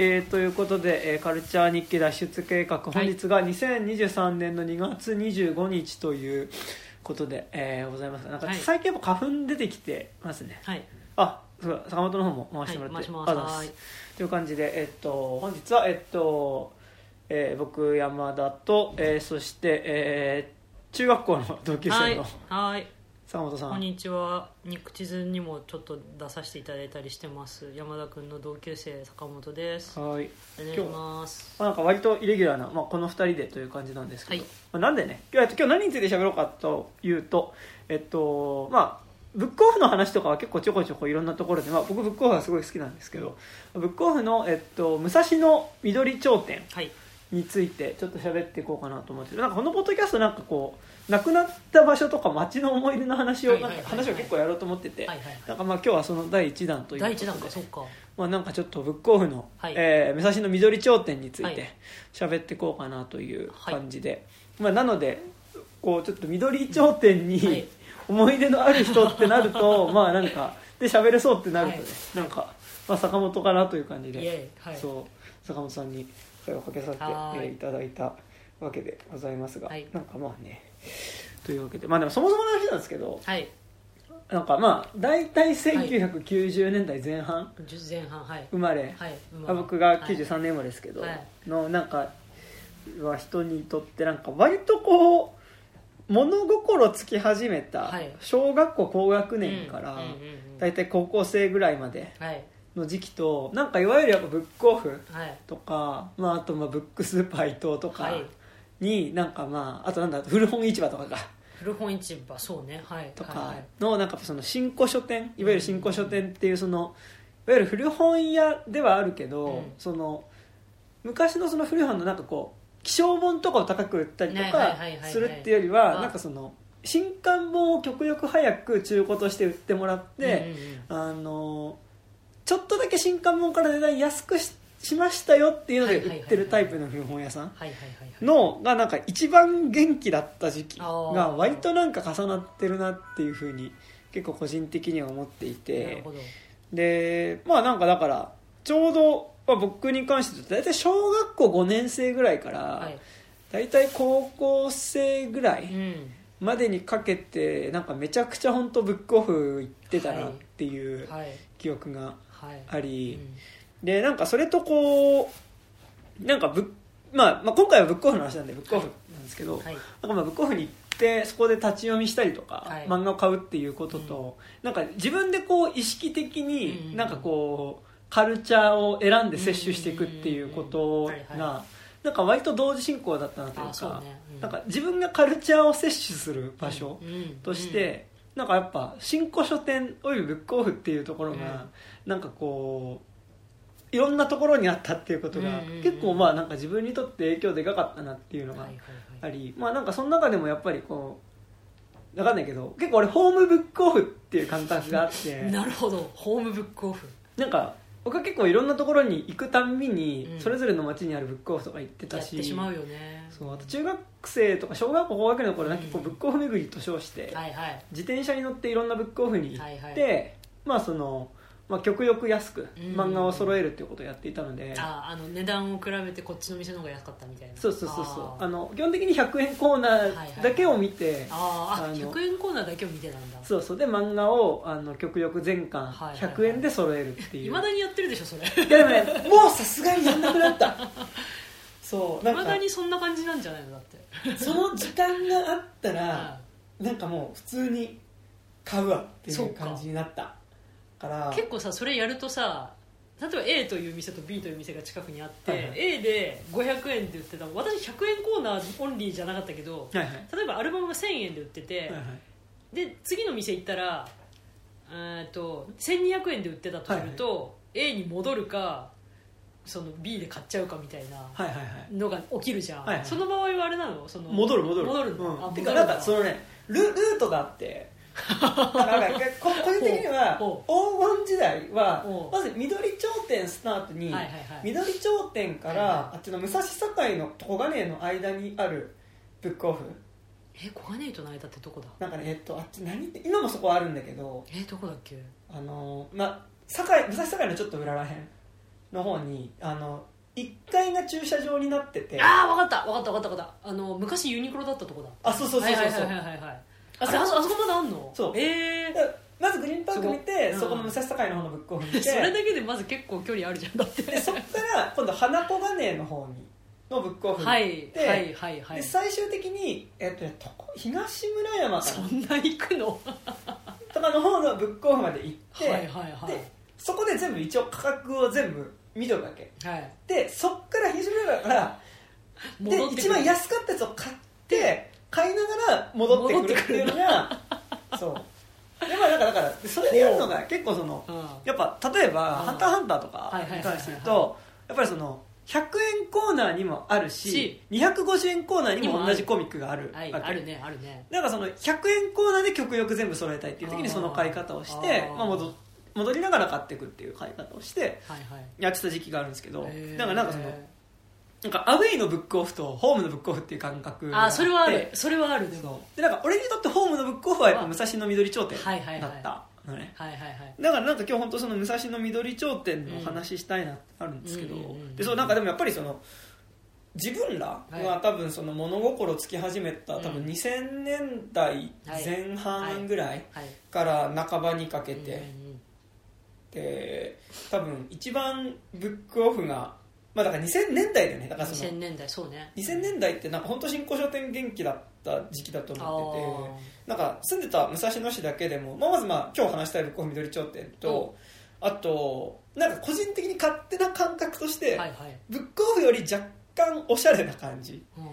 えー、ということで、えーカルチャー日記脱出計画本日が2023年の2月25日ということで、えーございます。なんかはい。最近やっぱ花粉出てきてますね、はい。あそうだ坂本の方も回してもらって、はい回します。といはいという感じで、えっと、本日は、えっとえー僕山田と、えーそして、えー中学校の同級はい生のはい坂本さん、こんにちは。肉地図にもちょっと出させていただいたりしてます。山田君の同級生坂本です。おはい。願いします。まあ、なんか割とイレギュラーな、まあ、この2人でという感じなんですけど、はい。まあ、なんでね。今日今日何について喋ろうかというとえっとまあブックオフの話とかは結構ちょこちょこいろんなところで、まあ、僕ブックオフはすごい好きなんですけどブックオフの、えっと、武蔵野緑頂点。はいについてちょっと喋っていこうかなと思ってなんかこのポッドキャストなんかこう亡くなった場所とか街の思い出の話を、話を結構やろうと思ってて、はいはいはい。なんかまあ今日はその第1弾ということで。第一弾かそっか。まあ、なんかちょっとブックオフの、はい。えー武蔵野緑頂点についはい。て喋っていこうかなという感じで、まあ、なのでこうちょっと緑頂点はい。に思い出のある人ってなると まあなんかで喋れそうってなるとね、はい。なんか、まあ、坂本かなという感じイで、はい。そう坂本さんに声をかけさせて、い。ただいたわけでございますが、はい。なんかまあねというわけでまあでもそもそもの話なんですけどはい。なんかまあ大体1990年代前半10前半はい。生まれ、はいあ僕が93年生まれですけど、はい。のなんかは人にとってなんか割とこう物心つき始めたはい。小学校高学年から大体高校生ぐらいまではいの時期となんかいわゆるやっぱブックオフはい。とか、まあ、あとまあブックスーパー伊藤とかはい。になんかまああとなんだ古本市場とかか。古本市場そうね。はい。とかはいはい。のなんかその新古書店いわゆる新古書店っていうそのいわゆる古本屋ではあるけど、うん。その昔のその古い本のなんかこう気象本とかを高く売ったりとかするっていうよりはあ。なんかその新刊本を極力早く中古として売ってもらって、うんうんうん。あのちょっとだけ新刊本から値段安くししましたよっていうので売ってるタイプの古本屋さんのがなんか一番元気だった時期が割となんか重なってるなっていうふうに結構個人的には思っていて。でまあなんかだからちょうど、まあ、僕に関して大体小学校5年生ぐらいからはい。大体高校生ぐらいうん。までにかけてなんかめちゃくちゃ本当ブックオフ行ってたなっていうはい。記憶がはいあり、うん。でなんかそれとこうなんかブッ、まあ、まあ今回はブックオフの話なんでブックオフなんですけど、はい。なんかまあブックオフに行ってそこで立ち読みしたりとか、はい。漫画を買うっていうことと、なんか自分でこう意識的にうん。なんかこうカルチャーを選んで摂取していくっていうことがなんか割と同時進行だったなというかなんか自分がカルチャーを摂取する場所うん。として、なんかやっぱ新古書店およびブックオフっていうところが、うん。なんかこういろんなところにあったっていうことが、結構まあなんか自分にとって影響でかかったなっていうのがあはいり、まあなんかその中でもやっぱりこうわかんないけど結構俺ホームブックオフっていう感覚があって なるほど。ホームブックオフ。なんか僕は結構いろんなところに行くたんびに、うん。それぞれの街にあるブックオフとか行ってたやっしてしまうよね。そうあと中学生とか小学校高学年の頃なんか結構うん。ブックオフ巡りと称して、自転車に乗っていろんなブックオフに行って、まあその、まあ、極力安くうん。漫画を揃えるっていうことをやっていたので、ああの値段を比べてこっちの店の方が安かったみたいな。そうそうそうそう。あの基本的に100円コーナーだけを見て、あーああの100円コーナーだけを見てたんだ。そうそう。で漫画をあの極力全巻はいはいはい。100円で揃えるっていう、いまだにやってるでしょそれ。いやでもねもうさすがにやんなくなった。そうないまだにそんな感じなんじゃないのだって。その時間があったらは なんかもう普通に買うわっていそう感じになったから。結構さそれやるとさ例えば A という店と B という店が近くにあって、はいはい。A で500円で売ってた私100円コーナーオンリーじゃなかったけどはいはい。例えばアルバムが1000円で売ってて、はいはい。で次の店行ったらえーっと1200円で売ってたとすると、A に戻るかその B で買っちゃうかみたいなはいはいはい。のが起きるじゃん、はいはいその場合はあれなの？その戻る戻る。戻るうん、あ戻るんだかそのねルルートがあってだからこ個人的にはほ黄金時代はまず緑頂点スタートに緑頂点から、あっちの武蔵境の小金井の間にあるブックオフ。え小金井との間ってどこだ？なんかねえっとあっち何って今もそこはあるんだけどえどこだっけ？あのまあ境武蔵境のちょっと裏らへんの方にあの1階が駐車場になってて。ああ分かった分かった分かった分かった。あの昔ユニクロだったとこだ。あそうそうそうそうそう。はいはいはいはいはいあそあそあそこまであんの？そう。ええまずグリーンパーク見てすごい。そこの武蔵境の方のブックオフ見て。それだけでまず結構距離あるじゃん。だってでそっから今度花子金井の方にのブックオフに行っはいて、はいはいはい。で最終的に、えっとね、とこ東村山かそんな行くの？なとかの方のブックオフまで行って、はいはでそこで全部一応価格を全部見とるわけ。はい。でそっから東村山からで戻ってくる。一番安かったやつを買って買いながら戻ってくるっていうのが そう。でまあだからだから それでやるのが結構そのうん。やっぱ例えば「うん。ハンターハンター」とかに関して言うとやっぱりその100円コーナーにもあるしし250円コーナーにも同じコミックがあるはいあるねあるね。だからその100円コーナーで極力全部揃えたいっていう時にその買い方をしてまあ、戻戻りながら買っていくっていう買い方をしてやってた時期があるんですけどだからなんかそのなんかアウェイのブックオフとホームのブックオフっていう感覚があそれはある。それはあるでも。でなんか俺にとってホームのブックオフはやっぱ武蔵野緑町店はいはいはいだったのね。はいはいはいだからなんか今日本当その武蔵野緑町店の話したいなってあるんですけど、でそうなんかでもやっぱりその自分らが多分その物心つき始めた多分2000年代前半ぐらいはいから半ばにかけて、で多分一番ブックオフがまあだから2000年代だよねだからその2000年代そうね。2000年代ってなんか本当新興商店元気だった時期だとあ思っててなんか住んでた武蔵野市だけでも、まあ、まずまあ今日話したいブックオフ緑町店と、あとなんか個人的に勝手な感覚として、はいはい。ブックオフより若干おしゃれな感じうん。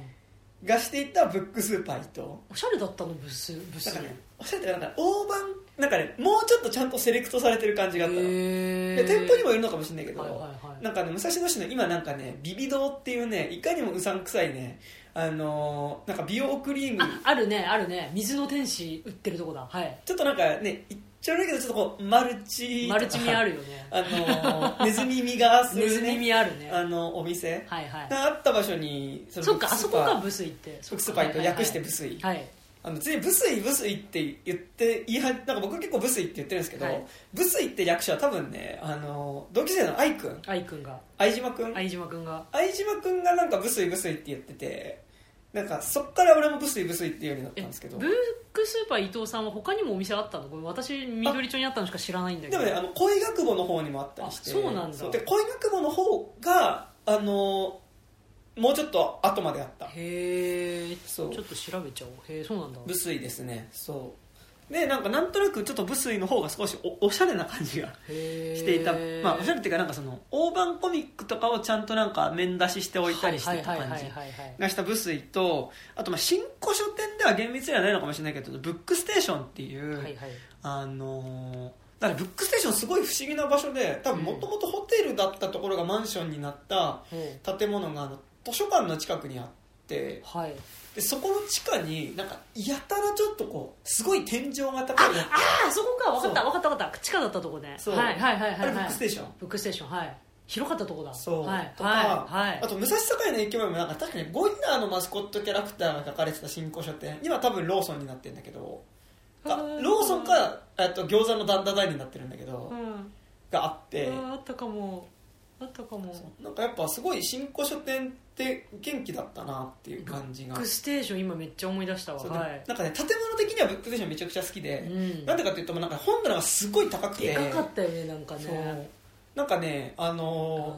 がしていたブックスーパーとおしゃれだったのブスブス。ねおしゃれってなんか大判なんかねもうちょっとちゃんとセレクトされてる感じがあったの。店舗にもいるのかもしれないけど、はいはいはい。なんかね武蔵野市の今なんかねビビ堂っていうねいかにもうさんくさいねあのーなんか美容クリーム。ああるねあるね。水の天使売ってるとこだ。はい。ちょっとなんかね言っちゃ悪いけどちょっとこうマルチマルチ味あるるよね。あのーネズミ味がする、ね、ネズミ味あるね。あのお店。はいはい。があった場所にそっかあそこがブブス行って。ックスーパーと略してブスイ。はいあの別にブスイブスイって言って言いはなんか僕結構ブスイって言ってるんですけど、はい。ブスイって略称は多分ねあの同級生の愛くん。愛くんが。愛島くん。相島くんが。相島くんがなんかブスイブスイって言っててなんかそっから俺もブスイブスイって言うようになったえんですけど。ブックスーパー伊藤さんは他にもお店あったの？これ私緑町にあったのしか知らないんだけど。でもねあの恋学部の方にもあったりしてあそうなんだ。で恋学部の方があのもうちょっと後まであった。へえちそう。ょっと調べちゃおう。へえそうなんだ。ブスイですね。そう。でなんかなんとなくちょっとブスイの方が少しおおしゃれな感じがしていた、まあおしゃれっていうかなんかその大判コミックとかをちゃんとなんか面出ししておいたりしてた感じがしたブスイとあとまあ新古書店では厳密ではないのかもしれないけどブックステーションっていう、はいはい。あのーだからブックステーションすごい不思議な場所で多分もともとホテルだったところがマンションになったほ建物があの図書館の近くにあっはい。でそこの地下になんかやたらちょっとこうすごい天井が高いやああそこか。分かった。分かった分かった。地下だったとこね。そう。はいはいはいはいあれブッはいクステーション。ブックステーション。はい。広かったとこだ。そう、はいとか、はいはい。あと武蔵境の駅前もなんか確かにゴリラのマスコットキャラクターが描かれてた新古書店。今多分ローソンになってるんだけど。ローソンかえっと餃子のダンダダイになってるんだけど、うん。があって、ああったかもあったかも。なんかやっぱすごい新古書店って元気だったなっていう感じが。ブックステーション今めっちゃ思い出したわ。はい。なんかね建物的にはブックステーションめちゃくちゃ好きで、うん。なんでかっていうとなんか本棚がすごい高くて。でかかったよねなんかね。なんかねあうん。の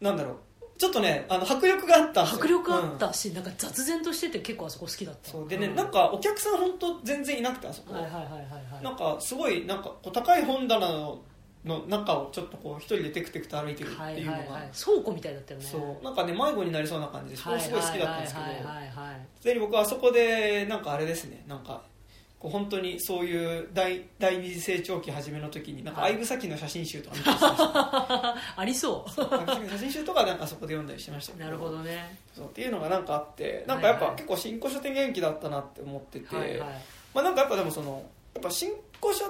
ーなんだろう。ちょっとねあの迫力があった迫力あっうん。たしなんか雑然としてて結構あそこ好きだった。そう。でね、ん。なんかお客さん本当全然いなくてあそこ、はいはいはいはいはい。なんかすごいなんかこう高い本棚のの中をちょっとこう一人でテクテクと歩いてるってはいいうのが、はいはい倉庫みたいだったよね。そう。なんかね迷子になりそうな感じでそこすごい好きだったんですけど。はいはいはいはいはい普通に僕はあそこでなんかあれですね。なんかこう本当にそういう第第二次成長期初めの時になんかはい。相武咲の写真集とか見たりしました。ありそ相武咲の写真集とかなんかそこで読んだりしてましたなるほどね。そう。っていうのがなんかあってなんかやっはいはい。ぱ結構新古書店元気だったなって思ってて、はいはい。まあなんかやっぱでもそのやっぱ新古書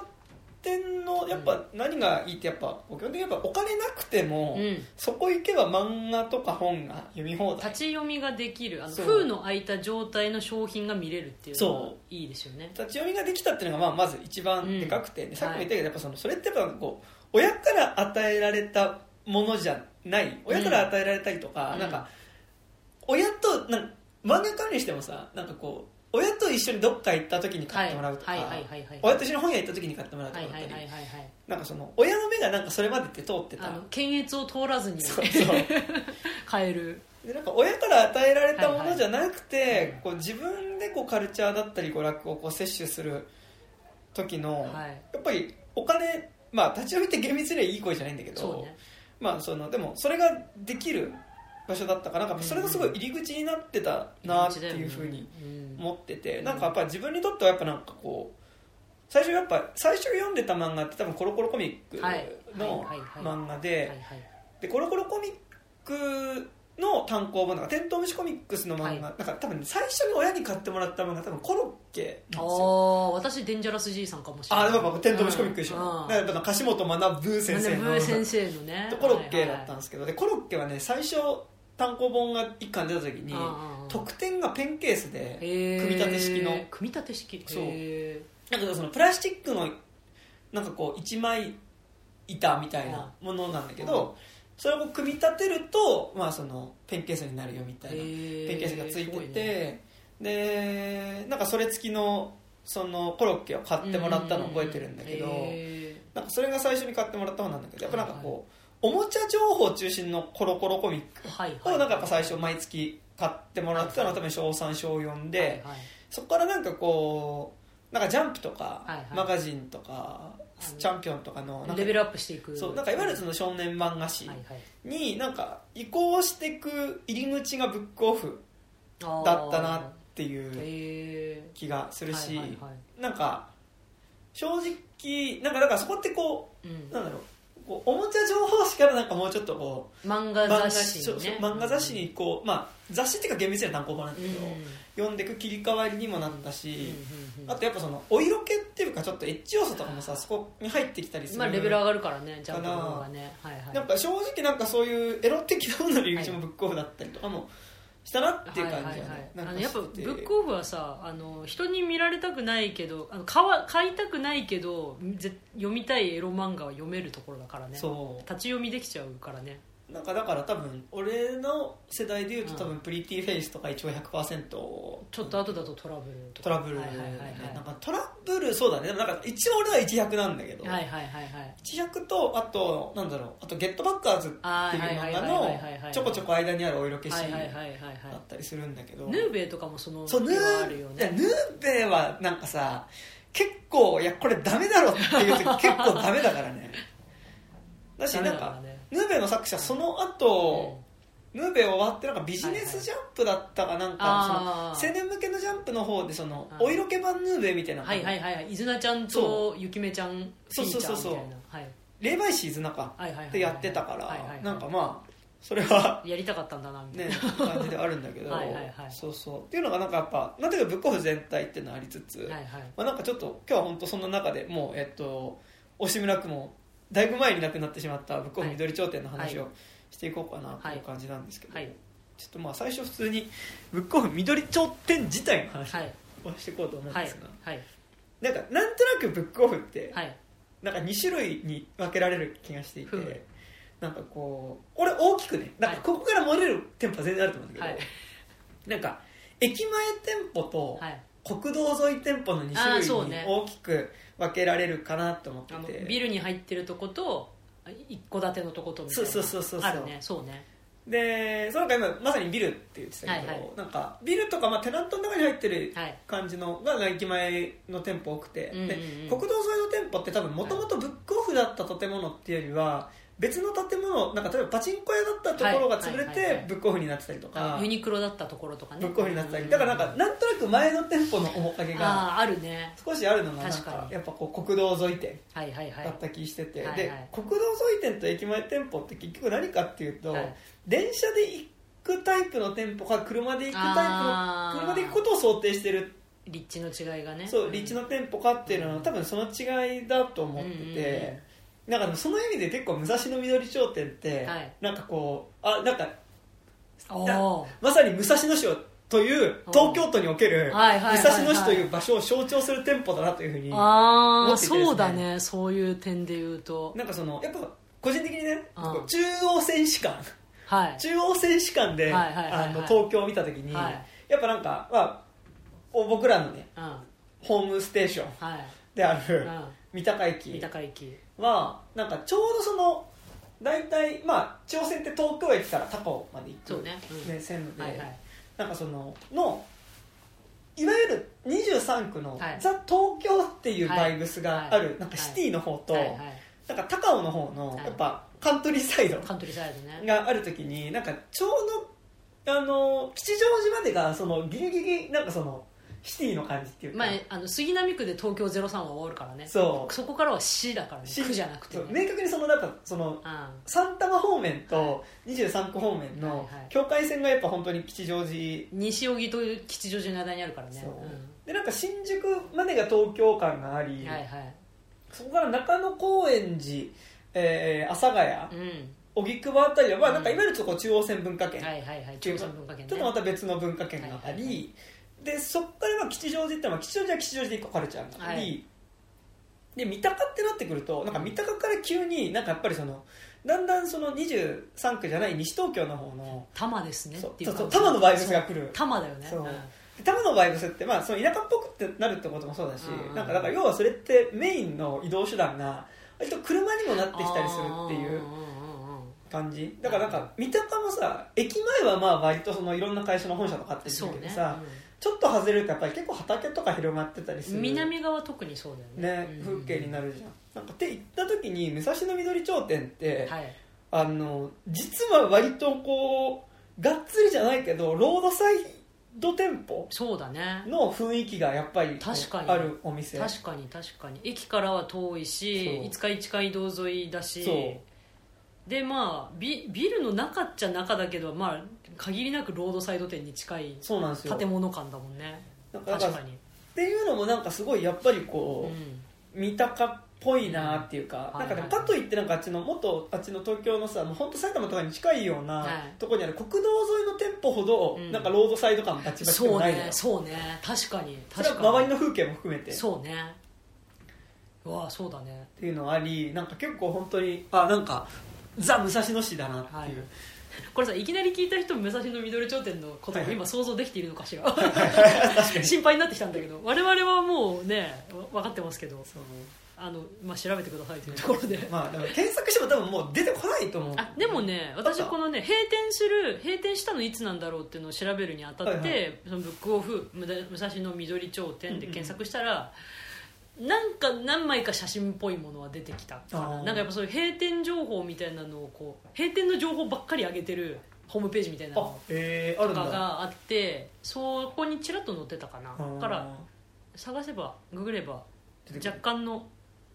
店のやっぱ何がいいってやっぱ基本的にやっぱお金なくても、うん。そこ行けば漫画とか本が読み放題。立ち読みができるあの封の開いた状態の商品が見れるっていうのはそいいですよね。立ち読みができたっていうのがまあまず一番でかくて、ん。でさっきも言ったけどやっぱそのそれってやっぱこう親から与えられたものじゃない親から与えられたりとか、うん。なんか親となん漫画家にしてもさなんかこう親と一緒にどっか行った時に買ってもらうとか、親と一緒に本屋行った時に買ってもらうとはいかなんかその親の目がなんかそれまでって通ってた。検閲を通らずにそうそう。買える。でなんか親から与えられたものじゃなくて、うんこう自分でこうカルチャーだったり娯楽をこう摂取する時の、はい。やっぱりお金まあ立ち読みって厳密にはいい声じゃないんだけど、まあそのでもそれができる場所だったからなんかそれがすごい入り口になってたなっていうふうにうん思ってて、うん。なんかやっぱり自分にとってはやっぱなんかこう最初やっぱ最初読んでた漫画って多分コロコロコミックはいの漫画で、でコロコロコミックの単行本なんかテントウムシコミックスの漫画、はい。なんか多分最初に親に買ってもらった漫画多分コロッケああ私デンジャラス爺さんかもしれない。ああでもやっぱテントウムシコミックでしょ、うん。うんだからやっぱ貸本学先生の先生のね。コロッケだったんですけど、でコロッケはね最初単行本が1巻出た時に特典がペンケースで組み立て式の。組み立て式。そう。へなんかそのプラスチックのなんかこう一枚板みたいなものなんだけど、それを組み立てると、まあ、そのペンケースになるよみたいなー。ペンケースがついてて、ね。でなんかそれ付きのそのコロッケを買ってもらったのを覚えてるんだけど、へなんかそれが最初に買ってもらった本なんだけどやっぱなんかこう、おもちゃ情報中心のコロコロコミック。をなんかやっぱ最初毎月買ってもらってたのは多分小3小4で、そこからなんかこうなんかジャンプとか、マガジンとかチャンピオンとかのレベルアップしていく。そうなんかいわゆるその少年漫画誌になんか移行していく入り口がブックオフだったなっていうへ気がするし、なんか正直なんかだからそこってこーううん。なんだろうこうおもちゃ情報誌からなんかもうちょっとこう漫画雑誌にね。漫画雑誌にこう、まあ、雑誌っていうか厳密には単行本なんだうんけど、読んでいく切り替わりにもなったし、うんうんうん。あとやっぱそのお色気っていうかちょっとエッジ要素とかもさそこに入ってきたりする、まあレベル上がるからねジャンプの方がね。はいはい。なんか正直なんかそういうエロ的なものの入り口もブックオフだったりとかもしたなっていう感じははいやっぱブックオフはさあの人に見られたくないけどあの買わ買いたくないけどぜ読みたいエロ漫画は読めるところだからね。そ立ち読みできちゃうからね。うなんかだから多分俺の世代でいうと多う分プリティフェイスとかいちご100%ちょっと後だと To LOVEるとか。 To LOVEる、はいはいはいなんか To LOVEるそうだね。でもなんか一応俺は100なんだけど、はいはいはいはい。はい100とあとなんだろう。あとゲットバッカーズっていう漫画はいはいはいはいはいのちょこちょこ間にあるお色気シーンはいはいはいはいはい。だったりするんだけど、ヌーベイとかもそのそうヌ時はあーるよね。いやヌーベはなんかさ結構いやこれダメだろっていう時結構ダメだからね。だしダメなんかだからねヌーベの作者その後、ヌーベ終わってなんかビジネスジャンプだったかなんか、その青年向けのジャンプの方でそのお色気版ヌーベみたいな。はいはいはいはい。伊豆名ちゃんとゆきめちゃんそう。そうそうそうはい。霊媒師伊豆中はいはいはいでやってたから、なんかまあそれはやりたかったんだなみたいねな、感じであるんだけどそうそう。っていうのがなんかやっぱなんていうかブックオフ全体っていうのはありつつ、まあ、なんかちょっと今日は本当そんな中でもうえっと押村区もだいぶ前に亡くなってしまったブックオフ緑頂点の話はをしていこうかなという感じなんですけど、はい。ちょっとまあ最初普通にブックオフ緑頂点自体の話はい。をしていこうと思うんはいですが、はい。なんかなんとなくブックオフってはい。なんか2種類に分けられる気がしていて、なんかこう俺大きくねなんかはい。ここから漏れる店舗は全然あると思うんだけど、はい。なんか駅前店舗とはい。国道沿い店舗の2種類に大きく分けられるかなと思ってビルに入ってるとこと一戸建てのとことみたいな。そうそうそうそうあるね。そうね。でその中今まさにビルって言ってたけど、はいはい。なんかビルとか、まあ、テナントの中に入ってるはい。感じのが駅前の店舗多くて、うんうんうん。で国道沿いの店舗って多分もともとブックオフだった建物っていうよりは別の建物なんか例えばパチンコ屋だったところが潰れてブックオフになってたりとか。あユニクロだったところとかね。ブックオフになってたり。だからなんかなんとなく前の店舗の面影があるね。少しあるのがなん確かやっぱこう国道沿い店だった気してて、はいではい。国道沿い店と駅前店舗って結局何かっていうと、はい。電車で行くタイプの店舗か車で行くタイプの車で行くことを想定してる。立地の違いがね。そう立地の店舗かっていうのは多分その違いだと思ってて、なんかその意味で結構武蔵野緑商店って、はい。なんかこうあなんかまさに武蔵野市をという東京都における武蔵野市という場所を象徴する店舗だなというふうにああ持ってね。そうだね。そういう点で言うと。なんかそのやっぱ個人的にね、中央選手館。はい。中央選手館で、東京を見た時に、はい。やっぱなんか、まあ、お僕らのねうん。はホームステーションい。であるうん。三鷹三駅鷹駅はなんかちょうどその大体まあ中央線って東京駅から高尾まで行くね。うん。ね線路で、はいはい。なんかそののいわゆる23区の、はい。ザ・東京っていうバイブスがある、はい。なんかシティの方と、はい。はいなんか高尾の方の、はい。やっぱカントリーサイドがある時になんかちょうどあの吉祥寺までがそのギリギリなんかそのシティの感じっていうか、まあ、あの杉並区で東京03は終わるからね。そう。そこからは市だからね。し区じゃなくて、ね、明確にそのなんかそのうん。三多摩方面と23区方面のはいはい。境界線がやっぱ本当に吉祥寺。西荻と吉祥寺の間にあるからね。そう。うでなんか新宿までが東京感があり、ん、はいはい。そこから中野高円寺、えー阿佐ヶ谷うん。荻窪あたりは、まあ、うん。なんかいわゆるこう中央線文化圏、はいはいはい。中山文化圏ね。ちょっとまた別の文化圏があり、はいはいはでそこからまあ吉祥寺ってのは吉祥寺は吉祥寺で一個カルチャーがあり、はい。で三鷹ってなってくるとなんか三鷹から急になんかやっぱりそのだんだんその23区じゃない西東京の方の多摩ですねそうっていうそう多摩のバイブスが来る。多摩だよね。多摩のバイブスって、まあ、その田舎っぽくってなるってこともそうだし、うん。うんなんかだから要はそれってメインの移動手段が割と車にもなってきたりするっていう感じ。だからなんか三鷹もさ駅前はまあ割とそのいろんな会社の本社とかあったりすそうね。るけどさ、ちょっと外れるとやっぱり結構畑とか広がってたりする。うん南側特にそうだよね。ね、風景になるじゃん。なんかって行った時に武蔵野緑町店って、はい。あの実は割とこうがっつりじゃないけどロードサイド店舗そうだね。の雰囲気がやっぱり確かに。あるお店。確かに確かに。駅からは遠いし五日市街道沿いだし。でまあビビルの中っちゃ中だけどまあ限りなくロードサイド店に近いそうなんですよ。建物感だもんね。なんか確かに。っていうのもなんかすごいやっぱりうこん。う、三鷹っぽいなっていうか、うん。なんかねはいはいかといってなんかあっちのもっとあっちの東京のさもう本当埼玉とかに近いようなはい。ところにある国道沿いの店舗ほど、うん。なんかロードサイド感バチバチでそうもないの。よねそうね。確かに。それは確かに。周りの風景も含めて。っそうね。うわあそうだね。ていうのがありなんか結構本当にあなんかザ・武蔵野市だなっていう、はいこれさいきなり聞いた人武蔵野緑町店のことを今想像できているのかしら？心配になってきたんだけど。我々はもうねわ分かってますけど。あの、まあ、調べてくださいというところで。まあでも検索しても多分もう出てこないと思う。あでもね私このね閉店する閉店したのいつなんだろうっていうのを調べるにあたって、はいはそのブックオフ武蔵野緑町店で検索したら、なんか何枚か写真っぽいものは出てきたかな。なんかやっぱそういう閉店情報みたいなのをこう閉店の情報ばっかり上げてるホームページみたいなあのとかがあってそこにちらっと載ってたかな。だから探せばググれば若干の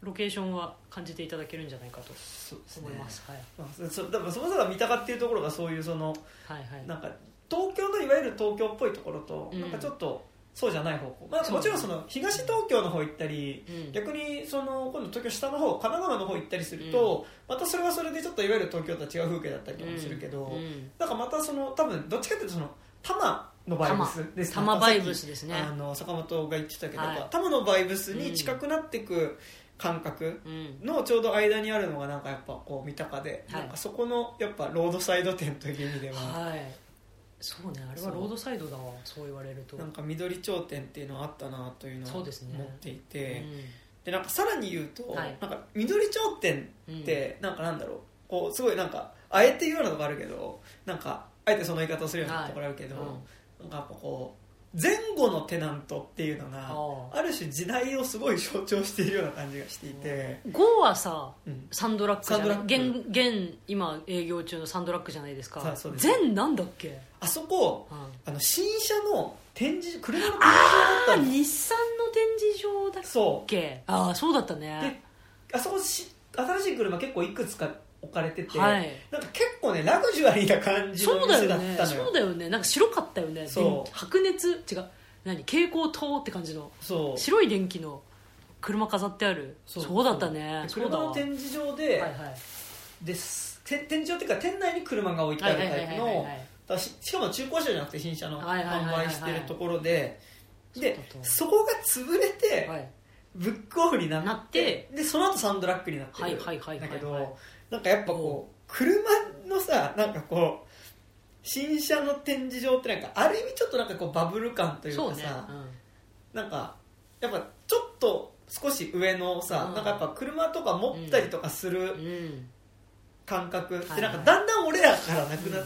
ロケーションは感じていただけるんじゃないかとそうですね。思います、はい、まあそそだからそもそも三鷹っていうところがそういうそのはいはい。なんか東京のいわゆる東京っぽいところと、うんなんかちょっとそうじゃない方向、まあ、もちろんその東東京の方行ったり、うん。逆にその今度東京下の方神奈川の方行ったりすると、またそれはそれでちょっといわゆる東京とは違う風景だったりとかもするけど、うん。なんかまたその多分どっちかっていうとその多摩のバイブスです多摩バイブスですね。あの坂本が言ってたけど、はい。多摩のバイブスに近くなっていく感覚、うん。のちょうど間にあるのがなんかやっぱこう三鷹で、はい。なんかそこのやっぱロードサイド店という意味では、はいそうねあれはロードサイドだわそう言われると。なんか緑頂点っていうのはあったなというのは思そうですね。っていて、でなんかさらに言うと、はい。なんか緑頂点うん。ってなんかなんだろう。こうすごいなんかあえて言うようなとこあるけどなんかあえてその言い方をするようなところあるけど、はい。うん。なんかやっぱこう前後のテナントっていうのがああ。る種時代をすごい象徴しているような感じがしていて、5はさうん。サンドラックじゃない？現現今営業中のサンドラックじゃないですか。全なんだっけ、あそこうん。あの新車の展示車の展示場だったあの日産の展示場だっそう。けああそうだったね。であそこし新しい車結構いくつか置かれてて、はい。なんか結構ねラグジュアリーな感じのそうだ店だよねったのよ。そうだよね。なんか白かったよね。白熱？違う。何？蛍光灯って感じの。白い電気の車飾ってある。そう。だったね。車の展示場で、はいはい。で展示場っていうか店内に車が置いてあるタイプのししかも中古車じゃなくて新車の販売してるところででそこが潰れて、はい。ブックオフになってなって。でその後サンドラックになってる。はいはいはいはいだけど、はいなんかやっぱこう車のさなんかこう新車の展示場ってなんかある意味ちょっとなんかこうバブル感というそうね。かさ、なんかやっぱちょっと少し上のさ、うん。なんかやっぱ車とか持ったりとかするうん。うん感覚ってはいなんかだんだん俺らからなくなっ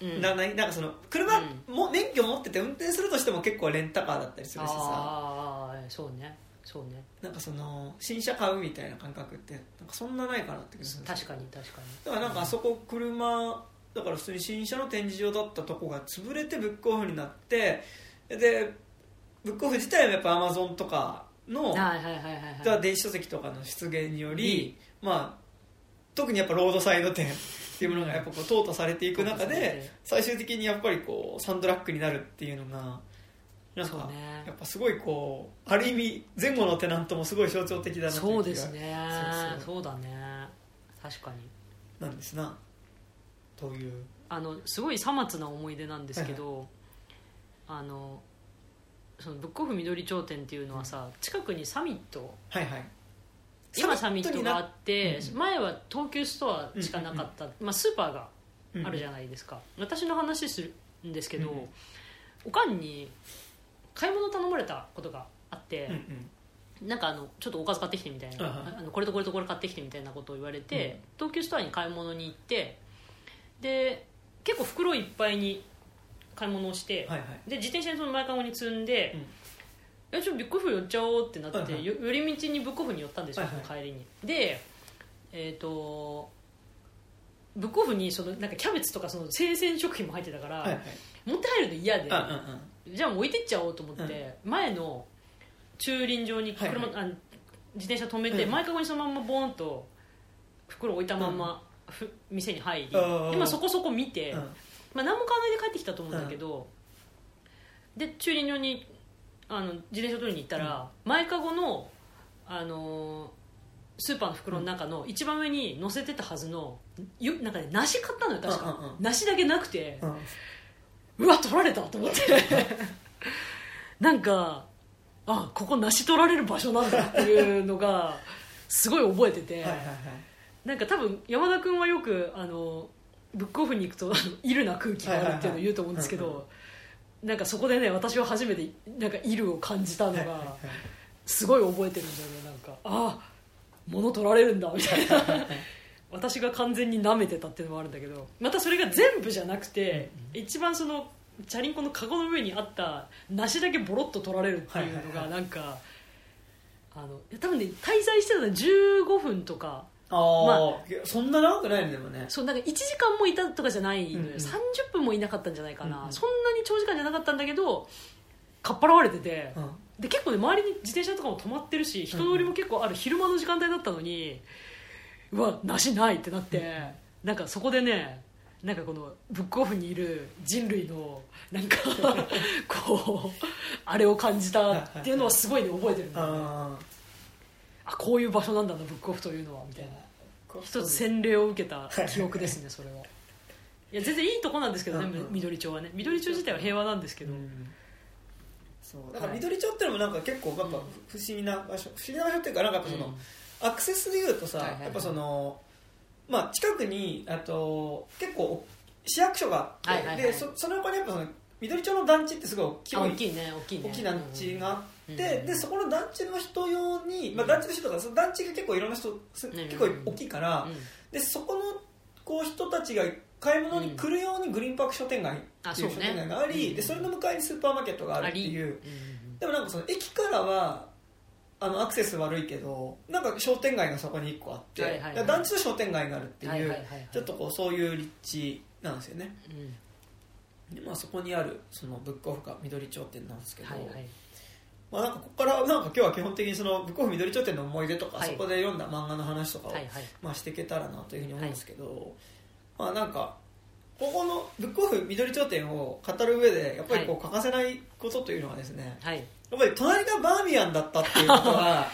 うん。なない？なんかその車うも免許持ってて運転するとしても結構レンタカーだったりするしさ。ああそうねそうね。なんかその新車買うみたいな感覚ってなんかそんなないかなって確よかに確かに。だからなんかあそこ車だから普通に新車の展示場だったとこが潰れてブックオフになってでブックオフ自体もやっぱアマゾンとかのはいはいはいはい電子書籍とかの出現により、まあ、特にやっぱロードサイド店っていうものがやっぱこう淘汰されていく中で最終的にやっぱりこうサンドラッグになるっていうのがなんかね。やっぱすごいこうある意味前後のテナントもすごい象徴的だなといそうですね。そうだね。確かに。なんですな。という。あのすごいさまつな思い出なんですけど、あのそのブックオフ緑頂店っていうのはさ近くにサミット。はいはい。今サミットがあって、うん。前は東急ストアしかなかった、まあ、スーパーがあるじゃんないですか、私の話するんですけど、うん。おかんに買い物頼まれたことがあってうん、うん。なんかあのちょっとおかず買ってきてみたいな、あのこれとこれとこれ買ってきてみたいなことを言われて、東急ストアに買い物に行ってで結構袋いっぱいに買い物をして、はいはい。で自転車にその前かごに積んで、えちょっとブックオフ寄っちゃおうってなって、はいはい。よ寄り道にブックオフに寄ったんですよ、はいはい。帰りに。でえっ、とブックオフにそのなんかキャベツとかその生鮮食品も入ってたから、はいはい。持って入るの嫌で、うんうんうんじゃあもう置いてっちゃおうと思って、前の駐輪場に車、はいあの自転車止めて、うん。前かごにそのまんまボーンと袋置いたまん。ま、ふ店に入り、うん。でまあ、そこそこ見て、うん。まあ、何も買わないで帰ってきたと思うんだけど、で駐輪場にあの自転車取りに行ったら、前かごの、あのースーパーの袋の中の一番上に乗せてたはずのよなんかね梨買ったのよ確か、うんうんうん。梨だけなくて、うんうわ取られたと思って。なんかあここ梨取られる場所なんだっていうのがすごい覚えてて、なんか多分山田君はよくあのブックオフに行くとあのイルな空気があるっていうのを言うと思うんですけど、なんかそこでね私は初めてなんかイルを感じたのがすごい覚えてるんだよねなんか。ああ物取られるんだみたいな私が完全に舐めてたっていうのもあるんだけどまたそれが全部じゃなくて、一番そのチャリンコのカゴの上にあった梨だけボロッと取られるっていうのがはいはいはい。なんか、あの多分ね滞在してたのは15分とか。ああ、まいやそんな長くないのでもね。そうなんか1時間もいたとかじゃないのよ、うんうん。30分もいなかったんじゃないかな、うんうん。そんなに長時間じゃなかったんだけどかっぱらわれてて、うん。で結構ね周りに自転車とかも止まってるし人通りも結構ある昼間の時間帯だったのに、うわ梨ないってなって、なんかそこでねなんかこのブックオフにいる人類のなんか こうあれを感じたっていうのはすごいね覚えてるんだよね。ああこういう場所なんだなブックオフというのはみたいな。あ一つ洗礼を受けた記憶ですねそれは。いや全然いいとこなんですけどねうんうん。緑町はね。緑町自体は平和なんですけど、うんそうだから緑町ってのもなんか結構やっぱ不思議な場所不思議な場所っていうかなんかその、うんアクセスでいうとさ、はいはいはい。やっぱそのまあ近くにあと結構市役所があって、はいはいはい。でそその横にやっぱその緑町の団地ってすごい大きいあ大きいね大きいね。大きい団地があって、うんでそこの団地の人用に、まあ、団地の人とかその団地が結構いろんな人すん結構大きいから、うん。でそこのこう人たちが買い物に来るようにグリーンパーク商店街っていう商店街があり、うんでそれの向かいにスーパーマーケットがあるっていう。でもなんかその駅からはあのアクセス悪いけどなんか商店街がそこに1個あって、はいはいはい。団地と商店街があるっていう、はいはいはいはい。ちょっとこうそういう立地なんですよね。うん。で、まあ、そこにあるそのブックオフが緑町店なんですけど、はいはい。まあ、なんかここからなんか今日は基本的にそのブックオフ緑町店の思い出とか、はい。そこで読んだ漫画の話とかを、はいはい。まあ、していけたらなというふうに思うんですけど、まあなんかここのブックオフ緑町店を語る上でやっぱりこう欠かせないことというのはですね、はい。やっぱり隣がバーミヤンだったっていうことは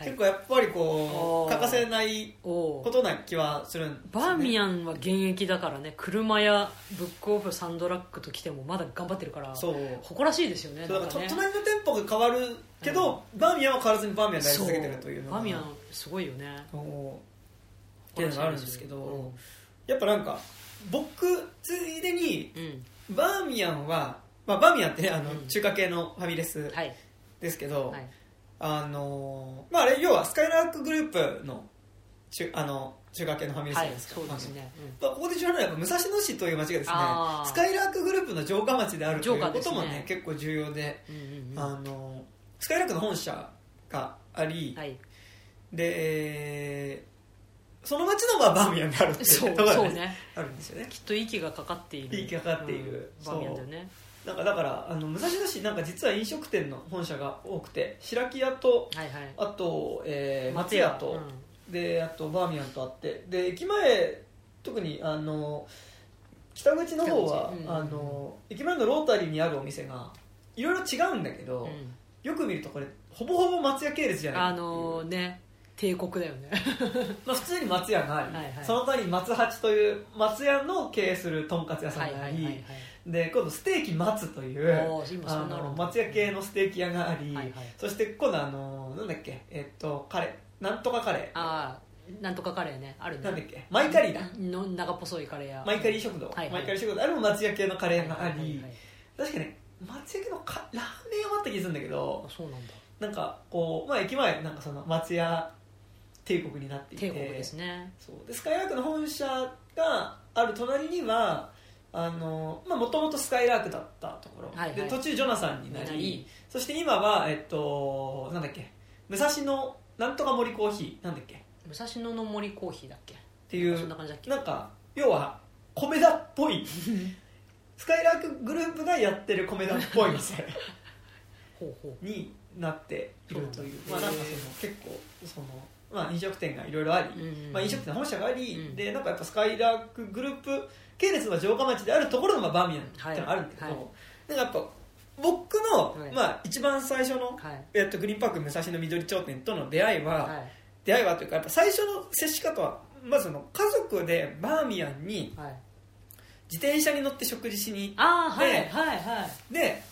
はい。結構やっぱりこう欠かせないおことな気はするんですよ、ね、バーミンヤンは現役だからね車やブックオフサンドラッグと来てもまだ頑張ってるからそう。誇らしいですよねだから隣の店舗が変わるけど、バーミヤンは変わらずにバーミヤンでやり続けてるというのがバーミヤンすごいよね。そうていうのがあるんですけどうん。やっぱなんか僕ついでにうん。バーミヤンは、まあ、バーミヤンってねあの、うん。中華系のファミレスはい。ですけど、はい。あのまああれ要はスカイラークグループの中あの中華系のファミレスはいじゃないですか、そうですね。まあここで重要なのはやっぱ武蔵野市という町がですねあー。スカイラークグループの城下町であるという城下ですね。こともね結構重要で、うんうんうん。うんあのスカイラークの本社があり、はい。で、えーその町のまあバーミヤンであるっていうそうところがねそうね。あるんですよね。きっと息がかかっている。息がかかっている。うんバーミヤンだよねなんかだからあの武蔵野市なんか実は飲食店の本社が多くて白木屋とはいはい。あと、えー松屋。と、うん。であとバーミヤンとあってで駅前特にあの北口の方は、うん。あの駅前のロータリーにあるお店がいろいろ違うんだけど、うん。よく見るとこれほぼほぼ松屋系列じゃない？あのね帝国だよね。まあ、普通に松屋があり、はいはい。その隣に松八という松屋の経営するとんかつ屋さんがあり、はいはいはいはいで今度ステーキ松というあの松屋系のステーキ屋があり、はいはい。そして今度あのなんだっけえっとカレーなんとかカレー。ああなんとかカレーねあるね。なんだっけマイカリーだ。の長細いカレー屋。マイカリー食堂、はいはい。マイカリー食堂。あれも松屋系のカレーがあり、はいはいはいはい確かね松屋系のかラーメン屋もあった気がするんだけどあそうなんだ。なんかこう、まあ、駅前なんかその松屋帝国になっていて。帝国ですね。そう。でスカイラークの本社がある隣にはもともとスカイラークだったところ、はいはい。で途中ジョナサンになりそして今はえっとなんだっけ。武蔵野なんとか森コーヒー。なんだっけ。っ武蔵野の森コーヒーだっけ。ていそんな感じだっけ。なんか要は米田っぽい。スカイラークグループがやってる米田っぽい店。ほうほう。になっているという。まあなんかその結構そのまあ飲食店がいろいろあり、うんうんまあ、飲食店の本社があり、うん。でなんかやっぱスカイラークグループ系列は城下町であるところのまあバーミヤンっていうのがあるんだけど、はい。はいなんかやっぱ僕の、はい。まあ、一番最初の、はい。えっと、グリーンパーク武蔵野緑町店との出会いは、はい。出会いはというかやっぱ最初の接し方はまずその家族でバーミヤンにはい。自転車に乗って食事しに行っああはいではいはい。て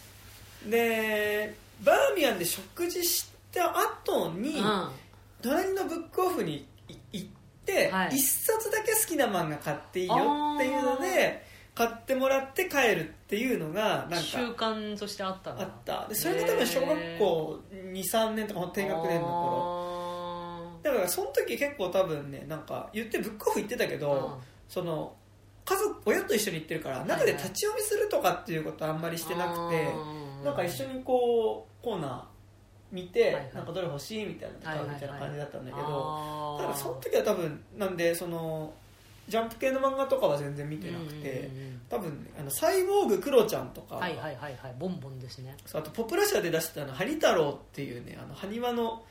でバーミヤンで食事した後に、うん。隣のブックオフにって、はい。一冊だけ好きな漫画買っていいよっていうので買ってもらって帰るっていうのがなん習か慣としてあったあった。でそれが多分小学校23年とか低学年の頃。頃だからその時結構多分ねなんか言ってブックオフ行ってたけど、その家族親と一緒に行ってるから中で立ち読みするとかっていうことはあんまりしてなくて、なんか一緒にこうコーナー見て、はいはい。なんかどれ欲しいみたいなの買うみたいな感じだったんだけど、どだからその時は多分なんでそのジャンプ系の漫画とかは全然見てなくて、多分ねあのサイボーグクロちゃんとか、はいはいはいはい。ボンボンですね。そうあとポプラ社で出したあのハニ太郎っていうねあの埴輪の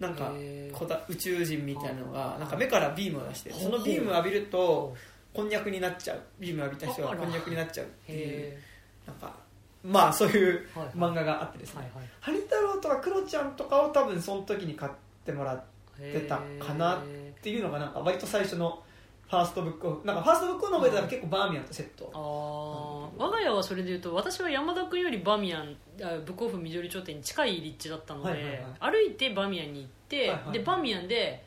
なんかこだ宇宙人みたいなのはあがなんか目からビームを出してそのビームを浴びるとこんにゃくになっちゃう。ビームを浴びた人あら。はこんにゃくになっちゃうっていうへなんかまあそういう漫画があってですね、はいはい。ハニ太郎とかクロちゃんとかを多分その時に買ってもらっへ出たかなっていうのがなんか割と最初のファーストブックオフなんかファーストブックオフの覚えら結構バーミヤンとセット。あー。我が家はそれでいうと私は山田君よりバーミヤンあブックオフ緑町店に近い立地だったので、はいはいはい。歩いてバーミヤンに行って、はいはいはい。でバーミヤンで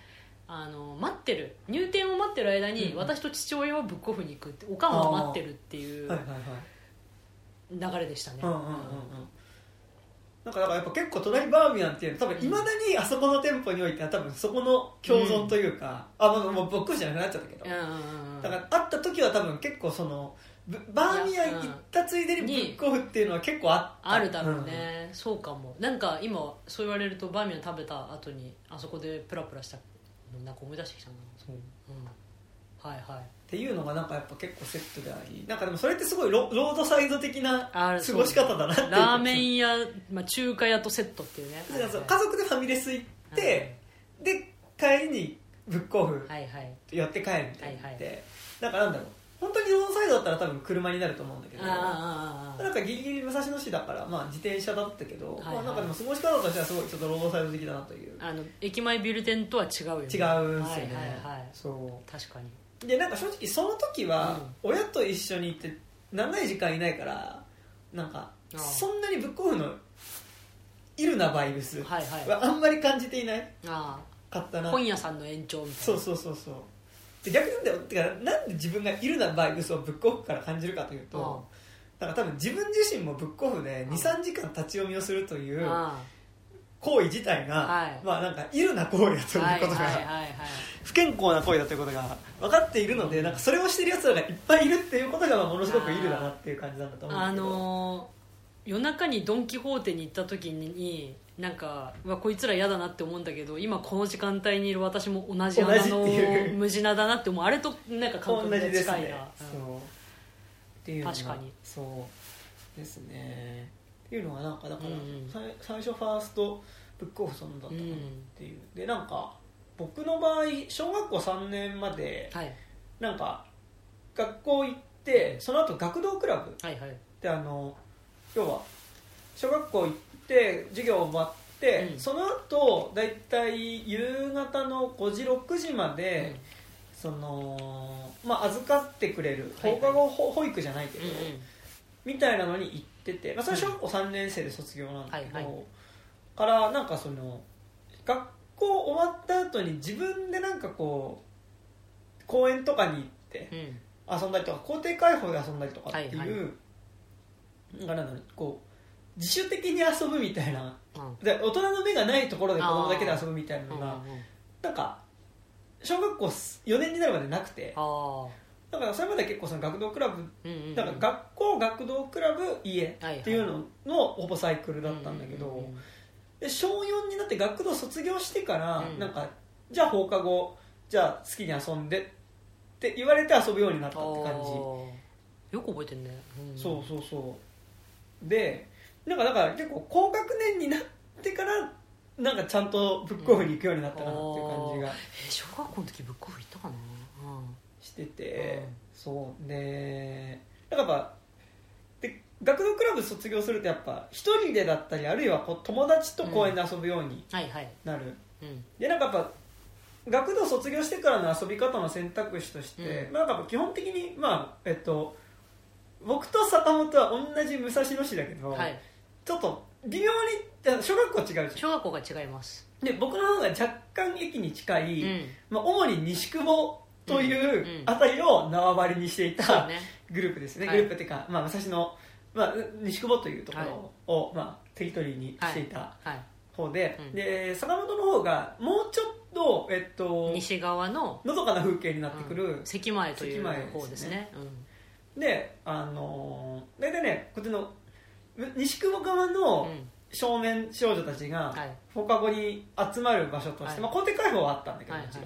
あの待ってる。入店を待ってる間に、うん。私と父親はブックオフに行くっておかんは待ってるっていうはいはいはい流れでしたね、うんうんうんうん。なんかだからやっぱ結構隣バーミヤンっていうのは多分いまだにあそこの店舗においては多分そこの共存というか、あもうもうブックオフじゃなくなっちゃったけど、うんうんうん。だから会った時は多分結構そのブバーミヤン行ったついでにブックオフっていうのは結構あった。あるだろうね、そうかも。なんか今そう言われるとバーミヤン食べた後にあそこでプラプラしたのなんか思い出してきたな。そうっうんはいはい。ていうのがなんかやっぱ結構セットでありなんかでもそれってすごいロロードサイド的なあ過ごし方だなっていう。ラーメン屋、まあ、中華屋とセットっていうね。家族でファミレス行って、で帰りにブックオフはいはい。寄って帰るみたいなのって、はいなんかなんだろう。本当にロードサイドだったら多分車になると思うんだけどなんかギリギリ武蔵野市だから、まあ、自転車だったけど、はいはい。まあ、なんかでも過ごし方としてはすごいちょっとロードサイド的だなという。あの駅前ビル店とは違うよね。違うんですよね、はいはいはい。そ確かに。うでなんか正直その時はうん。親と一緒に行って長い時間いないからなんかそんなにブックオフのイルなバイブス。はいはい。はあんまり感じていないあかったな。あ本屋さんの延長みたいな。そうそうそうそう。で逆に言うんだよ。てかなんで自分がいるなバイブスをブックオフから感じるかというと、なんか多分自分自身もブックオフでうん23時間立ち読みをするというあ行為自体が、はい。まあなんかいるな行為だということが、はいはい不健康な行為だということが分かっているのでなんかそれをしてるやつらがいっぱいいるっていうことがまあものすごくいるだなっていう感じなんだと思うんあのー夜中にドン・キホーテに行った時になんかうわこいつら嫌だなって思うんだけど今この時間帯にいる私も同じ穴の無地なだなって思うあれとなんか感同覚が近いな、そう。っていうのが確かに。そうですねいうのがなんかだから、うんうん。最初ファーストブックオフそんなだったかなっていう、でなんか僕の場合小学校3年まではい。なんか学校行ってその後学童クラブはいはい。であの要は小学校行って授業終わって、うん。その後だいたい夕方の5時6時まで、そのまあ預かってくれるはい放課後保保育じゃないけど、うんうん。みたいなのに行ってて、まあ、それは小学校3年生で卒業なんだけど、はいはい。からなんかその学校終わった後に自分でなんかこう公園とかに行ってうん。遊んだりとか校庭開放で遊んだりとかっていう、はいはなんかなんだろうこう自主的に遊ぶみたいなうん。で大人の目がないところで子供だけで遊ぶみたいなのがうんうんうん。なんか小学校4年になるまでなくてあだからそれまで結構その学童クラブだから学校学童クラブ家っていうののほぼサイクルだったんだけど、うんうんうんで小4になって学童卒業してから、うん。なんかじゃあ放課後じゃあ好きに遊んでって言われて遊ぶようになったって感じ、よく覚えてんね、うん。そうそうそう。でなんかだから結構高学年になってからなんかちゃんとブックオフに行くようになったかなっていう感じが。えー。小学校の時ブックオフ行ったかな、してて、うん。そう。でなんかやっぱで学童クラブ卒業するとやっぱ一人でだったりあるいはこう友達と公園で遊ぶようにはいはい、なる、うん、でなんかやっぱ学童卒業してからの遊び方の選択肢として、うん。まあ、なんか基本的にまあえっと僕と坂本は同じ武蔵野市だけど、はい。ちょっと微妙にあ小学校違うじゃん。小学校が違います、で僕の方が若干駅に近い、うん。まあ、主に西久保というあたりを縄張りにしていた、グループですね、はい。グループっていうか、まあ、武蔵野、まあ、西久保というところを、まあ、テリトリーにしていたはい、方で,、うん。で坂本の方がもうちょっと、えっと、西側ののどかな風景になってくる、うん。関前という方ですね。であのー大体ねこっちのむ西久保側うんのうん。少年少女たちがはい。放課後に集まる場所として、はい。まあ、校庭開放はあったんだけどはい。もちろん、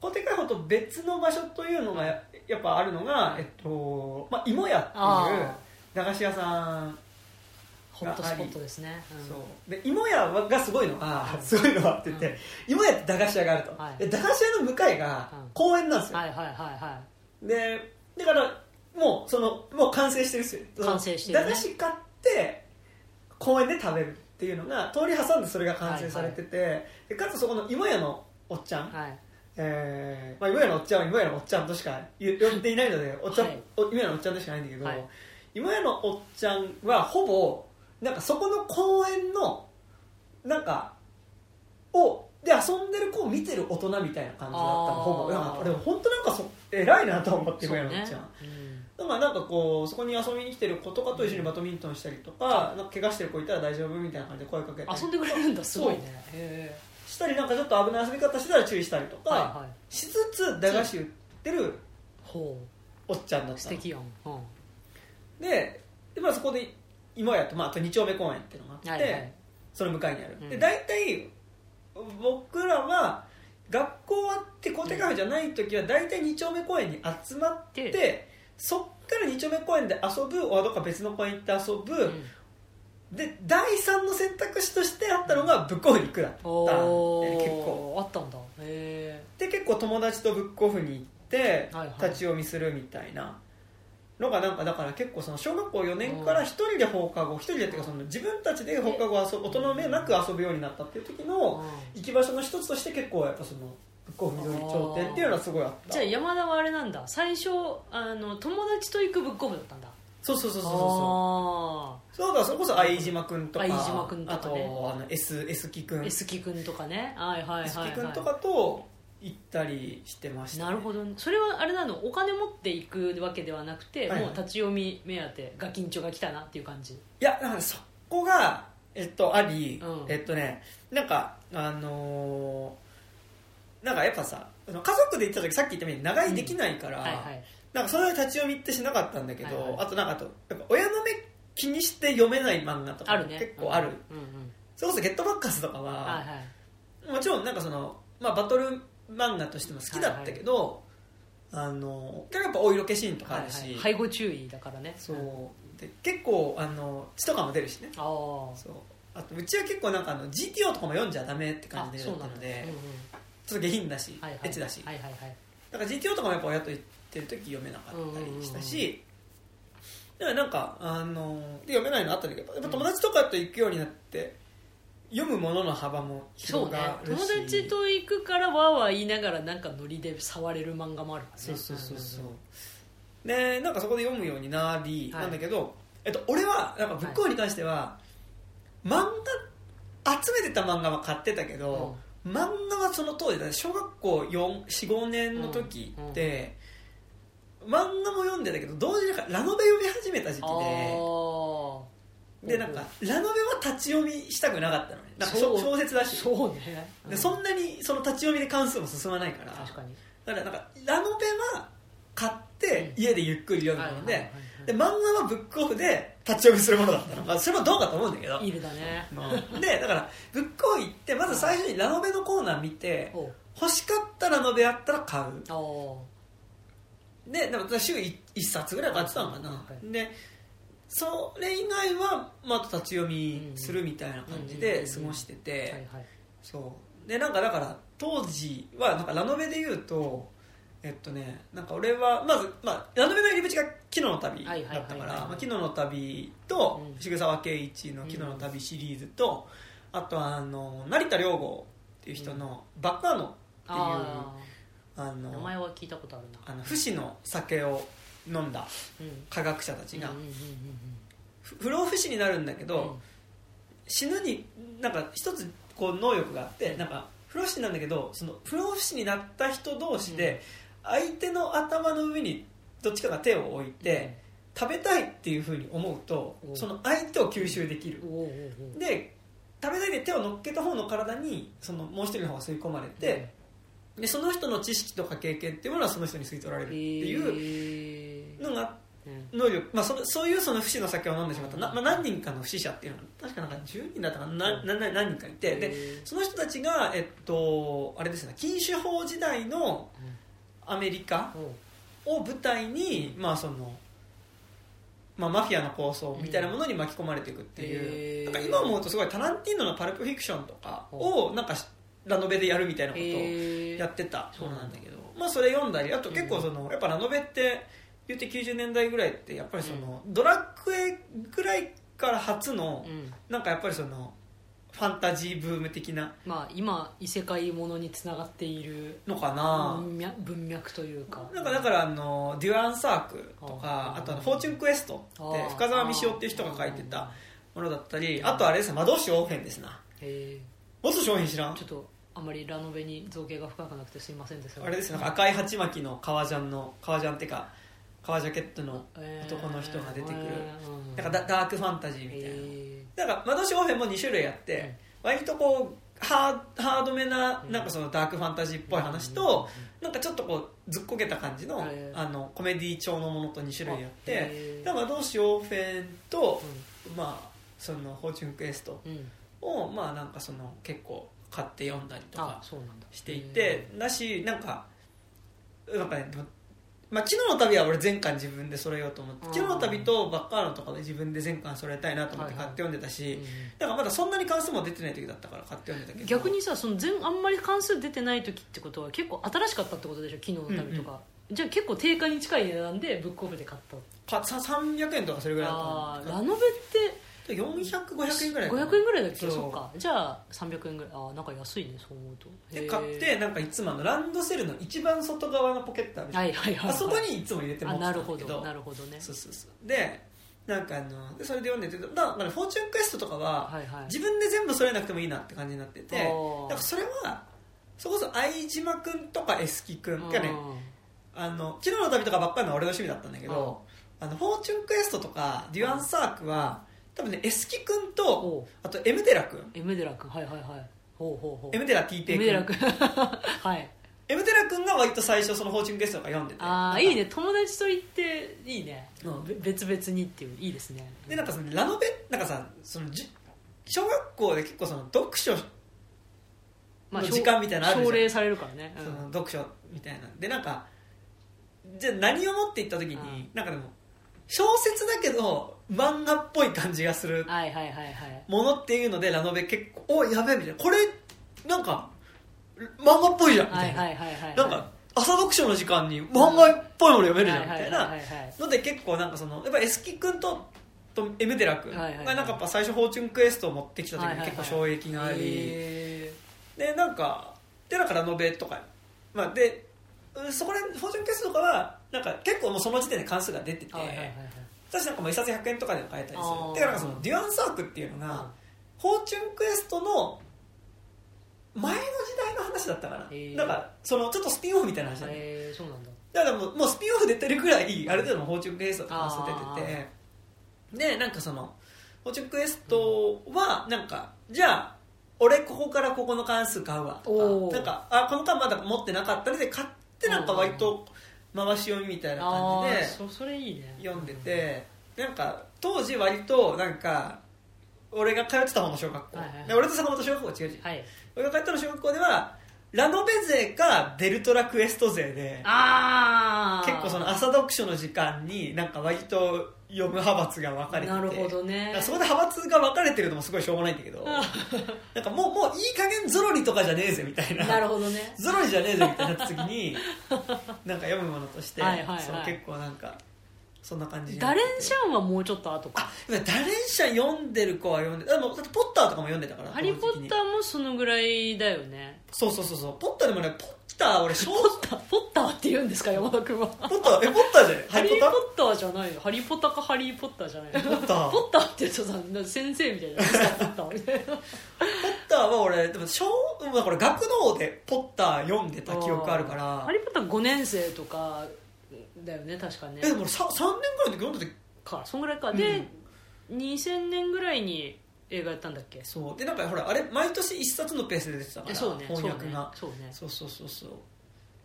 はい校庭開放と別の場所というのがややっぱあるのが、えっとまあ、芋屋っていうあ駄菓子屋さんホットスポットですね、うん。そう。で芋屋がすごいのはすごいのはって言って、芋屋って駄菓子屋があると、はい。で駄菓子屋の向かいがうん。公園なんですよ、はいはいはいはでだからもうそのもう完成してるっすよ。完成してるね。駄菓子買って公園で食べるっていうのが通り挟んでそれが完成されてて、でかつそこの芋屋のおっちゃん、いはいえーまあ、芋屋のおっちゃんは芋屋のおっちゃんとしか言呼んでいないのでおっちゃん、はいお芋屋のおっちゃんでしかないんだけど、はい。芋屋のおっちゃんはほぼなんかそこの公園のなんかをで遊んでる子を見てる大人みたいな感じだったのほぼ。なんかでも本当なんかそ偉いなと思ってそうね。芋屋のおっちゃん、うん。だからなんかこうそこに遊びに来てる子とかと一緒にバドミントンしたりとか,、なんか怪我してる子いたら大丈夫みたいな感じで声かけたり遊んでくれるんだすごいね。へしたりなんかちょっと危ない遊び方してたら注意したりとか、えはいはい。しつつ駄菓子売ってるほおっちゃんだった素敵やん、うん。でで、まあ、そこで今やと、まあ、あと2丁目公園っていうのがあって、はいはい。その向かいにある、うん。で大体僕らは学校終わって校庭カフェじゃない時は大体2丁目公園に集まって、でそっから2丁目公園で遊ぶおどっか別の公園行って遊ぶ、うんで第3の選択肢としてあったのがブックオフに行くだった結構。あったんだ。へで結構友達とブックオフに行って立ち読みするみたいなのがなんかだから結構その小学校4年から一人で放課後一人でっていうかその自分たちで放課後遊ぶ大人の目なく遊ぶようになったっていう時えのうん。行き場所の一つとして結構やっぱそのブックオフ緑頂点っていうのはすごいあった。じゃあ山田はあれなんだ。最初あの友達と行くブックオフだったんだそうそうそうそうそうあそうだそれこそ相島君とか相島君とかね。あとあの S, S 木君あエスキ君とかね。はいはいはい、はい、エスキ君とかと行ったりしてました、なるほど。ねそれはあれなの？お金持っていくわけではなくて、はい。はいもう立ち読み目当てガキンチョが来たなっていう感じ？いやだからそこがえっとあり、うん。えっとねなんかあのーなんかやっぱさ家族で行った時さっき言ったように長居できないから、はいはいなんかそれで立ち読みってしなかったんだけど、はいはい。あとなんかあとやっぱ親の目気にして読めない漫画とか結構ある、うんうんうんそれこそ「ゲットバッカス」とかは、はいはい。もちろんなんかその、まあ、バトル漫画としても好きだったけど、あの結構やっぱお色気シーンとかあるし、はいはい。背後注意だからね。そう。で結構あの血とかも出るしね。ああそう。あとうちは結構なんかあの GTO とかも読んじゃダメって感じでだだったのでうんうんちょっと下品だし、はいはい。エッチだし、はいはいはい。だから GTO とかもやっぱ親と言ってる時読めなかったりしたし、だからなんかあので読めないのあったんだけどやっぱ友達とかと行くようになって、読むものの幅もそうね広がるし。友達と行くからわーわー言いながらなんかノリで触れる漫画もあるからね。そうそうそうそう。でなんかそこで読むようになりはい。なんだけど、えっと、俺はなんかブックオフに関しては、漫画集めてた漫画は買ってたけど、漫画はその当時だね。小学校45年の時って、漫画も読んでたけど同時にラノベ読み始めた時期あででなんかラノベは立ち読みしたくなかったのね。なんか小説だし。そうね。でそんなにその立ち読みで関数も進まないから。確かに。だからなんかラノベは買って家でゆっくり読むので、漫画はブックオフで立ち読みするものだったの、まあ、それもどうかと思うんだけど。いだね。うんでだからブックオフ行ってまず最初にラノベのコーナー見て欲しかったラノベあったら買う。おででも週 1, 冊ぐらい買ってたのかな、はいでそれ以外はまた立ち読みするみたいな感じで過ごしてて、そう。でなんかだから当時はなんかラノベで言うとえっとねなんか俺はまず、まあ、ラノベの入り口が「昨日の旅」だったから「まあ昨日の旅」とうん。渋沢栄一の「昨日の旅」シリーズと、あとはあの成田凌吾っていう人の「バッカーノ」っていうあああ名の前は聞いたことあるな。あの不死の酒を飲んだうん。科学者たちが。不老不死になるんだけうんど、死ぬになんか一つこう能力があってなんか不老不死なんだけどその不老不死になった人同士で相手の頭の上にどっちかが手を置いて、食べたいっていうふうに思うとおその相手を吸収できる。で食べたいで手を乗っけた方の体にそのもう一人の方が吸い込まれて、でその人の知識とか経験っていうものはその人に吸い取られるっていうへのがー能力、まあ、そのそういうその不死の酒を飲んでしまった、なまあ、何人かの不死者っていうのは確かなんか10人だったかな、なな何人かいて。でへその人たちが、えっと、あれですね禁酒法時代のアメリカを舞台に、まあそのまあ、マフィアの構想みたいなものに巻き込まれていくっていう、うんなんか今思うとすごいタランティーノの「パルプフィクション」とかをなんかラノベでやるみたいなことをやってた。そうなんだけど、まあ、それ読んだりあと結構その、やっぱラノベって言って90年代ぐらいってやっぱりその、ドラクエぐらいから初の、うん。なんかやっぱりそのファンタジーブーム的なまあ今異世界ものにつながっているのかな、文脈文脈というか。なんかだからあのデュアンサークとかあとあのフォーチュンクエストって深澤美潮っていう人が書いてたものだったりあとあれですね魔導士オーフェンですなへ魔導士オーフェン知らん？ーちょっとあまりラノベに造詣が深くなくてすいませんでした。あれですね。赤い鉢巻きの革ジャンの革ジャンっていうか革ジャケットの男の人が出てくる。なんかダダークファンタジーみたいな。へなんか魔導士オーフェンも2種類あって、割とこうハーハードめななんかそのダークファンタジーっぽい話と、なんかちょっとこうずっこけた感じの,、へー。あのコメディ調のものと2種類あってだから魔導士オーフェンと、まあそのフォーチュンクエスト。うんうんをまあなんかその結構買って読んだりとあかしていてだしなんかなんかねまあ、昨日の旅は俺全巻自分で揃えようと思ってうん昨日の旅とバッカーノとかで自分で全巻揃えたいなと思って買って読んでたし、うんだからまだそんなに関数も出てない時だったから買って読んでたけど。逆にさその全あんまり関数出てない時ってことは結構新しかったってことでしょ昨日の旅とか、じゃあ結構定価に近い値段でブックオフで買った。かさ300円とかそれぐらいだったラノベって400500円ぐらいかな。500円ぐらいだっけ？そう。そうか。じゃあ300円ぐらい。あーなんか安いねそう思うと。で買ってなんかいつもあのランドセルの一番外側のポケットあるじゃん。はいはいはい、はい、あそこにいつも入れて持ってなんるほだけど。どなるほどね。そうそうそう。でなんかあのでそれで読んでてだからフォーチュンクエストとかは、はいはい。自分で全部揃えなくてもいいなって感じになっててだからそれはそれこそ相島君とかエスキ君がねうん。あのキノの旅とかばっかりの俺の趣味だったんだけど、あのフォーチュンクエストとかデュアンサークは多分ねエスキ君おとう。あとエムデラ君。エムデラ君。はいはいはい。ほうほうほう。エムデラ T ペイエムデラ君。君 はい。エムデラ君が割と最初そのフォーチュンクエストとか読んでてああいいね。友達と行っていいね、うんべ別々にっていういいですね。でなんかそのラノベ？なんかさそのじ小学校で結構その読書まあの時間みたいなのあるじゃん。奨励されるからね、うん。その読書みたいな。でなんかじゃあ何を持っていった時に、うん。なんかでも小説だけど漫画っぽい感じがするはいはいはいはい。ものっていうのでラノベ結構おやべえみたいな。これなんか漫画っぽいじゃんみたはいいな、はいはいはいなんか朝読書の時間に漫画っぽいもの読めるじゃんみたいな。はいはいはいはい。ので結構なんかそのやっぱエスキ君ととエムデラ君はいはいはい。がなんかやっぱ最初フォーチュンクエストを持ってきた時に結構衝撃があり、へでなんかでなんかラノベとか、まあ、でうんそこら辺フォーチュンクエストとかはなんか結構もうその時点で巻数が出てて、ーはいはいはいはい私なんかもう一冊100円とかでも買えたりする。あー。だからなんかそのデュアンサークっていうのが、フォーチュンクエストの前の時代の話だったかな、んかそのちょっとスピンオフみたいな話だね、へーそうなんだ。だからもうもうスピンオフ出てるぐらいある程度のフォーチュンクエストとか話出てて。でなんかそのフォーチュンクエストはなんかじゃあ俺ここからここの関数買うわとかなんかあこの間まだ持ってなかったので買ってなんか割と回し読みみたいな感じでそそれいいね。読んでてなんか当時割となんか俺が通ってた方の小学校、はいはいはい。で俺と坂本小学校は違うし、はい。俺が通ったの小学校ではラノベ勢かデルトラクエスト勢でああ結構その朝読書の時間になんか割と読む派閥が分かれてて。なるほどね。そこで派閥が分かれてるのもすごいしょうもないんだけど なんかもうもういい加減ゾロリとかじゃねえぜみたいな。なるほどね。ゾロリじゃねえぜみたいにな時になんか読むものとしてはいはいはい。そう結構なんかそんな感じにダレンシャンはもうちょっと後か。ダレンシャン読んでる子は読んででもだってポッターとかも読んでたからハリー・ポッターーもそのぐらいだよね。そうそうそうそう。ポッターでもねポッター俺小ポッターポッターって言うんですか山田君は。ポッターえポッターじゃない？ハリー・ポハリーポッッターじゃないのハリー・ポッターかハリー・ポッターじゃないのポッターポッターって言うとさ先生みたいなポッター。みたいなポッターは俺でも小まあこれ学童でポッター読んでた記憶あるから。ハリー・ポッター5年生とかだよね確かね。えでも俺 3, 3年ぐらいの時読んでてかそんぐらいか。で、2000年ぐらいに映画やったんだっけ？そう。でなんかほらあれ毎年一冊のペースで出てたからえそうね翻訳が。そうね。そうそうそうそう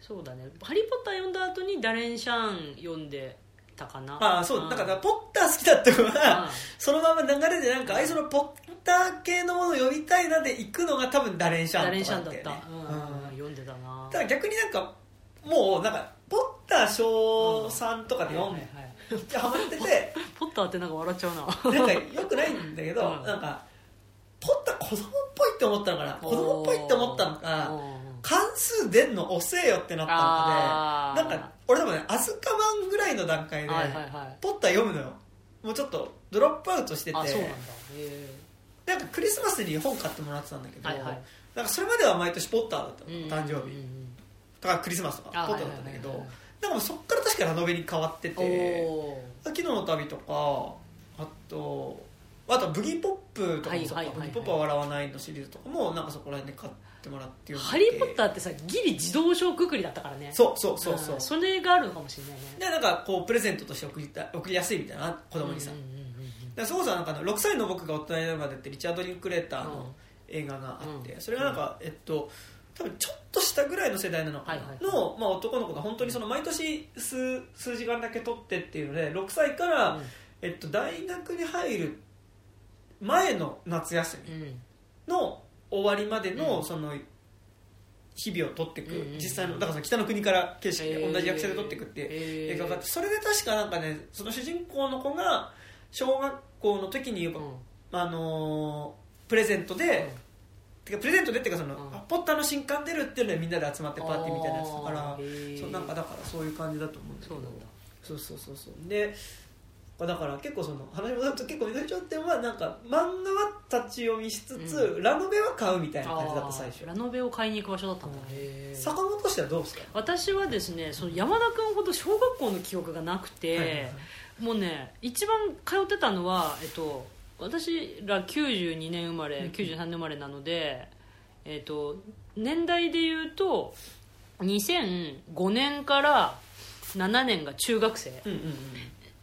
そう。だね「ハリー・ポッター」読んだ後にダレン・シャン読んでたかな。ああそう。うん。だからポッター好きだった子がうん。そのまま流れでなんかあいつのポッター系のものを読みたいなで行くのが多分ダレンシャンダレン・とシャンだった、うんうん。読んでたな。ただ逆になんかもうなんかポッター小3とかで読んはいはいはい。でハマっててポッターってなんか笑っちゃうな。なんかよくないんだけどうん。なんかポッター子供っぽいって思ったのかな。子供っぽいって思ったのかうん関数出んの遅えよってなったのでなんか俺多分ねアズカバンぐらいの段階ではいはいはい。ポッター読むのよ。もうちょっとドロップアウトしてて。なんかクリスマスに本買ってもらってたんだけど、はいはい。なんかそれまでは毎年ポッターだったの、え誕生日うんうんとかクリスマスとかあポッターだったんだけど、はいはいはいなんかもうそっから確かラノベに変わってうんてお昨日の旅とかあとあとブギーポップとかもそうか、はいはいはいはい。ブギーポップは笑わないのシリーズとかもなんかそこら辺で買ってもらってハリー・ポッターってさギリ自動小くくりだったからね。そうそうそうそう、ん。それがあるのかもしれないね。でなんかこうプレゼントとして送りた送りやすいみたいな子供にさ、うんうんそこそなんかあの6歳の僕が大人になるまでってリチャード・リンクレーターの映画があって、うんそれがなんか、えっと多分ちょっと下ぐらいの世代なの。はいはいの、まあ、男の子が本当にその毎年数数時間だけ取ってっていうので6歳から、うん。えっと、大学に入る前の夏休みうん。の終わりまでの、うん。その日々を取っていく、うん実際のだからその北の国から景色で同じ役者で取っていくっていう映画があって。それで確かなんかねその主人公の子が小学校の時に、うん。あのープレゼントで、てかプレゼントでっていうかその、うん。あポッターの新刊出るっていうのでみんなで集まってパーティーみたいなやつだからそうなんかだからそういう感じだと思うんだけど。そうそうそうそうそう。でだから結構その話戻ると結構緑頂点はなんか漫画は立ち読みしつつ、うラノベは買うみたいな感じだった最初。ラノベを買いに行く場所だったんだ、坂本としてはどうですか？私はですねその山田君ほど小学校の記憶がなくて、はいはいはい。もうね一番通ってたのは、えっと、私ら92年生まれ、うん。93年生まれなのでえー、と年代で言うと2005年から7年が中学生。うんうん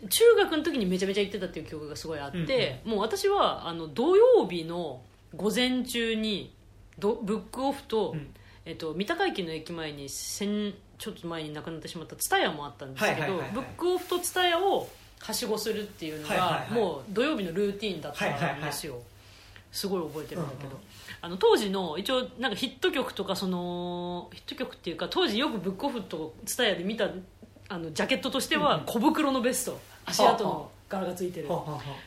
うん。中学の時にめちゃめちゃ行ってたっていう記憶がすごいあって、もう私はあの土曜日の午前中にどブックオフと,、うん。えっと三鷹駅の駅前に先ちょっと前になくなってしまった蔦屋もあったんですけど、はいはいはいはい。ブックオフと蔦屋をはしごするっていうのが、もう土曜日のルーティンだったんですよ、すごい覚えてるんだけど、うんうん。あの当時の一応なんかヒット曲とかそのヒット曲っていうか当時よくブックオフと蔦屋で見たあのジャケットとしてうんうん。は小袋のベスト。足跡の柄がついてる。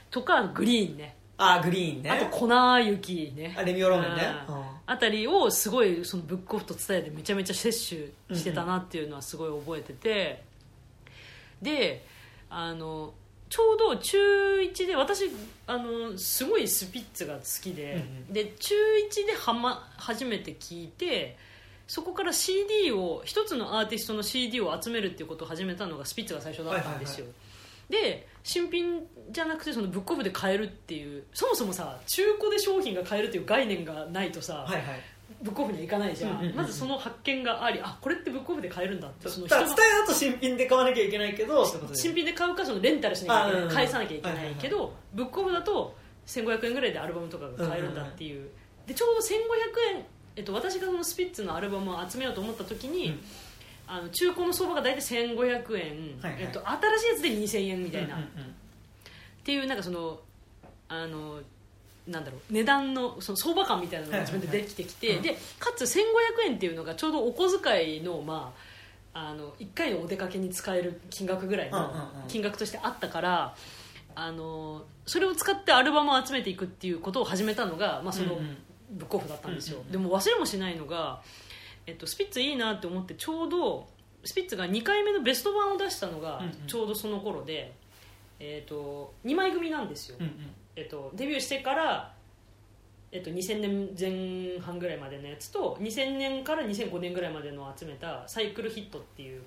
とかグリーンね。あグリーンね。あと粉雪ね。あレミオロメンね。うん。うん。あたりをすごいそのブックオフと伝えでめちゃめちゃ摂取してたなっていうのはすごい覚えてて、であのちょうど中1で私あのすごいスピッツが好きで、うんうん。で中1では、ま、初めて聞いてそこから CD を一つのアーティストの CD を集めるっていうことを始めたのがスピッツが最初だったんですよ、で新品じゃなくてそのブックオフで買えるっていうそもそもさ中古で商品が買えるっていう概念がないとさ、はいはいブックオフには行かないじゃん,、うんうんうんうん。まずその発見がありあこれってブックオフで買えるんだってその人が伝えだと新品で買わなきゃいけないけど新品で買うかそのレンタルしなきゃいけないあうんうん返さなきゃいけなはいけどブックオフだと1500円ぐらいでアルバムとかが買えるんだっていう。でちょうど1500円、えっと、私がそのスピッツのアルバムを集めようと思った時に、うん。あの中古の相場が大体1500円、はいはい。えっと、新しいやつで2000円みたいな、うんうん。っていうなんかそのあのなんだろう値段のその相場感みたいなのが自分でできてきて、でかつ1500円っていうのがちょうどお小遣いの,、まあ、あの1回のお出かけに使える金額ぐらいの金額としてあったから。あのそれを使ってアルバムを集めていくっていうことを始めたのが、まあ、そのブックオフだったんですよ、でも忘れもしないのが、えっと、スピッツいいなって思ってちょうどスピッツが2回目のベスト版を出したのがちょうどその頃で、えっと2枚組なんですよ、えっと、デビューしてから、えっと、2000年前半ぐらいまでのやつと2000年から2005年ぐらいまでのを集めたサイクルヒットっていう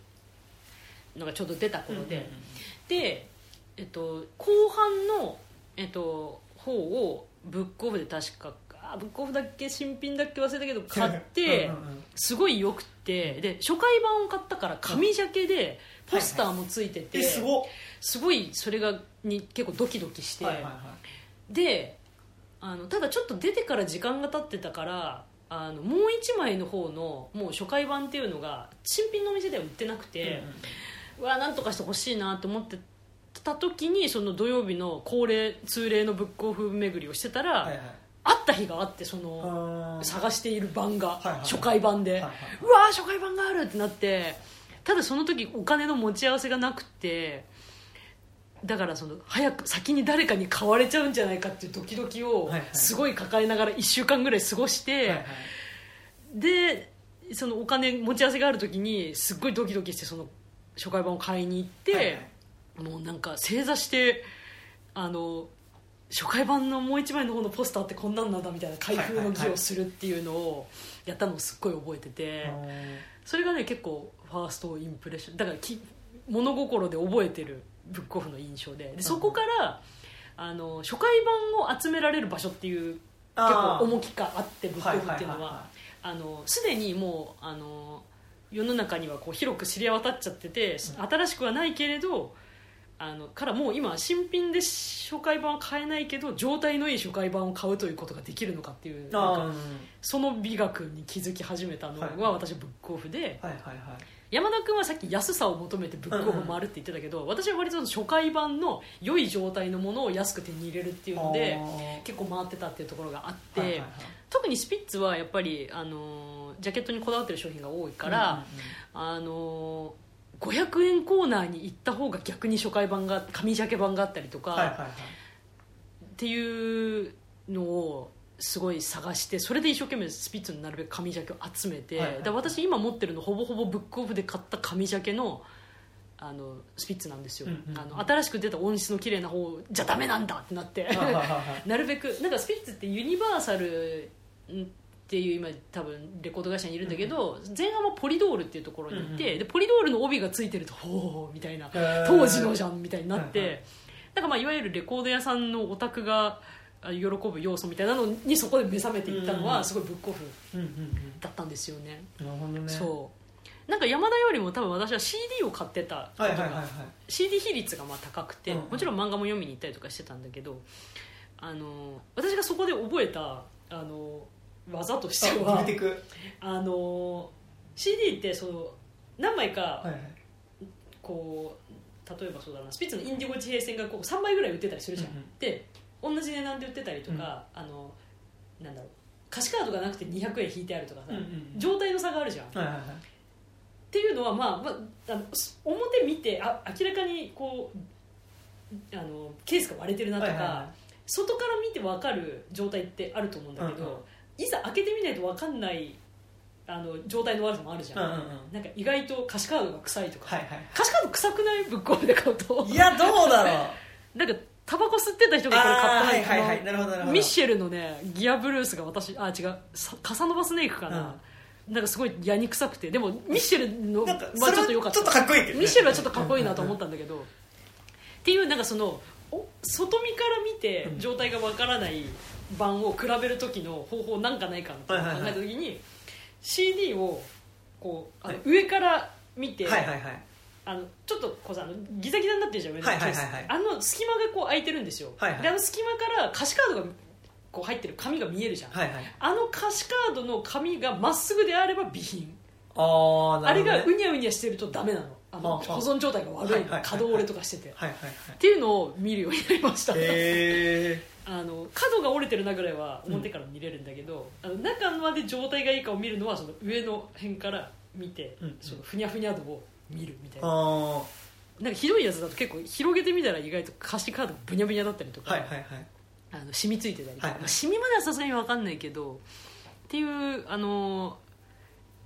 のがちょうど出た頃で、で、えっと、後半の、えっと、方をブックオフで確かあブックオフだっけ？新品だっけ？忘れたけど 買ってすごいよくって。で初回版を買ったから紙ジャケでポスターもついてて、えすごっ。すごいそれがに結構ドキドキして、はいはいはい。であのただちょっと出てから時間が経ってたからあのもう1枚の方のもう初回版っていうのが新品のお店では売ってなくて、うわなんとかしてほしいなって思ってた時にその土曜日の恒例通例のブックオフ巡りをしてたら、はいはい。会った日があってその探している版が、はいはい初回版で、はいはい。うわー初回版があるってなってただその時お金の持ち合わせがなくてだからその早く先に誰かに買われちゃうんじゃないかっていうドキドキをすごい抱えながら1週間ぐらい過ごして、はいはいでそのお金持ち合わせがある時にすっごいドキドキしてその初回版を買いに行って、はいはい。もうなんか正座してあの初回版のもう一枚の方のポスターってこんなんなんだみたいな開封の儀をするっていうのをやったのをすっごい覚えてて、それがね結構ファーストインプレッション。だからき物心で覚えてるブックオフの印象で。でそこからあの初回版を集められる場所っていう結構重きがあってブックオフっていうのは。あのすでにもうあの世の中にはこう広く知れ渡っちゃってて新しくはないけれどあのからもう今新品で初回版は買えないけど状態のいい初回版を買うということができるのかっていうなんかその美学に気づき始めたのはい。が私はブックオフで。はいはいはい山田君はさっき安さを求めてブックオフ回るって言ってたけど私は割と初回版の良い状態のものを安く手に入れるっていうので結構回ってたっていうところがあって、はいはいはい。特にスピッツはやっぱりあのジャケットにこだわってる商品が多いから、あの500円コーナーに行った方が逆に初回版が紙ジャケ版があったりとか、はいはいはい。っていうのをすごい探してそれで一生懸命スピッツのなるべく紙ジャケを集めて、はいはい私今持ってるのほぼほぼブックオフで買った紙ジャケのあのスピッツなんですよ、うんうんあの新しく出た音質の綺麗な方じゃダメなんだってなって。なるべくなんかスピッツってユニバーサルっていう今多分レコード会社にいるんだけど、前半はポリドールっていうところにいて、うんうん。でポリドールの帯がついてるとおおみたいな当時のじゃんみたいになって、はいはいなんかまあいわゆるレコード屋さんのオタクがあ喜ぶ要素みたいなのにそこで目覚めていったのうん。はすごいブックオフだったんですよね、うんなるほどね。そう。なんか山田よりも多分私は CD を買ってたことがはいはいはいはい。CD 比率がまあ高くて、もちろん漫画も読みに行ったりとかしてたんだけどあの私がそこで覚えたあの技としてはあの CD ってその何枚かはいはい。こう例えばそうだなスピッツのインディゴ地平線がこう3枚ぐらい売ってたりするじゃん、うんうん。で同じ値段で売ってたりとか、あのなんだろう歌詞カードがなくて200円引いてあるとかさ、うんうん状態の差があるじゃん、はいはいはい。っていうのは、まあまあ、あのす表見てあ明らかにこうあのケースが割れてるなとか、はいはいは外から見て分かる状態ってあると思うんだけど、うんうん。いざ開けてみないと分かんないあの状態の悪さもあるじゃん,、うんうんうん。なんか意外と歌詞カードが臭いとか、はいはい歌詞カード臭くない？ブックオフで買うと。いやどうだろう。なんかタバコ吸ってた人がこれ買ったはいはいはい。なるほどなるほど。ミッシェルのねギアブルースが私あ違う。さカサノバスネークかな、なんかすごいやにくさくて。でもミッシェルのなんかまあちょっと良かった。ちょっとかっこいいけどね。ミッシェルはちょっとかっこいいなと思ったんだけど。っていうなんかそのお外見から見てうん。状態がわからない版を比べる時の方法なんかないかなって考えた時に CD をこうあのはい。上から見て、はいはいはいあのちょっとこうさあのギザギザになってるじゃん上のはいはいはい。はいあの隙間がこう開いてるんですよ、はいはい。であの隙間から歌詞カードがこう入ってる紙が見えるじゃん、はいはい。あの歌詞カードの紙がまっすぐであれば備品。あああれがうにゃうにゃしてるとダメなの。あのはあはあ保存状態が悪いはいはいはいはい。可動折れとかしてて、はいはいっていうのを見るようになりました、はいへえあの角が折れてるなぐらいは表から見れるんだけど、あの中まで状態がいいかを見るのはその上の辺から見て、うん。そのふにゃふにゃ度を見るみたいな。あなんかひどいやつだと結構広げてみたら意外と歌詞カードがブニャブニャだったりとか、あはいはいはい。あの染みついてたりとか、はいはい。まあ染みまではさすがに分かんないけどっていうあの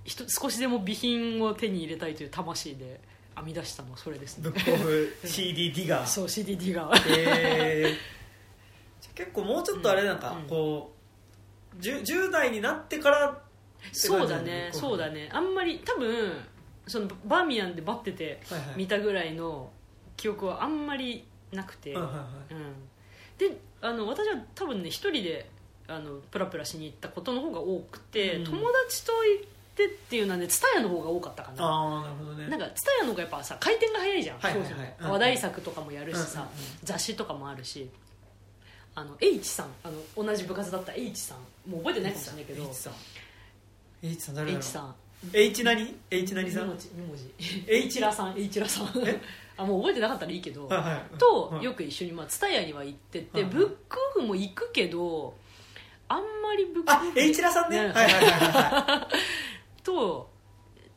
ひと少しでも備品を手に入れたいという魂で編み出したのはそれですね。ブックオフ CD ディガー。そう CDD がへえ結構もうちょっとあれなんか、うん。こう 10, 10代になってからそうだねそうだね。あんまり多分そのバーミヤンで待っててはいはい。見たぐらいの記憶はあんまりなくて、はいはいはい。うん、であの私は多分ね一人であのプラプラしに行ったことの方が多くて、うん。友達と行ってっていうのはね蔦屋の方が多かったかな。ああなるほどね。なんか蔦屋の方がやっぱさ回転が早いじゃん、はいはいはい。話題作とかもやるしさ、うんうんうん。雑誌とかもあるし。あの H さん。あの同じ部活だった H さん。もう覚えてないかもしれないけど。H さん。H さん誰だろう？H さん H 何？H 何さん？2文字二文字。H H ラさん H ラさん。あもう覚えてなかったらいいけど、はいとよく一緒にまあ蔦屋には行ってて、はいはい。ブックオフも行くけどあんまりブックオあフ H ラさんね。ねはいはいはいは と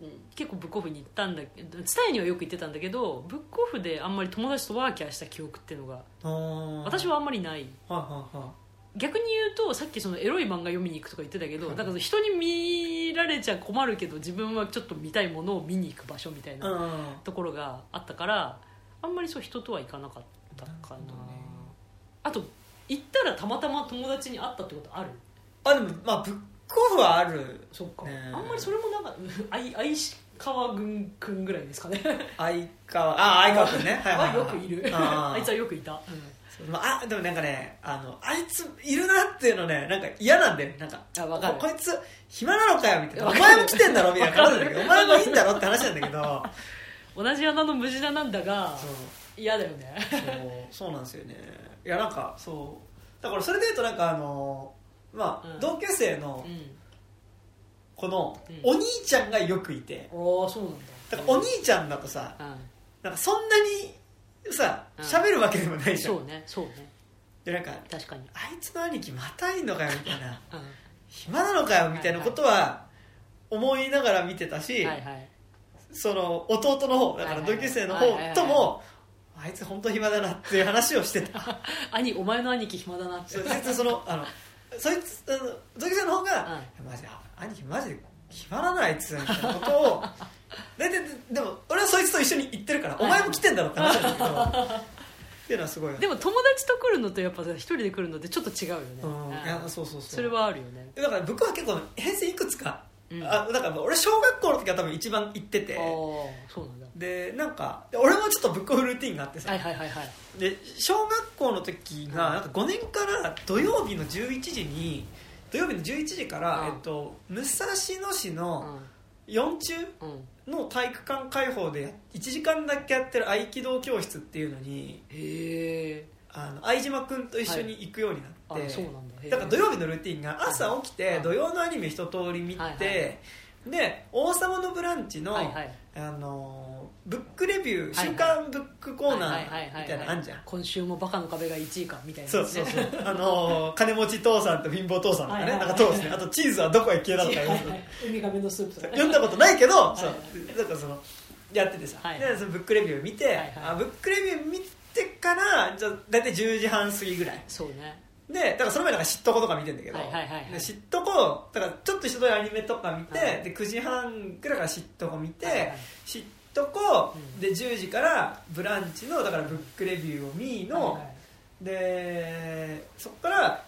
うん結構ブックオフに行ったんだけど蔦屋にはよく行ってたんだけどブックオフであんまり友達とワーキャーした記憶っていうのがいあ私はあんまりない。はいはいは逆に言うとさっきそのエロい漫画読みに行くとか言ってたけどはいなんか人に見られちゃ困るけど自分はちょっと見たいものを見に行く場所みたいなところがあったからあんまりそう人とは行かなかったかな。あと行ったらたまたま友達に会ったってことある？あでもまあブックオフはあるそっか、ねえあんまりそれもなんか愛愛川軍くんぐらいですかね。相川。あ相川君ね。はいはいはよくいる。あいつはよくいた、そうまあ、あでもなんかねあのあいついるなっていうのねなんか嫌なんだよね。なんかあわかる。ここいつ暇なのかよみたいな。お前も来てんだろみたいな話なんだけどお前もいいんだろって話なんだけど。同じ穴の無地ななんだが嫌だよね。そう。そうなんですよね。いやなんかそう。だからそれでいうとなんかあのまあ、うん。同級生のうん。このうん。お兄ちゃんがよくいて。ああそうなんだ。だからお兄ちゃんだとさうん。なんかそんなにさうん。喋るわけでもないじゃん、そうねそうね。でなんか確かに、あいつの兄貴またいんのかよみたいな。う暇なのかよみたいなことは思いながら見てたし、ん、はいはい。その弟の方だから同級生の方ともあいつ本当暇だなっていう話をしてた。兄お前の兄貴暇だなって。そう実はそのあのそいつあの同級生の方が、うん。マジで兄貴マジで暇だなあいつみたいなことを大 体ででも俺はそいつと一緒に行ってるからお前も来てんだろって話なんだけど。っていうのはすごいでも友達と来るのとやっぱさ一人で来るのってちょっと違うよね、うん。うん。いやそうそうそう。それはあるよね。だから僕は結構編成いくつか。うん。あだから俺小学校の時は多分一番行ってて。ああそうなんだ。でなんかで俺もちょっとブックオフルーティンがあってさ、はいはいはいはい。で小学校の時がなんか5年から土曜日の11時に土曜日の11時から、うん。えっと、武蔵野市うのん4中？うん。の体育館開放で1時間だけやってる合気道教室っていうのにあの相島君と一緒に行くようになあって、そうなんだ。から土曜日のルーティンが朝起きてはい。土曜のアニメ一通り見て、はいはいで「王様のブランチの」はいはい。あのブックレビュー、はい。はい週刊ブックコーナはいはいはいはい。ーみたいなのあんじゃん。今週もバカの壁が1位かみたいなそうそうそう。あのー金持ち父さんと貧乏父さんとかね。はいはいはい。なんかねあとチーズはどこへ消えたとか。はいはいウミガメのスープとか。読んだことないけど、いそうなんかそのやっててさ、はいでそのブックレビュー見て、はいはい。あブックレビュー見てからじゃあ大体10時半過ぎぐらい。そうね。でだからその前なんか知っとことか見てんだけど、はいはいはいはい。で知っとこだからちょっと一通りアニメとか見て、はいで9時半ぐらいから知っとこ見て、はいはい知っとこ、うん。で10時からブランチのだからブックレビューを見の、はいはい。でそこから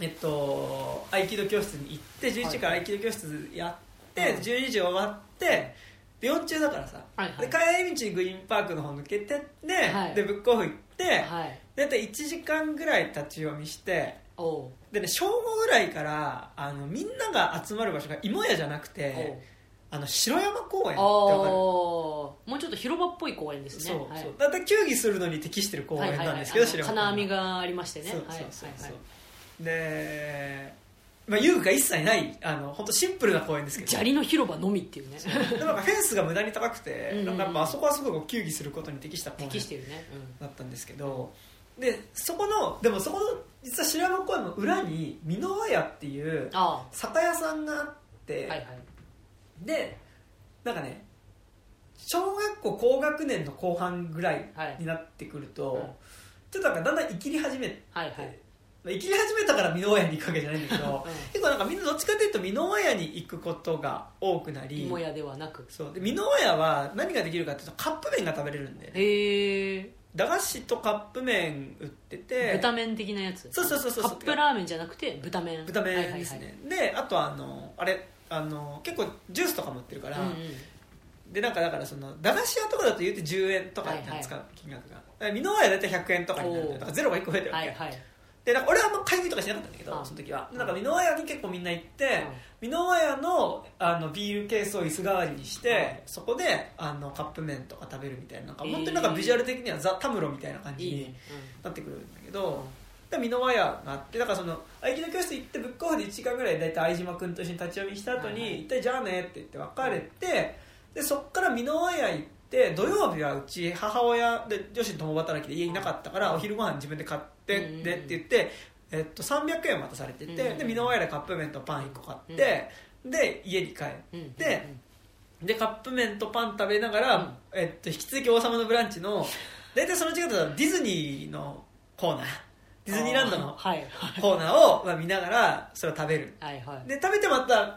えっと合気道教室に行って11時から合気道教室やって、はい12時終わってで4中だからさ、はいはい。で帰り道にグリーンパークの方抜けてって、はい。でブックオフ行って、はい。大体1時間ぐらい立ち読みしてでね正午ぐらいからあのみんなが集まる場所が芋屋じゃなくてあの城山公園ってかる？もうちょっと広場っぽい公園ですね。そうはい。そう。だいたい球技するのに適してる公園なんですけど、はいはい金網がありましてね。そうはいそうそうそう、で、まあ、遊具が一切ないあの本当シンプルな公園ですけど。砂利の広場のみっていうね。でもなんかフェンスが無駄に高くて、うんうんなんかあそこはすごいこう球技することに適した公園適してるね。だったんですけど。でそこのでもそこの実は白山公園の裏に箕輪屋っていうあ酒屋さんがあって、あはいはいでなんかね小学校高学年の後半ぐらいはい。になってくると、うん。ちょっとなんかだんだん生きり始めて、はいはい。まあ生きり始めたから箕輪屋に行くわけじゃないんだけど、うん。結構なんかみんなどっちかというと箕輪屋に行くことが多くなり芋屋ではなく。そう。で箕輪屋は何ができるかっていうとカップ麺が食べれるんで、へえ駄菓子とカップ麺売ってて豚麺的なやつ。そうそうそうそうカップラーメンじゃなくて豚麺。豚麺ですね、はいはいであとはあのあれあの結構ジュースとかも売ってるから、はいうんうん。でなんかだからその駄菓子屋とかだと言うて10円とかはいはい。使う金額が、だから箕輪屋だいたい100円とかになるんだからゼロが1個増えてるわけ、はいはい。でなんか俺はあんま買い食いとかしなかったんだけどあその時は。うん。なんか箕輪屋に結構みんな行って箕輪屋のあのビールケースを椅子代わりにしてそこであのカップ麺とか食べるみたいななんかえー本当になんかビジュアル的にはザ・タムロみたいな感じになってくるんだけど、で箕輪屋があってだからその合気道教室行ってブックオフで1時間ぐらい大体相島君と一緒に立ち読みした後に、はいはい。一体じゃあねって言って別れてでそっから箕輪屋行って土曜日はうち母親で女子共働きで家いなかったからお昼ご飯自分で買ってってって言って、えっと、300円渡されてて、うん。で箕輪屋でカップ麺とパン1個買って、で家に帰って。ででカップ麺とパン食べながら、うん。えっと、引き続き「王様のブランチ」の大体その時間だとディズニーのコーナーディズニーランドのはいはい。コーナーをまあ見ながらそれを食べる。はいはい。で食べてまた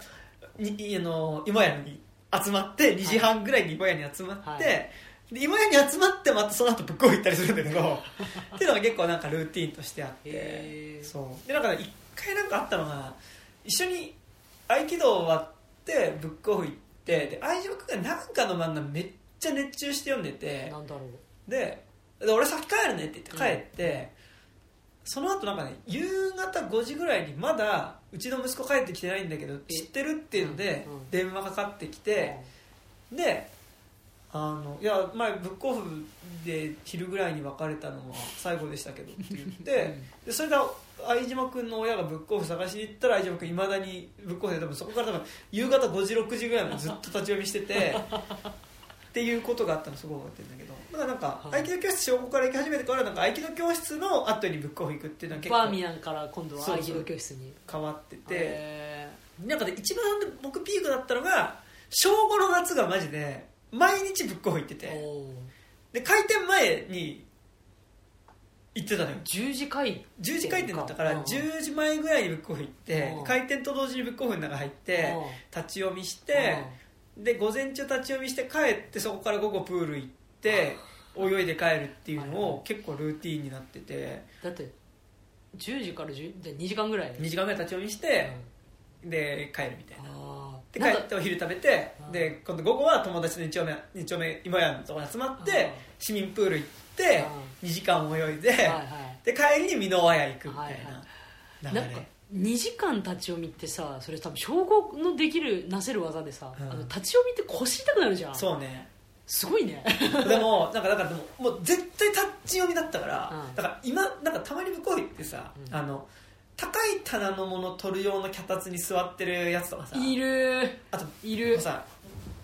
にあの芋屋に集まって2時半ぐらいに芋屋に集まって、はい。で芋屋に集まってまたその後ブックオフ行ったりするんだけど っていうのが結構なんかルーティンとしてあってそう。でなんかね一回なんかあったのが一緒に合気道終わってブックオフ行ってで相島君がなんかの漫画めっちゃ熱中して読んでてなんだろう。でで俺先帰るねって言って帰って、その後なんかね夕方5時ぐらいにまだうちの息子帰ってきてないんだけど知ってるっていうので電話かかってきて、であのいや前ブックオフで昼ぐらいに別れたのは最後でしたけどって言ってでそれで相島君の親がブックオフ探しに行ったら相島君いまだにブックオフで多分そこから多分夕方5時6時ぐらいまでずっと立ち読みしてて っていうことがあったのすごい覚えてるんだけど。だからなんかはい。合気道教室小5から行き始めてからなんか合気道教室の後にブックオフ行くっていうのは結バー構ミヤンから今度は合気道教室に。変わってて。へなんかね一番僕ピークだったのが小5の夏がマジで毎日ブックオフ行ってーてで開店前に行ってたのよ。10時開10時開店だったからうん。10時前ぐらいにブックオフ行ってうん。開店と同時にブックオフの中入って立ち読みしてで午前中立ち読みして帰ってそこから午後プール行って泳いで帰るっていうのはいを結構ルーティーンになってて。だって10時から10で2時間ぐらい。2時間ぐらい立ち読みしてで帰るみたいな。で帰ってお昼食べてうん。で今度午後は友達の2丁目二丁目今屋のと集まってうん。市民プール行って2時間泳いでで帰りに美濃和屋行くみたいな流なんかれ2時間立ち読みってさそれ多分小5のできるなせる技でさ、うん。あの立ち読みって腰痛くなるじゃん。そうね。すごいね。でもなんかだからでももう絶対タッチ読みだったから、うん。だから今なんかたまに向こう行ってさ、うん。あの高い棚のもの取る用の脚立に座ってるやつとかさいる。あといる。さ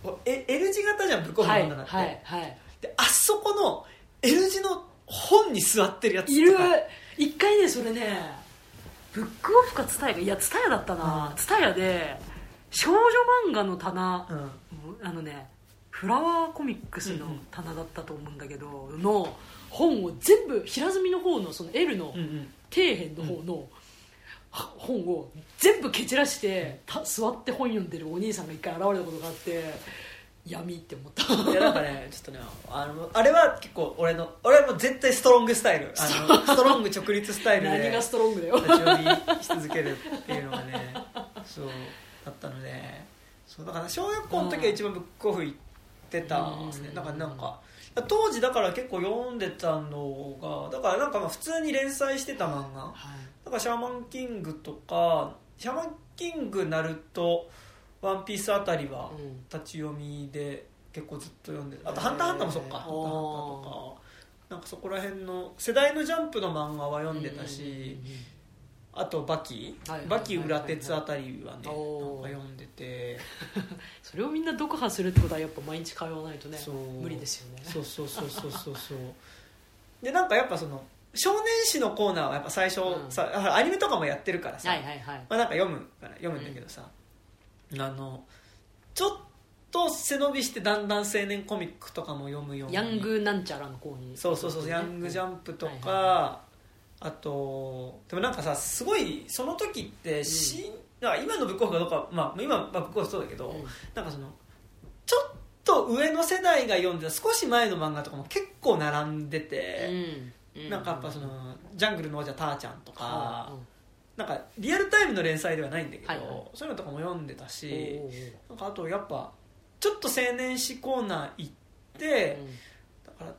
こうえ L 字型じゃん向こうのはい本棚って、はいはい。であそこの L 字の本に座ってるやつとか。いる。一回ねそれねブックオフかツタヤか。いやツタヤだったな。うん。ツタヤで少女漫画の棚、うん。あのねフラワーコミックスの棚だったと思うんだけど、の本を全部平積みの方のその L のうんうん。底辺の方の、は本を全部蹴散らしてた座って本読んでるお兄さんが一回現れたことがあって闇って思った。いやなんかねちょっとねあのあれは結構俺の俺はもう絶対ストロングスタイル。あのストロング。直立スタイルで何がストロングだよ。立ち読みし続けるっていうのがね そうだったのでそうだから小学校の時は一番ブックオフ行ってたんですね。うん。だからなんか当時だから結構読んでたのがだからなんかまあ普通に連載してた漫画。はい。だからシャーマンキングとかシャーマンキングナルトワンピースあたりはうん。立ち読みで結構ずっと読んであと「ハンターハンター」もそっか「ハンターハンター」とか。なんかそこら辺の世代のジャンプの漫画は読んでたし、あとバキ、はいバキ裏鉄あたりはねなんか読んでて。それをみんな読破するってことはやっぱ毎日通わないとね無理ですよね。そうそうそうそうそうそう。でなんかやっぱその少年誌のコーナーはやっぱ最初、うん。さアニメとかもやってるからさ、はいはいはい。まあ、なんか読むから読むんだけどさ、あのちょっと背伸びしてだんだん青年コミックとかも読むように。ヤングなんちゃらの方に。そうそうそう、ヤングジャンプとか、あとでもなんかさすごいその時ってし、なんか今のブックオフかどうか、まあ、今はブックオフそうだけど、うん。なんかそのちょっと上の世代が読んでた少し前の漫画とかも結構並んでて、うん。なんかやっぱそのジャングルの王者ターちゃんとか、うんなんかリアルタイムの連載ではないんだけど、はいはい。そういうのとかも読んでたし、なんかあとやっぱちょっと青年誌コーナー行って、だから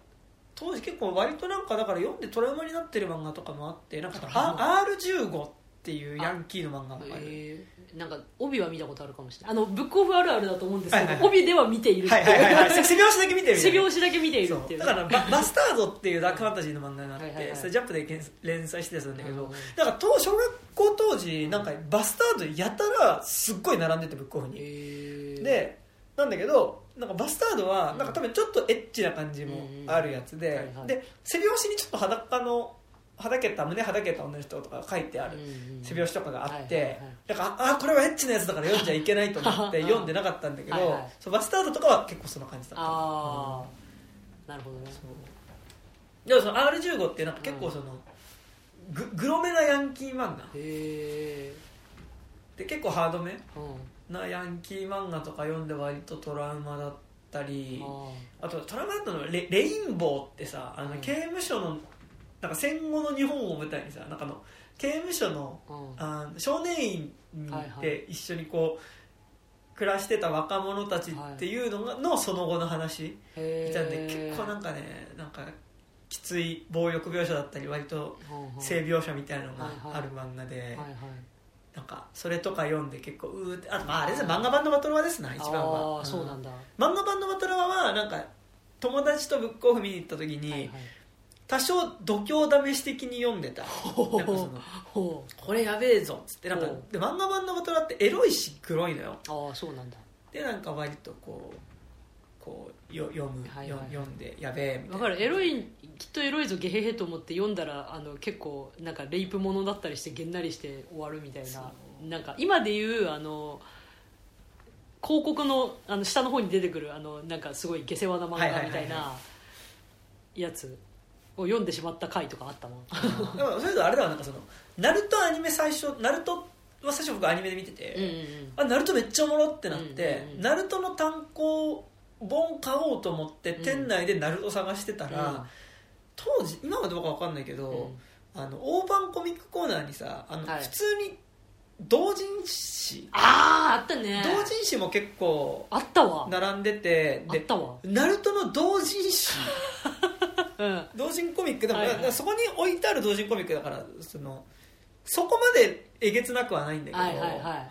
当時結構割となんかだから読んでトラウマになってる漫画とかもあってなんかあ R15 っていうヤンキーの漫画がある。えーなんか帯は見たことあるかもしれない。あのブックオフあるあるだと思うんですけど、はいはいはい。帯では見ているってはいはいはいはい。背表紙だけ見てるみたいな。背表紙だけ見ているそっていうう。だからババスタードっていうダークファンタジーの漫画があって、はいはいはい。それジャンプで連載してたやつなんだけど、うんだから当小学校当時なんかバスタードやたらすっごい並んでてブックオフに、えー。でなんだけどなんかバスタードはなんか多分ちょっとエッチな感じもあるやつで、うんはいはい。で背表紙にちょっと裸のはだけた胸はだけた女の人とか書いてあるうんうん背表紙とかがあって、だからあこれはエッチなやつだから読んじゃいけないと思って 読んでなかったんだけどはいはい。そうバスタードとかは結構そんな感じだった。ああなるほどね。でもその R15 ってなんか結構その、ググロめなヤンキー漫画。へえで結構ハードめうん。なヤンキー漫画とか読んで割とトラウマだったりああとトラウマだったのはレレインボーってさあの、うん。刑務所のなんか戦後の日本を舞台にさなんかあの刑務所のーうん。あの少年院に行はいはって一緒にこう暮らしてた若者たちっていうのが、のその後の話いなんで結構なんかねなんかきつい暴力描写だったり割とうんう。ん性描写みたいなのがはいはい。ある漫画で、はいはい。なんかそれとか読んで結構うーってあとまああれですね漫画版のバトロワですな一番は。ああそうなんだ。漫画版のバトロワはなんか友達とブックオフ見に行った時に、はいはい多少度胸試し的に読んでた。なんかそのほこれやべえぞっつってなんかで漫画版のバトラってエロいし黒いのよ。うああそうなんだ。でなんか割とこうこうよ読む、はいはい読んでやべえみたいな。わかる。エロいきっとエロいぞゲヘヘと思って読んだらあの結構なんかレイプものだったりしてげんなりして終わるみたいそななんか今でいうあの広告のあの下の方に出てくるあのなんかすごい下世話な漫画みたいはいはいなやつを読んでしまった回とかあったな でもそれとあれだわなんかそのナルトアニメ最初ナルトは最初僕アニメで見てて、うんうんうん。あナルトめっちゃおもろってなって、うんうんうん。ナルトの単行本買おうと思ってうん。店内でナルト探してたら、うん。当時今はどうかわかんないけど、あの大判コミックコーナーにさあの、はい。普通に同人誌。あああったね。同人誌も結構あったわ。並んでてであったわ。ナルトの同人誌。う ん同人コミックでも、はいはい。そこに置いてある同人コミックだからそのそこまでえげつなくはないんだけど、はいはいはい。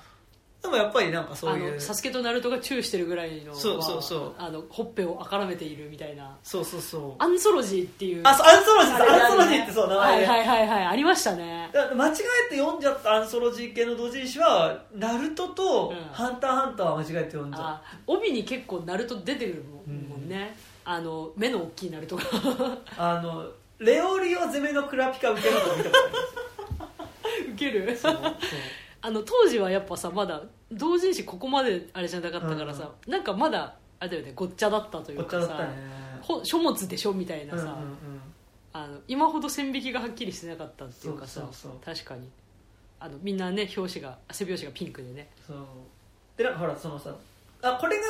でもやっぱりなんかそういうサスケとナルトがチューしてるぐらいのそうそうそう。あのほっぺをあからめているみたいな。そうそうそう。アンソロジーっていう。あそうアンソロジーあれアンソロジーってそう名前で、はいはいはいはい。ありましたね。間違えて読んじゃったアンソロジー系の同人誌はナルトとうん。ハンターハンターは間違えて読んじゃっあ帯に結構ナルト出てくるもん,、うん。ねあの目の大きいナルトがたあのレオリオ攻めのクラピカ受けるの見たことあウケる？そうそう。あの当時はやっぱさまだ同人誌ここまであれじゃなかったからさ、なんかまだあれだよねごっちゃだったというかさね。ほ書物でしょ？みたいなさ、うんうんうん。あの今ほど線引きがはっきりしてなかったっていうかさ確かに。あのみんなね表紙が背表紙がピンクでね。そう。でなんかほらそのさあこれが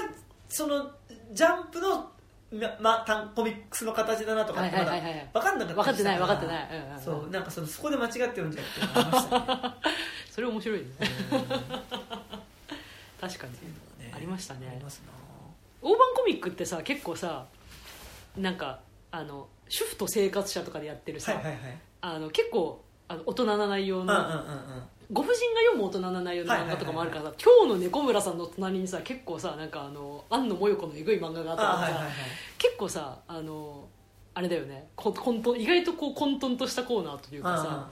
そのジャンプのまま単コミックスの形だなとかってまだ分かんなかった分かってない分かってない、うんうんうん。そうなんかそのそこで間違って読んじゃうっていうのがありましたね。それ面白いね。うん。確かに。ねありましたね。ありますな。大判コミックってさ結構さなんかあの主婦と生活者とかでやってるさ、はいはいはい。あの結構あの大人な内容の、うんうんうんうんご婦人が読む大人な内容の漫画とかもあるからさ、今日の猫村さんの隣にさ結構さなんかあの庵野もよこのえぐい漫画があったからさ、結構さあのあれだよね。こ混沌意外とこう混沌としたコーナーというかさ、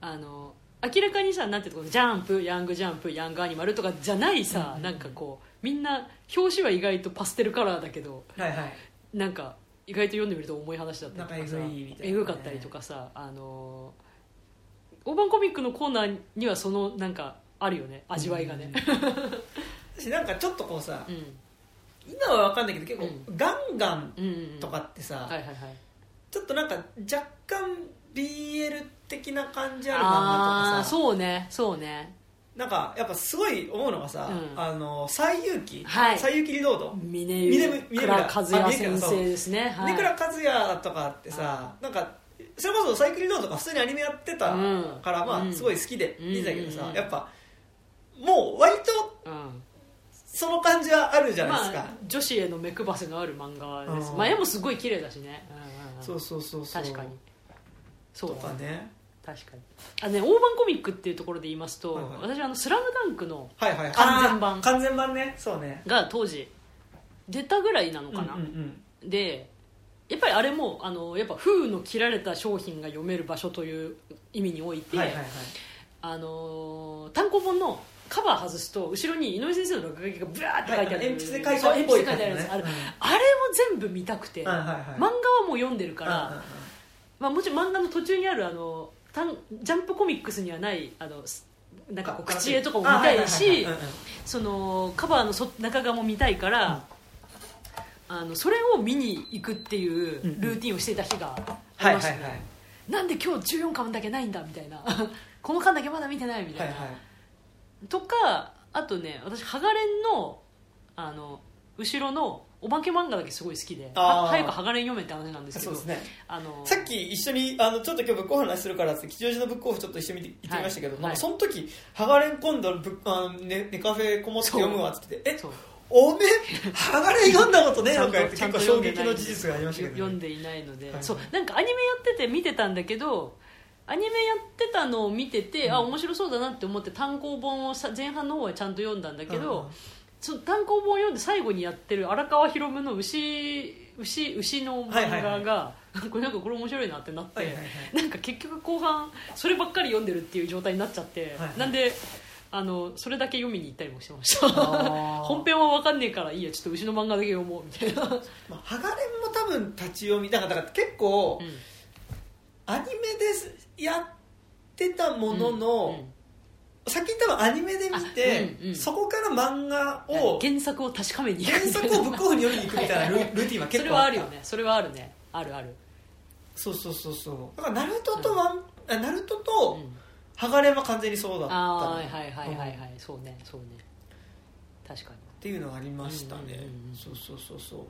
あの明らかにさなんていうのジャンプヤングジャンプヤングアニマルとかじゃないさ、うなんかこうみんな表紙は意外とパステルカラーだけどはいはい。なんか意外と読んでみると重い話だったりとかさえぐね。えぐかったりとかさあの大判コミックのコーナーにはそのなんかあるよね味わいがね、私なんかちょっとこうさうん、今は分かんないけど結構ガンガンとかってさ、ちょっとなんか若干 BL 的な感じある漫画とあかさ。あそうねそうね。なんかやっぱすごい思うのがさうん「あの西遊記」はい。西遊記リロード」峰村和也先生ですね。はい。根倉和也とかってさなんかそれこそサイクリロードとか普通にアニメやってたうん。から、まうん。あすごい好きで見てたけどさ、うん。やっぱもう割とうん。その感じはあるじゃないですか、まあ、女子への目配せのある漫画です、うん。まあ、絵もすごい綺麗だしね、そうそうそうそう。確かに。そうとかね。確かに。あね大判コミックっていうところで言いますと、はいはい。私あの「スラムダンクのはいはい。完全版あー完全版ね。そうね。が当時出たぐらいなのかな、うんうんうん。でやっぱりあれもあのやっぱ封の切られた商品が読める場所という意味において、はいはいはい。あのー単行本のカバー外すと後ろに井上先生の落書きがブワーって書いてある、はいはい鉛筆で書いてあるやつ。ある、感じね。あれも全部見たくて、はいはいはい。漫画はもう読んでるから、うんうんうん。まあ、もちろん漫画の途中にあるあの単ジャンプコミックスにはないあのすなんかこうあ口絵とかも見たいしそのカバーのそ中側も見たいから、あのそれを見に行くっていうルーティンをしていた日がありましたなんで今日14巻だけないんだみたいな。この巻だけまだ見てないみたいな、はいはい。とかあとね私ハガレンのあの後ろのお化け漫画だけすごい好きで。早くハガレン読めって話なんですけど。ね。あのさっき一緒にあのちょっと今日ブックオフの話するからって吉祥寺のブックオフちょっと一緒に行ってきましたけど、はい。その時ハガレン今度ブッあのネネカフェこもって読むわって言ってえ？そうおめえハガレン読んだことねえのか結構衝撃の事実がありましたけど、読んでいないので、はい。はいそうなんかアニメやってて見てたんだけどアニメやってたのを見てて、あ面白そうだなって思って単行本をさ前半の方はちゃんと読んだんだけど、うん。単行本を読んで最後にやってる荒川博夢の牛牛牛の漫画が、これなんかこれ面白いなってなって、はいはいはい。なんか結局後半そればっかり読んでるっていう状態になっちゃって、はいはい。なんであのそれだけ読みに行ったりもしてました。本編は分かんねえからいいやちょっと牛の漫画だけ読もうみたいな、まあ、ハガレンも多分立ち読みだから結構、うん。アニメでやってたものの、うんうん。先に多分アニメで見て、あうんうん。そこから漫画を原作を確かめに原作をブックオフに読みに行くみたいなルはい ルーティンは結それ構あった。はあるよね。それはあるね。あるある、そうそうそうそう。だからナルトとワン、あナルトうとん、ハガレンは完全にそうだったはいはいはいはいはい。そうねそうね。確かに。ていうのがありましたね、うんうんうんうん。そうそうそうそう。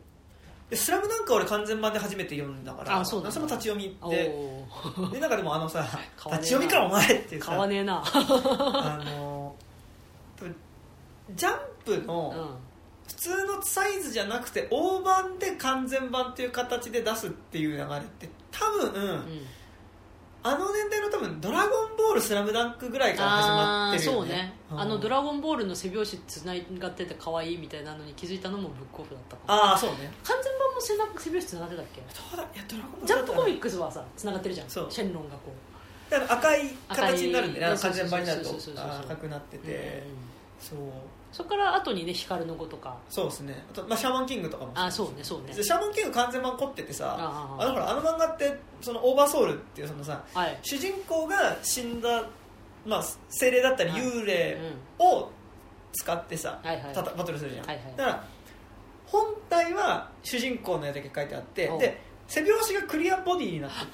でスラムダンクは俺完全版で初めて読んだからあそうなんだ。れも立ち読みおで。おでなんかでもあのさ 立ち読みかお前ってさ買わねえな。あのジャンプうのん。普通のサイズじゃなくて大判で完全版っていう形で出すっていう流れって多分、うんあの年代の多分「ドラゴンボールスラムダンクぐらいから始まってるよね。そうね、うん。あの「ドラゴンボール」の背表紙つながってて可愛いみたいなのに気づいたのもブックオフだった。ああそうね。完全版も背中背表紙つながってたっけ？どうだいやドラゴンボールジャンプコミッックスはさつながってるじゃん。シそう。ェンロンがこう。ク赤い形になるんでね。完全版になると赤くなってて、うんうん。そうそこから後にね光の子とか。そうですね。あと、まあ、シャーマンキングとかもあそうねそうね。でシャーマンキング完全版凝っててさああのほらあの漫画ってそのオーバーソウルっていうそのさはい。主人公が死んだ、まあ、精霊だったりはい。幽霊うんを使ってさ、はいはい。たたバトルするじゃん、はいはい。だから本体は主人公の絵だけ書いてあっておで背表紙がクリアボディになっててで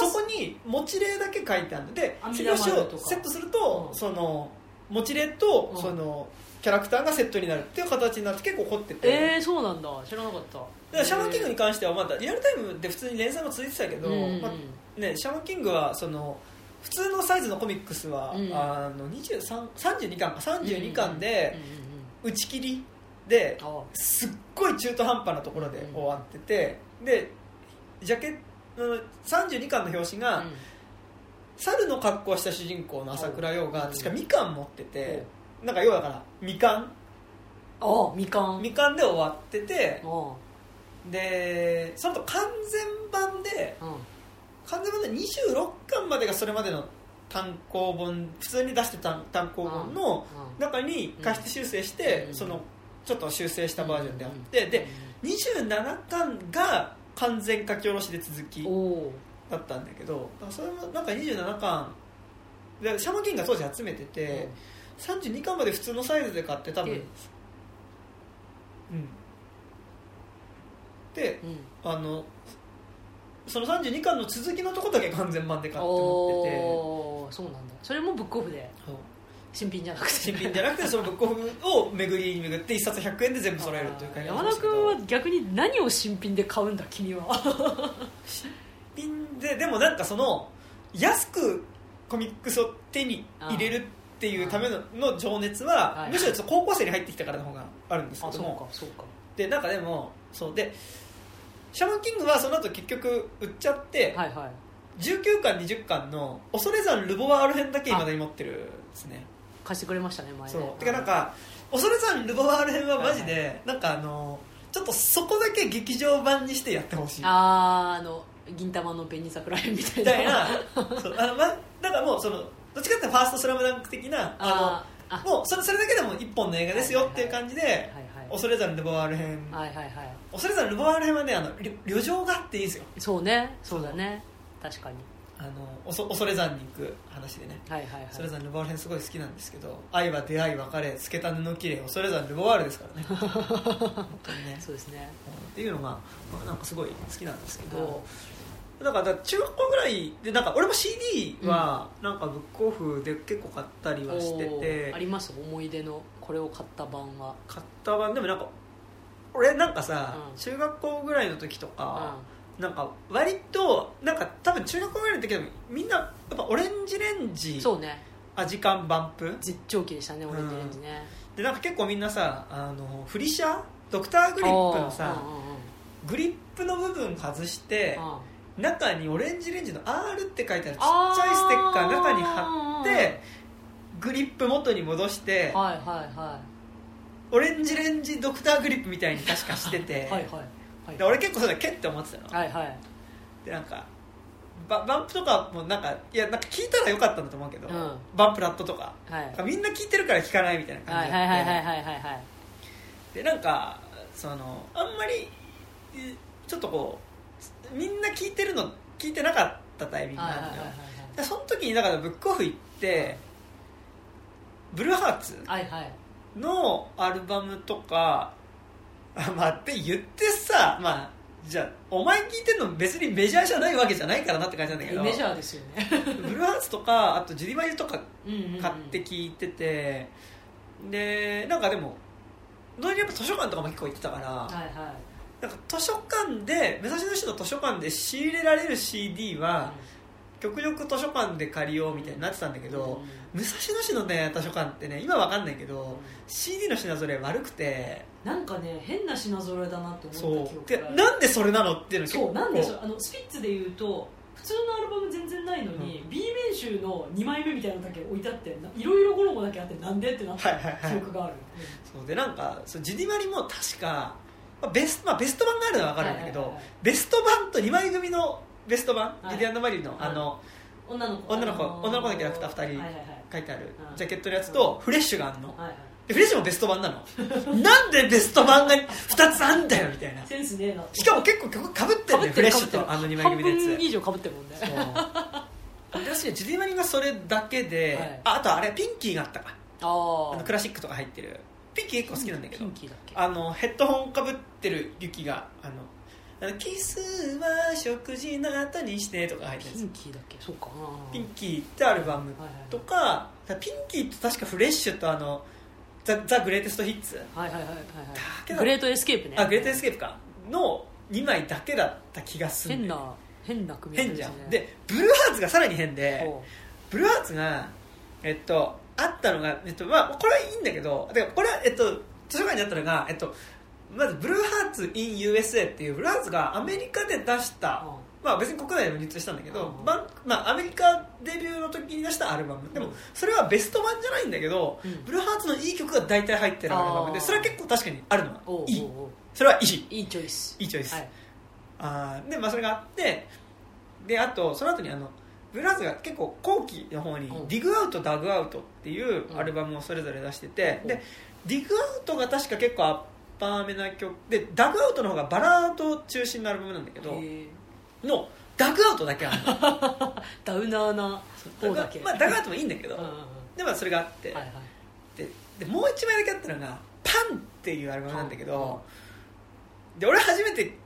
そこに持ち霊だけ書いてあるので背陀丸とか表紙をセットすると、うん。その持ち霊とうん。そのキャラクターがセットになるっていう形になって結構凝ってて、えー、そうなんだ。知らなかった。だからシャーマンキングに関してはまだリアルタイムで普通に連載も続いてたけど、うんうんうん。まあね、シャーマンキングはその普通のサイズのコミックスは、うん。あの23 32巻か。32巻で打ち切りであすっごい中途半端なところで終わってて、でジャケうん32巻の表紙が、うん。猿の格好をした主人公の朝倉陽がうん。確かみかん持ってて、なんか要はだからみかん。あみかん。みかんで終わっててあでその後完全版でうん。完全版で26巻までがそれまでの単行本普通に出してた単行本のうん。中に過失修正して、うん。そのちょっと修正したバージョンであって、で27巻が完全書き下ろしで続きおおだったんだけどだからそれもなんか27巻でシャマキンが当時集めてて、32巻まで普通のサイズで買って多分、えうん。でうん。あのその32巻の続きのとこだけ完全版で買って持ってて。おおそうなんだ。それもブックオフで。そう。新品じゃなくて。新品じゃなくて そのブックオフを巡りに巡って1冊100円で全部揃えるというか山田君は逆に何を新品で買うんだ君は。新品ででもなんかその安くコミックスを手に入れるっていうためのの情熱は、はい。むしろちょっと高校生に入ってきたからの方があるんですけあそうかそうか。でなんかでもそうでシャマンキングはその後結局売っちゃって、はいはい。19巻20巻の恐山ルボワール編だけ未だに持ってるんですね。貸してくれましたね前ね。そう。てかなんか恐山ルボワール編はマジで、なんかあのちょっとそこだけ劇場版にしてやってほしい。あーあの銀玉の紅桜編みたいな。みたいな。そうあの、ま、なんかもうそのどっちかっていうとファーストスラムダンク的なあのもうそれそれだけでも一本の映画ですよっていう感じで、はいはい恐山ルボワール編、はいはいはい恐山ルボワール編はねあの旅旅情があっていいですよ。そうね。そうだね。確かに。あのおそ恐山に行く話でね。はいはいはい。恐山ルボワール編すごい好きなんですけど愛は出会い別れ透けた布きれい恐山ルボワールですからね。本当にね。そうですね。っていうのが、まあ、なんかすごい好きなんですけど、だからだから中学校ぐらいでなんか俺も CD はなんかブックオフで結構買ったりはしておてーあります？思い出のこれを買った版は。買った版でもなんか俺なんかさ、うん。中学校ぐらいの時とか、なんか割となんか多分中学校ぐらいの時でもみんなやっぱオレンジレンジそうね。味感バンプ？絶頂期でしたねオレンジレンジね。でなんか結構みんなさあのフリシャ？ドクターグリップのさおーうんうんうん。グリップの部分外してあ中にオレンジレンジの R って書いてあるちっちゃいステッカー中に貼ってグリップ元に戻してはいはいはオレンジレンジドクターグリップみたいに確かしててい はいはいはい。で俺結構それけって思ってたの。はいはい。でなんかババンプとかもなんかいやなんか聞いたらよかったんだと思うけど、うん。バンプラットとか。はい。みんな聞いてるから聞かないみたいな感はいじで、はいはいはいはいはいはい。でなんかそのあんまりえちょっとこうみんな聞いてるの聞いてなかったタイミングはいなんだよ、はいはいでその時にだからブックオフ行ってブルーハーツはいはい。のアルバムとかあまあって言ってさまあじゃあお前聞いてるの別にメジャーじゃないわけじゃないからなって感じなんだけどメジャーですよね。ブルーハーツとかあとジュディ・マイルとか買って聞いてて、でなんかでも同時にやっぱ図書館とかも結構行ってたから、はいはなんか図書館で武蔵野市の図書館で仕入れられる CD は、極力図書館で借りようみたいになってたんだけど、武蔵野市のね図書館ってね今わかんないけど、CD の品揃え悪くてなんかね変な品揃えだなって思そったなんでそれなのっていうのそうなんでしょうあのスピッツでいうと普通のアルバム全然ないのに、B 面集の2枚目みたいなのだけ置いてあってないろいろ衣だけあってなんでってなったはいはいはい。記憶がある、そう。でなんかそうジディマリも確か、まあ、ベスまあ、ベスト版があるのは分かるんだけど、ベスト版と2枚組のベスト版、はい。ジディアンドマリーのあの、女の子。女の子女の子のキャラクター二人書いてあるうん。ジャケットのやつとフレッシュがあるの、フレッシュもベスト版なの。なんでベスト版が2つあんだよみたいな。センスねえな。しかも結構曲かぶってるねフレッシュとあの2枚組のやつ。半分以上かぶってるもんね。そう。で私ジディマリがそれだけで、はい。ああとあれピンキーがあったか。あのクラシックとか入ってるピンキー結構好きなんだけどピンキーだっけ？あのヘッドホンかぶってるユキがあのキスは食事の後にしてとか入ってるピンキーだっけ？そうか。なピンキーってアルバムはいはいとかピンキーと確かフレッシュとあのザ・ザ・グレイテスト・ヒッツはいはいはい。はいグレートエスケープね。あグレイテスト・エスケープか。の2枚だけだった気がする変な変な組み合わ変じゃん。でブルーハーツがさらに変でほブルーハーツがえっとあったのが、えっとまあ、これはいいんだけどでこれは、えっと、図書館にあったのが、えっと、まずブルーハーツ in USA っていうブルーハーツがアメリカで出した、まあ、別に国内でも流通したんだけど、うん。まあ、アメリカデビューの時に出したアルバム。でもうん。それはベスト版じゃないんだけど、うん。ブルーハーツのいい曲が大体入ってるアルバムでそれは結構確かにあるの。おうはいいそれはいい。いいチョイス。いいチョイス、はい。あー。で、まあ、それがあってであとその後にあのブルーハーツが結構後期の方に「うん。ディグアウトダグアウト」っていうアルバムをそれぞれ出してて、うん。でディグアウトが確か結構アッパーめな曲でダグアウトの方がバラード中心のアルバムなんだけどのダグアウトだけあるの。ダウナーな方だけ。まあ、ダグアウトもいいんだけど、うんうんうん。でまあそれがあって、はいはい。ででもう一枚だけあったのが「パン」っていうアルバムなんだけど、で俺初めて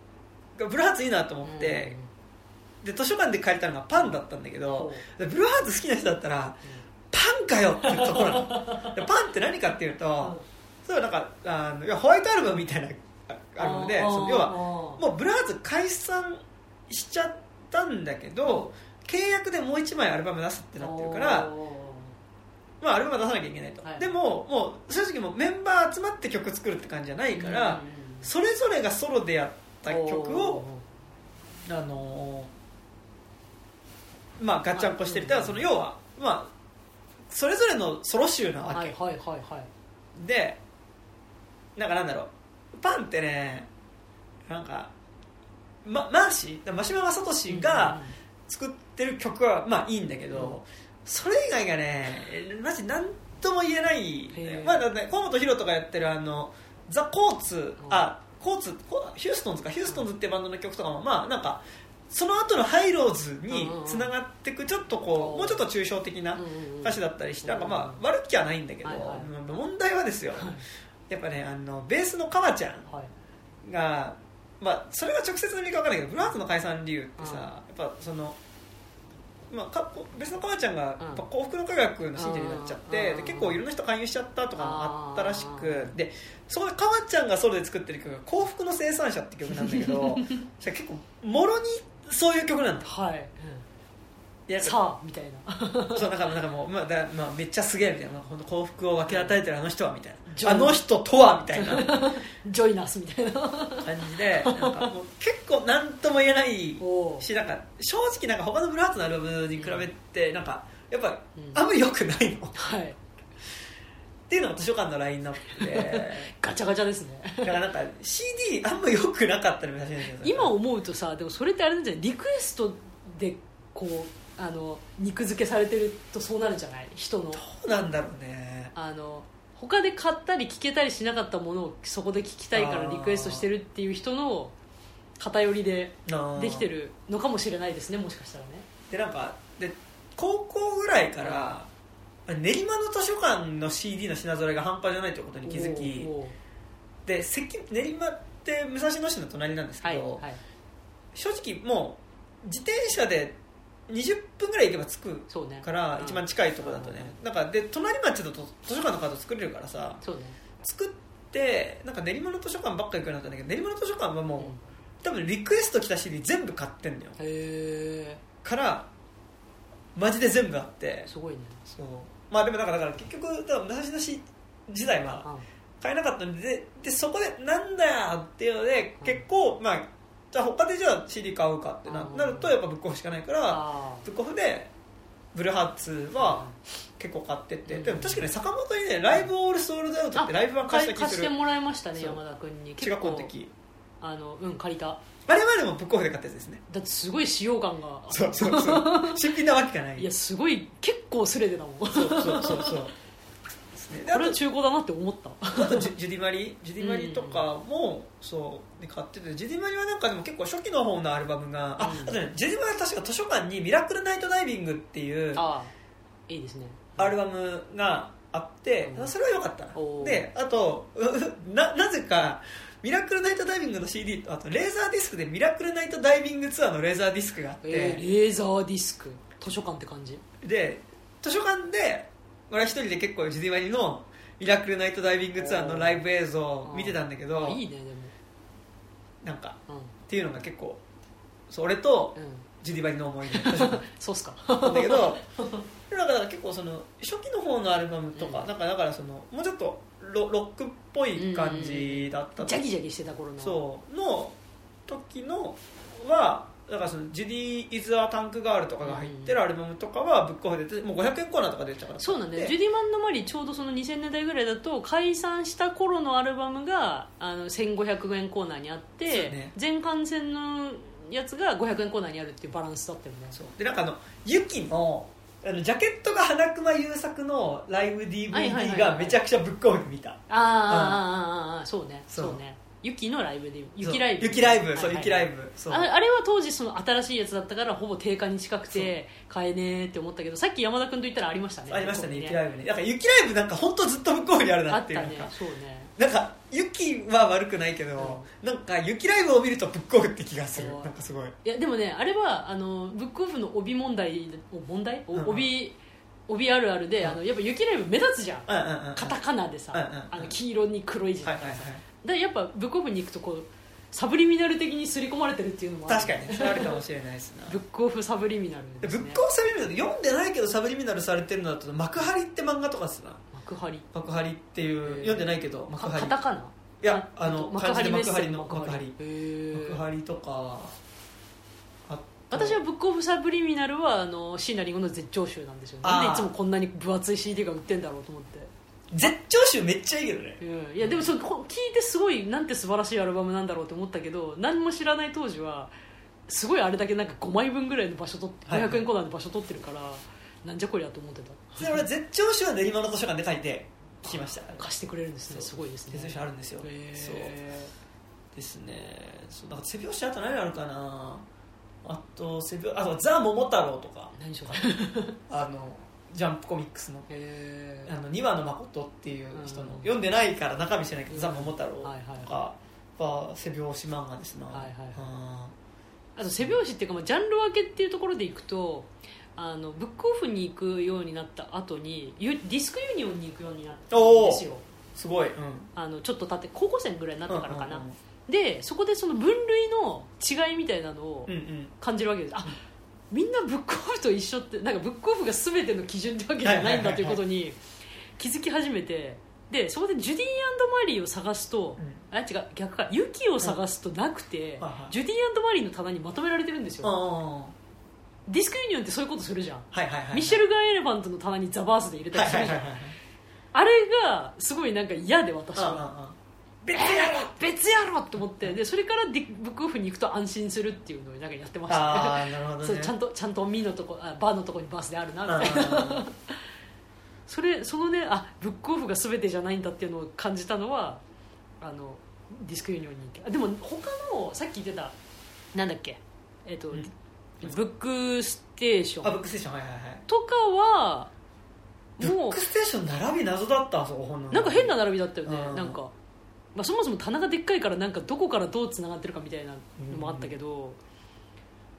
ブルーツいいなと思って、で図書館で借りたのがパンだったんだけど、でブルーハーツ好きな人だったらパンかよっていうところ。なパンって何かっていうと、そうなんかあのいやホワイトアルバムみたいなあアルバムでその要はもうブルーハーツ解散しちゃったんだけど契約でもう一枚アルバム出すってなってるからまあ、アルバムは出さなきゃいけないと、はい。でももう正直もうメンバー集まって曲作るって感じじゃないから、それぞれがソロでやった曲を、あのーまあガッチャンコしてる。だからその要はまあそれぞれのソロ集なわけ、はいはいはいはい。でなんかなんだろう。パンってねなんか、ま、マーシー？真島正俊が作ってる曲はまあいいんだけど、うん。それ以外がねマジ何とも言えない。まあだって河本ロとかやってるあのザ・コーツ、ん。あコーツこヒューストンズか。ヒューストンズってバンドの曲とかもまあなんかその後のハイローズにつながっていくちょっとこうもうちょっと抽象的な歌詞だったりしてなんかまあ悪気はないんだけど問題はですよ。やっぱねあのベースのカワちゃんはい。が、まあ、それは直接の意味か分かんないけどブルーハーツの解散理由ってさ、うん。やっぱその、まあ、か別のカワちゃんがやうん。っぱ幸福の科学の信者になっちゃって、結構いろんな人勧誘しちゃったとかもあったらしくうんでそこでカワちゃんがソロで作ってる曲が「幸福の生産者」って曲なんだけど 結構もろにそういう曲なんだ。はい。いやさあみたいな。そうなんかなんかもう、まあだまあ、めっちゃすげえみたいな。この幸福を分け与えてるあの人はみたいな。あの人とはみたいな。感 ジョイナスみたいな。じでなんかもう結構何とも言えないおしなんか正直なんか他のブラーツのアルバムに比べてなんかやっぱうん。あんまり良くないの、っはいていうのが図書館のラインナップで。ガチャガチャですね。だからなんか CD あんま良くなかったりもしれないけど今思うとさでもそれってあれなんじゃないリクエストでこうあの肉付けされてるとそうなるんじゃない？人の。どうなんだろうね。あの他で買ったり聞けたりしなかったものをそこで聞きたいからリクエストしてるっていう人の偏りでできてるるのかもしれないですねもしかしたらね。でなんかで高校ぐらいから練馬の図書館の CD の品揃えが半端じゃないということに気づきで関練馬って武蔵野市の隣なんですけど、はいはい。正直もう自転車で20分ぐらい行けば着くからうん。一番近いところだとね。なんかで隣町だと図書館のカード作れるからさね。作ってなんか練馬の図書館ばっか行くようになったんだけど練馬の図書館はもう、うん。多分リクエスト来た CD 全部買ってんだよ。からマジで全部あって。すごいね。そうまあでもだからだから結局多分武蔵野市時代はあ買えなかったんでででそこでなんだよっていうので結構まあじゃあ他でじゃあ CD 買うかってなうん。なるとやっぱブックオフしかないからあブックオフでブルーハーツは結構買ってって、うん。でも確かに坂本にねライブオールソールドアウトってライブ版貸した気貸してもらいましたね山田君に。中学校の時。あのうん借りたあれはでもブックオフで買ったやつですね。だってすごい使用感が。そうそうそう。新品なわけがない。いやすごい結構すれてたもん。こそうそうそうそう。ですね。であとれは中古だなって思った。あとジュディマリ？ジュディマリとかもそうで買ってて。ジュディマリはなんかでも結構初期の方のアルバムがあ,、うん。あとねジュディマリは確か図書館に「ミラクルナイトダイビング」っていうああいいですね。アルバムがあって、うん。それは良かったであとうななぜかミラクルナイトダイビングの CD とあとレーザーディスクでミラクルナイトダイビングツアーのレーザーディスクがあって、えーレーザーディスク。図書館って感じ？で図書館で俺は一人で結構ジュディマリのミラクルナイトダイビングツアーのライブ映像を見てたんだけどあいいねでなんかもっていうのが結構そう俺とうん、うん、ジュディマリの思い出。そうっすか。なんだけど だから結構その初期の方のアルバムとか,、うん。なんかだからそのもうちょっとロロックっぽい感じだったと。ジャギジャギしてた頃の。そう。の時のはだからそのジュディ・イズ・ア・タンク・ガールとかが入ってるアルバムとかはブックオフでもう500円コーナーとか出てたから。そうなんだよ。でジュディ・マンのマリーちょうどその2000年代ぐらいだと解散した頃のアルバムがあの1500円コーナーにあって、ね。全巻戦のやつが500円コーナーにあるっていうバランスだったよね。そう。でなんかあのユキのあのジャケットが花熊優作のライブ DVD はいがめちゃくちゃブックオフで見た。あーあそうねそう。ね。ユキのライブでユキライブ。そうユキライブそうはいはい。はいユキライブ。ああれは当時その新しいやつだったからほぼ定価に近くて買えねえって思ったけどさっき山田君と言ったらありましたね。ありましたねここにユキライブね。だからユキライブなんか本当ずっとブックオフにあるあっなっていう。なんかたねそうねなんかユキは悪くないけど、なんかユキライブを見るとブックオフって気がする。そう。なんかすごい。いやでもねあれはあのブックオフの帯問題お問題、お帯帯あるあるで、うん。あのやっぱ雪ライブ目立つじゃん。うんうんうん。カタカナでさ、あの黄色に黒い字はいはいだからさ、はいでやっぱブックオフに行くとこうサブリミナル的に刷り込まれてるっていうのもある。確かにねそれあるかもしれないですな。ブックオフサブリミナルね。ブックオフサブリミナル読んでないけどサブリミナルされてるのだと幕張って漫画とかっすな幕張。幕張っていう、読んでないけど幕張。カタカナ？いやあの幕漢幕張の幕張。幕張。とか私はブックオフサブリミナルはあの椎名林檎の絶頂集なんですよあー。なんでいつもこんなに分厚い CD が売ってんだろうと思って。絶頂集めっちゃいいけどね。うんいやでもそ聞いてすごいなんて素晴らしいアルバムなんだろうと思ったけど何も知らない当時はすごいあれだけなんか5枚分ぐらいの場所取ってはい500円コーナーで場所取ってるから、なんじゃこりゃと思ってた。で俺絶頂集は練馬の図書館で書いて聞きました。貸してくれるんですね。そう。すごいですね。絶頂集あるんですよ。そう。ですね。そう。なんか背拍子あと何あるかな。あと背拍あとザ・桃太郎とか。何それ。あのジャンプコミックスの。へあの2話の誠っていう人の、うん。読んでないから中身知らないけど、うん。ザ・桃太郎とかはいはいは背拍子漫画ですな、はいはいはい。ああと背拍子っていうか、まあ、ジャンル分けっていうところでいくとあのブックオフに行くようになった後にユディスクユニオンに行くようになったんですよ。ーすごい、うん、あのちょっと経って高校生ぐらいになってからかな、うんうんでそこでその分類の違いみたいなのをうんうん。感じるわけです、あみんなブックオフと一緒ってなんかブックオフが全ての基準ってわけじゃないんだということに気づき始めてでそこでジュディマリーを探すと、あ違う逆か。ユキを探すとなくて、はいはい。ジュディマリーの棚にまとめられてるんですよ、あディスクユニオンってそういうことするじゃん、はいはいはいミッシェルガン・エレファントの棚にザ・バースデイ入れたはいりするじゃん、はいはいはいあれがすごいなんか嫌で私は。別やろ。別やろって思ってでそれからディブックオフに行くと安心するっていうのをなんかやってました。ああね。そうちゃんとちゃんとミのとこあバーのとこにバースデイあるなあみたいな。ーそれそのねあブックオフが全てじゃないんだっていうのを感じたのはあのディスクユニオンに行って。あでも他のさっき言ってたなんだっけえっ、と、うんブックステーション。あブックステーションはいはいはい。とかはブッもクステーション並び謎だったあそこ本のうなんか変な並びだったよねうん。なんか、まあ、そもそも棚がでっかいからなんかどこからどうつながってるかみたいなのもあったけど、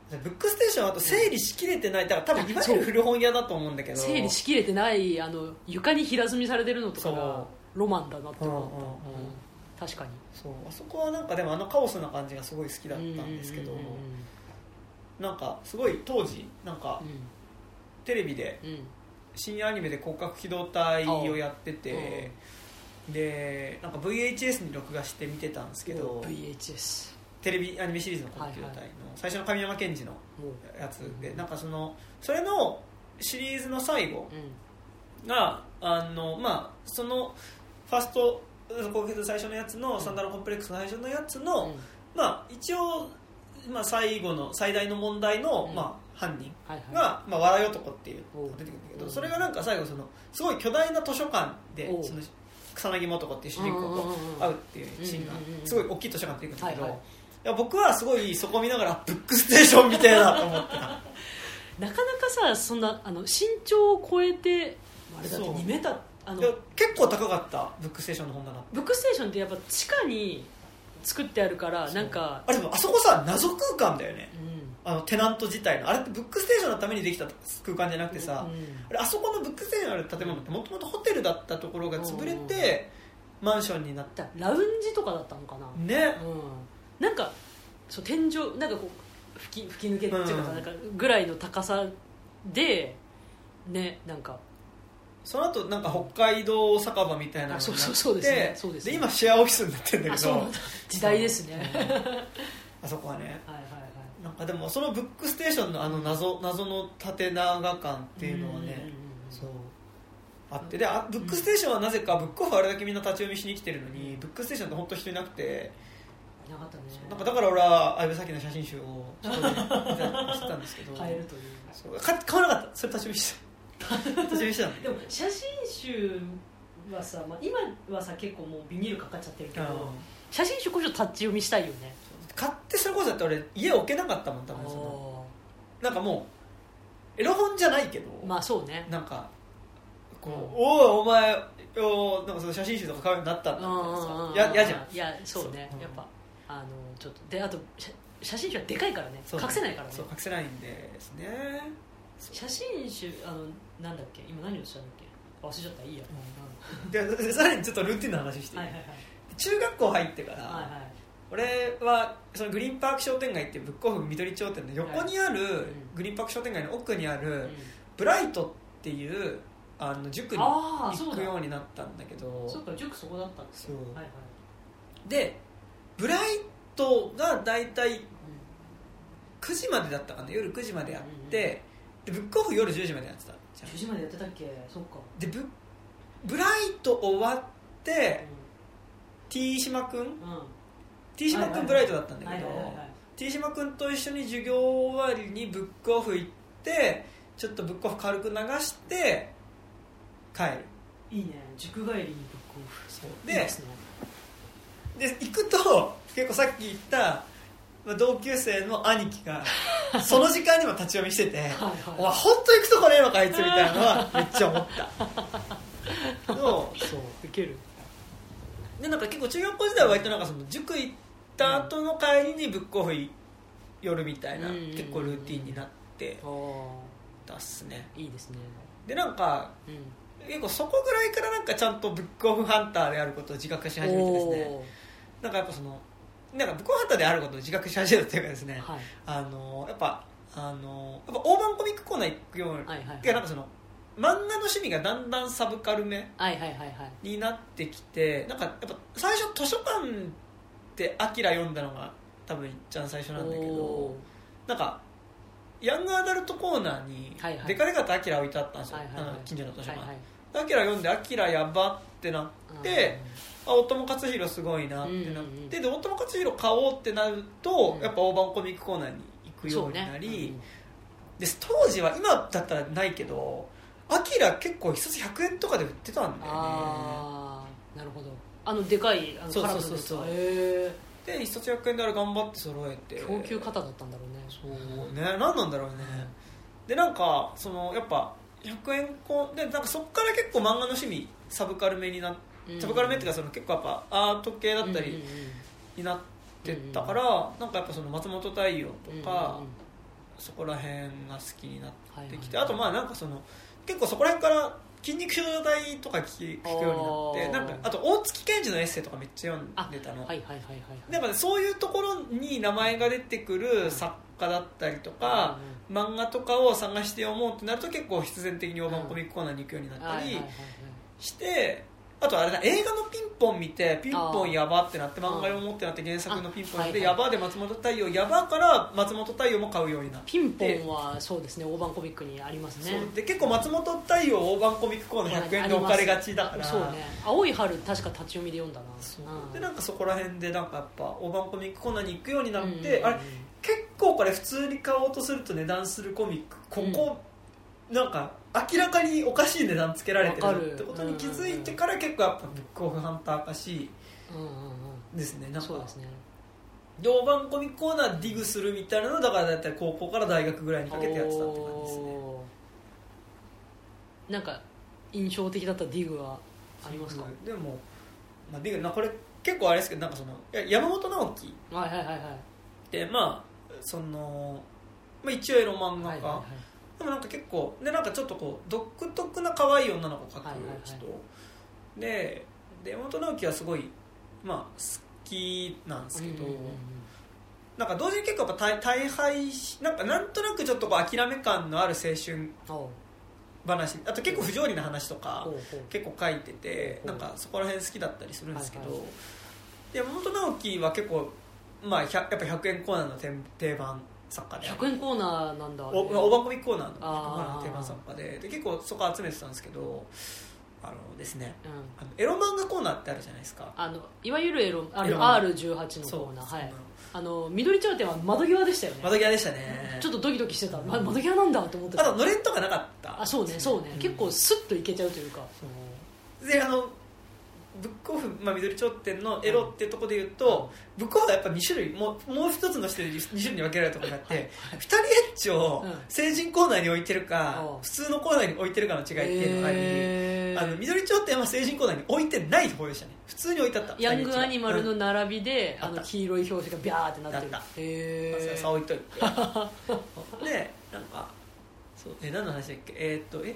ブックステーションはあと整理しきれてないだから多分いわゆる古本屋だと思うんだけど。整理しきれてないあの床に平積みされてるのとかがそロマンだなって思った、うんうんうんうん。確かに。そう。あそこはなんかでもあのカオスな感じがすごい好きだったんですけど。うんうんうんなんかすごい当時なんかうん。テレビでうん。深夜アニメで広角機動隊をやっててでなんか VHS に録画して見てたんですけど VHS テレビアニメシリーズの広角機動隊の最初の神山健二のやつでなんかそのそれのシリーズの最後うん。があのまあそのファースト最初のやつのサンダーコンプレックスの最初のやつの、うん。まあ一応、まあ、最後の最大の問題の、うん。まあ、犯人が、まあ、笑い男っていうおう。出てくるんだけどうんそれがなんか最後そのすごい巨大な図書館でその草薙素子っていう主人公と会うっていうシーンがすごい大きい図書館っていくんだけど、はい。や僕はすごいそこ見ながらブックステーションみたいなと思ってた。なかなかさそんなあの身長を超えてあれだってそう。2メーターあの結構高かったブックステーションの本棚。ブックステーションってやっぱ地下に作ってあるからなんかあれでもあそこさ謎空間だよね。うん。あのテナント自体の。あれってブックステーションのためにできた空間じゃなくてさ、うんあれあそこのブックステーションのある建物ってもともとホテルだったところが潰れてマンションになっだラウンジとかだったのかな。ね。うん。なんかそう天井なんかこう吹き吹き抜けっていうかなんかぐらいの高さでねなんかその後なんか北海道酒場みたいなのになってあそうそうそうですね。そうですね。今シェアオフィスになってるんだけど。あそうなんだ時代ですね。はいはいあそこはね。はいなんかでもそのブックステーションのあの謎謎の縦長感っていうのはねそうあって。であブックステーションはなぜかブックオフあれだけみんな立ち読みしに来てるのにブックステーションって本当人いなくて。なかったね。なんかだから俺は相部咲の写真集をそこで見たりしてたんですけど。変えるというそうか買わなかった。それ立ち読みしたしたんだでも写真集はさ、まあ、今はさ結構もうビニールかかっちゃってるけど写真集こそタッチ読みしたいよね。買ってそれこそだって俺家置けなかったもん多分その。なんかもうエロ本じゃないけど、まあそうね。なんかこう、うん。おいお前おなんかその写真集とか買うようになったんだってさや嫌じゃん。いやそうね。やっぱあのちょっとであと写写真集はでかいからね。そう隠せないからね。そう隠せないんですね。写真集あのなんだっけ？今何をしたんだっけ？忘れちゃった。いいや、ででさらにちょっとルーティンの話して。はいはいはい。中学校入ってから、はいはい。俺はそのグリーンパーク商店街っていうブックオフ緑町店の横にある、ん。グリーンパーク商店街の奥にある、うん。ブライトっていうあの塾に行くようになったんだけど。そうか塾そこだったんですよはいはい。でブライトが大体9時までだったかな。夜9時までやって、でブックオフ夜10時までやってたじゃん10時までやってたっけ？そっか。でブブライト終わって、T 島くん？うん。うん T 島くんブライトだったんだけど、はいはいはいはい。T 島くんと一緒に授業終わりにブックオフ行ってちょっとブックオフ軽く流して帰る。いいね。塾帰りにブックオフ。そう。でいいですね。で行くと結構さっき言ったまあ同級生の兄貴がその時間にも立ち読みしてて はい「お前本当行くとこねえのかあいつ」みたいなのは めっちゃ思った。のそう。る。でなんか結構中学校時代は割となんかその塾行った後の帰りにブックオフ寄るみたいなうん結構ルーティンになってたっすね。いいですね。でなんかうん。結構そこぐらいからなんかちゃんとブックオフハンターであることを自覚し始めてですね。おなんかやっぱそのなんかブックオフハンターであることを自覚し始めたというかですね、ーはい。あのやっぱあのやっぱ大判コミックコーナー行くように、はいはいはい。いやなんかその漫画の趣味がだんだんサブカルめはいはいはいはい。になってきてなんかやっぱ最初図書館ってアキラ読んだのが多分一番最初なんだけどおなんかヤングアダルトコーナーにデカデカとアキラ置いてあったんですよ、はいはい近所の図書館、はいはい。アキラ読んでアキラやばってなって、あ大友克洋すごいなってなって、で大友克洋買おうってなると、うん。やっぱ大判コミックコーナーに行くよそうになり、で当時は今だったらないけどアキラ結構一冊100円とかで売ってたんだよね。ああなるほど。あのでかいあのそうカそうそうそう。へで一冊100円であれ頑張って揃えて。え供給型だったんだろうね。そうね。何なんだろうね。でなんかそのやっぱ100円こでなんかそっから結構漫画の趣味サブカルめになっうん。サブカルめっていうかその結構やっぱアート系だったうんうんりになってったから、なんかやっぱその松本太陽とうんうんか、うん。そこら辺が好きになってきて、あとまあなんかその結構そこら辺から筋肉症状体とか聞くようになってなんかあと大月健二のエッセイとかめっちゃ読んでたの、はいはいはいはいでやっぱねそういうところに名前が出てくる作家家だったりとか、漫画とかを探して読もうってなると結構必然的に大判コミックコーナーに行くようになったりしてあとあれだ映画のピンポン見てピンポンやばってなって漫画読もうってなって原作のピンポンでやばで松本太陽やばから松本太陽も買うようになって。ピンポンはそうですね大判コミックにありますね。で結構松本太陽大判コミックコーナー100円で置かれがちだから。そうね。青い春確か立ち読みで読んだな。そう。うん。でなんかそこら辺でなんかやっぱ大判コミックコーナーに行くようになって、あれ結構これ普通に買おうとすると値段するコミックここ、なんか明らかにおかしい値段つけられてるってことに気づいてから結構やっぱブックオフハンター化しですねなんか。そうですね。大判コミコーナーディグするみたいなのだからだいたい高校から大学ぐらいにかけてやってたって感じですね。なんか印象的だったディグはありますか？でも、まあ、ディグなこれ結構あれですけどなんかその山本直樹。はいはいはいはい。ってまあその、まあ、一応エロ漫画家、はいはいはいでもなんか結構でなんかちょっとこう独特な可愛い女の子を描く人、でで山本直樹はすごいまあ好きなんですけど、なんか同時に結構やっぱ大大敗しなんかなんとなくちょっとこう諦め感のある青春話。あと結構不条理な話とか結構書いててなんかそこら辺好きだったりするんですけど、はいは山本直樹は結構まあ100やっぱ100円コーナーの定定番作家で。100円コーナーなんだおおばこみコーナーのあー。定番作家で。で結構そこ集めてたんですけどあのですねうん。あのエロ漫画コーナーってあるじゃないですか。あのいわゆるエロあのエロ漫画。R18 のコーナー。はい。あの緑頂点は窓際でしたよね。窓際でしたね。ちょっとドキドキしてた、ま、窓際なんだと思ってた。あとのれんとかなかったあそうねそうね、ん結構スッといけちゃうというかであのブックオフ、まあ、緑頂点のエロってとこで言うと、ブックオフはやっぱ2種類もうもう一つの視点で2種類に分けられるところがあって、二人エッチをうん。成人コーナーに置いてるか、う。ん普通のコーナーに置いてるかの違いっていうのがあり、あの緑頂点は成人コーナーに置いてない方でしたね。普通に置いてあった。ヤングアニマルのうん並びで、あの黄色い表紙がビャーってなってる。あった。へさあ置いといて。でなんかそうえ何の話だっけ？えーっとえ？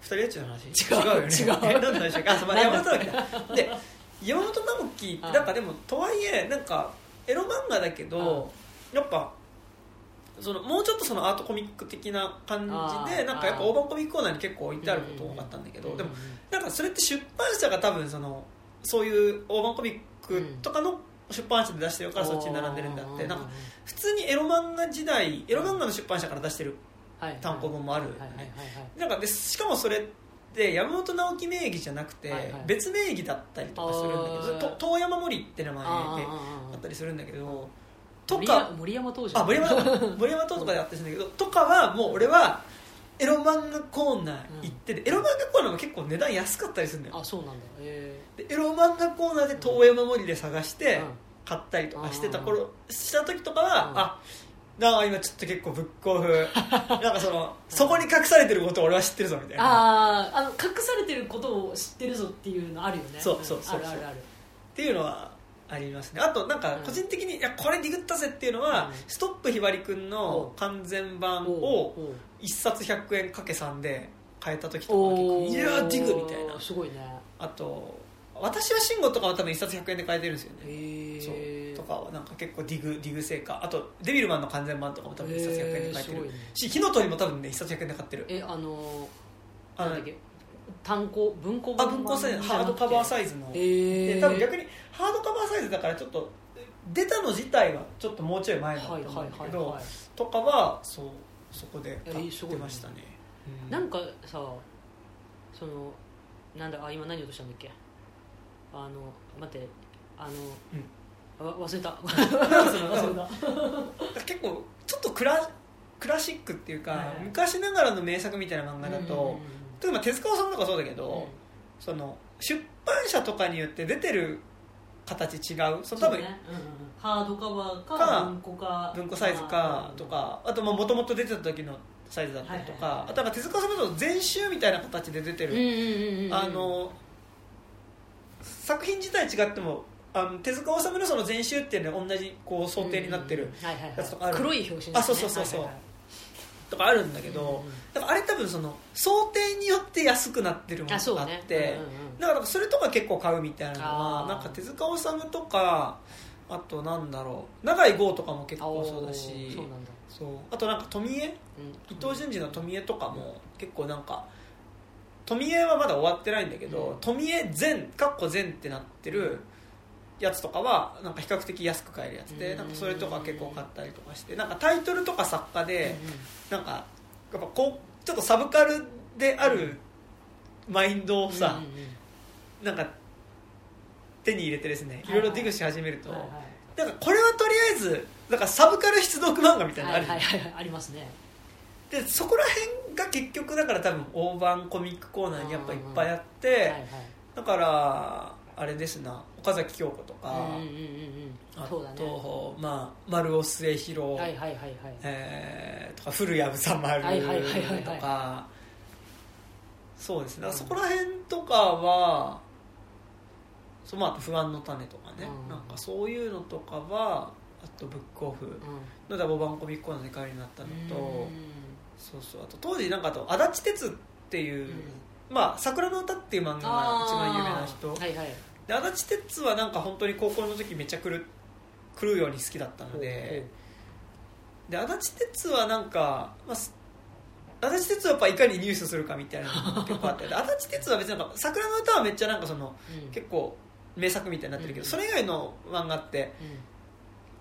二人エッチの話？違うよね。違う。え何の話だっけあ山本直樹だ。で山本直樹ってなんかでもとはいえなんかエロ漫画だけどやっぱそのもうちょっとそのアートコミック的な感じでなんかやっぱ大判コミックコーナーに結構置いてあること多かったんだけどでもなんかそれって出版社が多分そのそういう大判コミックとかの出版社で出してるからそっちに並んでるんだって。なんか普通にエロ漫画時代エロ漫画の出版社から出してる単行本もあるなんかでしかもそれって山本直樹名義じゃなくて別名義だったりとかするんだけどと遠山森って名前でああったりするんだけどとか森山当時あ森山森山とかであったりするんだけど とかはもう俺はエロ漫画コーナー行っててエロ漫画コーナーも結構値段安かったりするんだよ。あそうなんだ。へでエロ漫画コーナーで遠山森で探してうん。買ったりとかしてた頃した時とかは、うん。あなんか今ちょっと結構ブックオフ。なんかそのそこに隠されてることを俺は知ってるぞみたいな。あああの隠されてることを知ってるぞっていうのあるよね。そうそうそうあるあるある。っていうのはありますね。あとなんか個人的に、いやこれディグったぜっていうのは、うん。ストップひばりくんの完全版をおう1冊100円かけ3で買えた時とかいやーディグみたいな。すごいね。あと私は慎吾とかは多分1冊100円で買えてるんですよね。へそうかはなんか結構ディグディグ成果あとデビルマンの完全版とかも多分1冊100円で買えてる。し火の鳥も多分ね1冊100円で買ってる。えあのあのなんだっけ？単行文庫あ文庫サイズハードカバーサイイズの。えで多分逆にハードカバーサイズだからちょっと出たの自体はちょっともうちょい前だと思うんだけどはいはいとかはそうそこで買ってましたね。うん。なんかさそのなんだあ今何をとしたんだっけ？あの待ってあの、わ忘れた忘れた。結構ちょっとクラクラシックっていうか、はいはい。昔ながらの名作みたいな漫画だと、例えば手塚治虫とかそうだけど、うん。その出版社とかによって出てる形違う。その多分、そうねうん。ハードカバーかか文庫か。文庫サイズかとかあともともと出てた時のサイズだったりとか、はいはいはい。あとなんか手塚治虫だと全集みたいな形で出てる、うんうんうんうん。あの作品自体違ってもあの手塚治虫のその全集っていうのは同じこう想定になってるやつとかある。はい黒い表紙ですね。あそうそうそうそう。はいはいとかあるんだけど、うんうんだからあれ多分その想定によって安くなってるものがあねって、うんうんうん。だからそれとか結構買うみたいなのはなんか手塚治虫とかあとなんだろう永井豪とかも結構そうだしそうなんだ。そう。あとなんか富江？うん。伊藤潤二の富江とかも結構なんか富江はまだ終わってないんだけど、うん。富江全かっこ全ってなってるやつとかはなんか比較的安く買えるやつで、うん。なんかそれとか結構買ったりとかしてなんかタイトルとか作家で、なんかやっぱこうちょっとサブカルであるマインドをさ、なんか手に入れてですねいろいろディグし始めると、なんかこれはとりあえずなんかサブカル出読漫画みたいなのあるありますね。でそこら辺が結局だから多分大判コミックコーナーにやっぱいっぱいあって、だからあれですな岡崎京子とか、うんうんうんうん。あそうだね。と、まあ、丸尾末広、はいはいはいはい。えーとか古谷房丸はいはいはいはいはい。とかそうですね。だからそこら辺とかはそうまあ不安の種とかね、うん。なんかそういうのとかはあとブックオフ。のダボバンコミックコーナーで買いになったのと、うん。そうそう。あと当時なんかあと足立鉄っていう、まあ「桜の歌」っていう漫画が一番有名な人、はいはいで足立鉄はなんか本当に高校の時めっちゃ来る来るように好きだったので。で足立鉄はなんか、まあ、す足立鉄はやっぱいかにニュースするかみたいなのが結構あって。で足立鉄は別になんか桜の歌はめっちゃなんかそのうん。結構名作みたいになってるけど、うん。それ以外の漫画ってうん。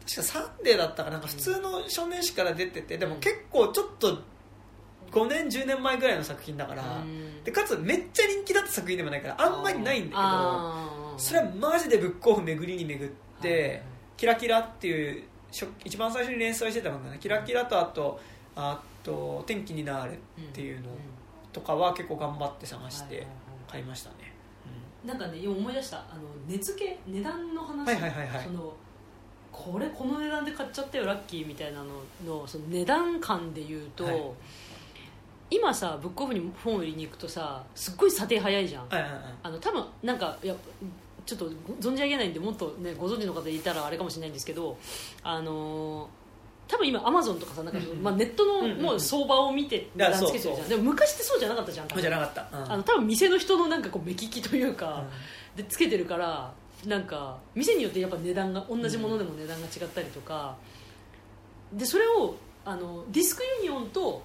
確か「サンデー」だったかなんか普通の少年誌から出ててでも結構ちょっと5年10年前ぐらいの作品だから、うん。でかつめっちゃ人気だった作品でもないからあんまりないんだけどそれはマジでブックオフ巡りに巡って、はい。はいはいキラキラっていう初一番最初に連載してた漫画ね。キラキラとあとあと天気になるっていうのとかは結構頑張って探して買いましたね、なんかね今思い出した。あの値付け値段の話、はいはいはいはい。そのこれこの値段で買っちゃったよラッキーみたいなののその値段感で言うと、はい。今さブックオフに本売りに行くとさすっごい査定早いじゃん。はいはいはい。あの多分なんかいやちょっとご存じ上げないんでもっと、ね、ご存知の方いたらあれかもしれないんですけどあのー多分今アマゾンとかさなんか、うんうん。まあ、ネットのうんうんもう相場を見て値段つけてるじゃん、そうそうでも昔ってそうじゃなかったじゃん多分じゃなかった、うん。あの多分店の人のなんかこう目利きというか、うん。でつけてるからなんか店によってやっぱ値段が同じものでも値段が違ったりとか、でそれをあのディスクユニオンと,、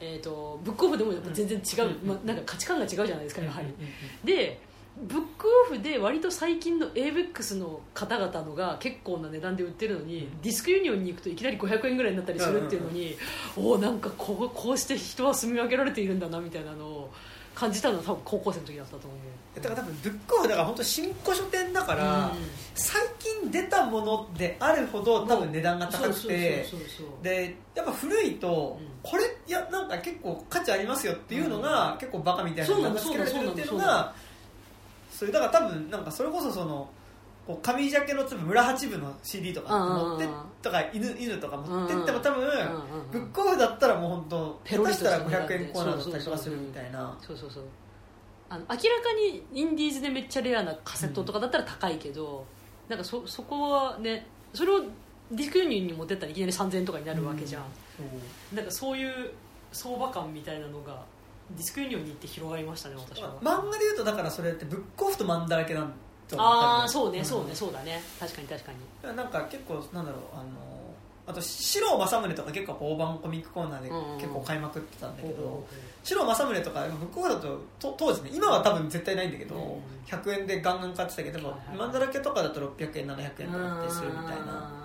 えー、とブックオフでもやっぱ全然違う、うんまあ、なんか価値観が違うじゃないですかやはり、うんうんうん。でブックオフで割と最近の ABEX の方々のが結構な値段で売ってるのに、うん。ディスクユニオンに行くといきなり500円ぐらいになったりするっていうのに、おおなんかこうこうして人は住み分けられているんだなみたいなのを感じたのは多分高校生の時だったと思う。だから多分ブックオフだから本当新古書店だから、うん。最近出たものであるほど多分値段が高くてでやっぱ古いと、うん。これいやなんか結構価値ありますよっていうのが、結構バカみたいなそうなの値段がつけられてるっていうのそれだから多分なんかそれこそそのこう上ジャケの粒村八部の CD とか持ってうんうん。うんとか犬犬とか持ってっても多分うんうんブックオフだったらもう本当下手したらした値段で500円コーナーだったりとかするみたいな。そうそうそうあの明らかにインディーズでめっちゃレアなカセットとかだったら高いけど、なんかそそこはねそれをディスクユニに持ってったらいきなり3000円とかになるわけじゃん、そう。なんかそういう相場感みたいなのがディスクユニオンに行って広がりましたね私は、漫画でいうとだからそれってブックオフとマンだらけなんああそうね、んそうねそうだね。確かに確かに。なんか結構なんだろうあのあと四郎正宗とか結構大判コミックコーナーで結構買いまくってたんだけど四郎正宗とかブックオフだとと当時ね今は多分絶対ないんだけど、うん100円でガンガン買ってたけど、でもはいはい。マンだらけとかだと600円700円とかってするみたいな。うん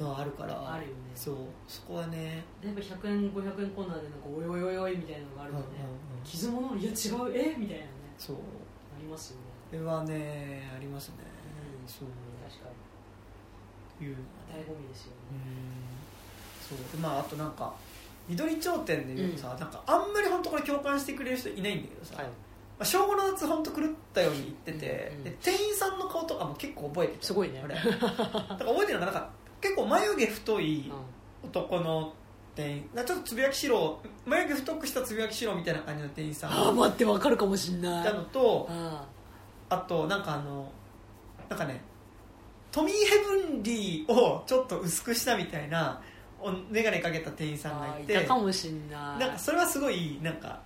のはあるから。あるよね。そう。そこはね。やっぱ100円500円コーナーでなんかおいおいおいおいみたいなのがあるとね、うんうんうん。傷物？いや違う。え？みたいな。ねそう。ありますよね。これはねありますね、うん。そう。確かいうのにがね。醍醐味ですようねん。そう。でまああとなんか緑頂点でいうとさ、なんかあんまり本当これ共感してくれる人いないんだけどさ、はい。まあ、正午の夏本当狂ったように言ってて、うんうんで店員さんの顔とかも結構覚えてた。すごいね。俺だから覚えてるのがなんか結構眉毛太いうん。男の店員ちょっとつぶやきしろ眉毛太くしたつぶやきしろみたいな感じの店員さん。ああ待ってわかるかもしんない。いたのとああとなんかあのなんかねトミー・ヘブンリーをちょっと薄くしたみたいなお眼鏡かけた店員さんがあいいてたかもしんない。なんかそれはすごいなんか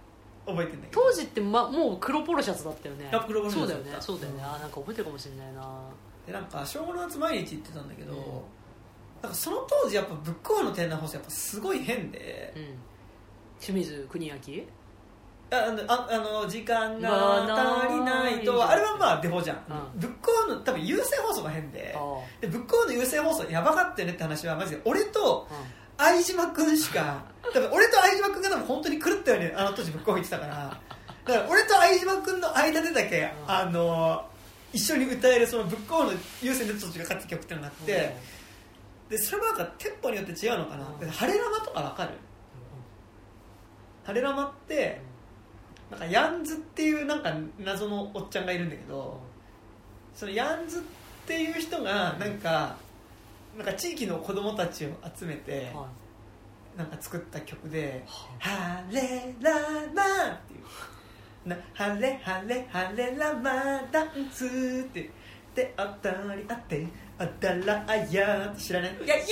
覚えてるんだけど。当時って、ま、もう黒ポロシャツだったよね。あ黒ポロシャツそうだよね。だったそうだよね。あーなんか覚えてるかもしれないな。でなんか正午の夏毎日行ってたんだけど、うんなんかその当時やっぱブックオフの店内放送やっぱすごい変で。うん。清水国明？ああのああの時間が足りないとあれはまあデフォじゃん、うん。ブックオフの多分優先放送が変で。あでブックオフの優先放送やばかったよねって話はマジで俺とあ相島君しか 多分俺と相島君が多分本当に狂ったよねあの当時ブックオフ行ってたから。だから俺と相島君の間でだけ、うん。あの一緒に歌えるそのブックオフの優先で途中が勝った曲っていうのがあって、でそれもなんかテンポによって違うのかな、うん。でハレラマとかわかる？ハレラマってなんかヤンズっていうなんか謎のおっちゃんがいるんだけどそのヤンズっていう人がなんかなんか地域の子供たちを集めてはなんか作った曲でい「ハレラマ」っていう。な「ハレハレハレラマダンス」ってで当たり合ってあだらあやって知らない？いやいや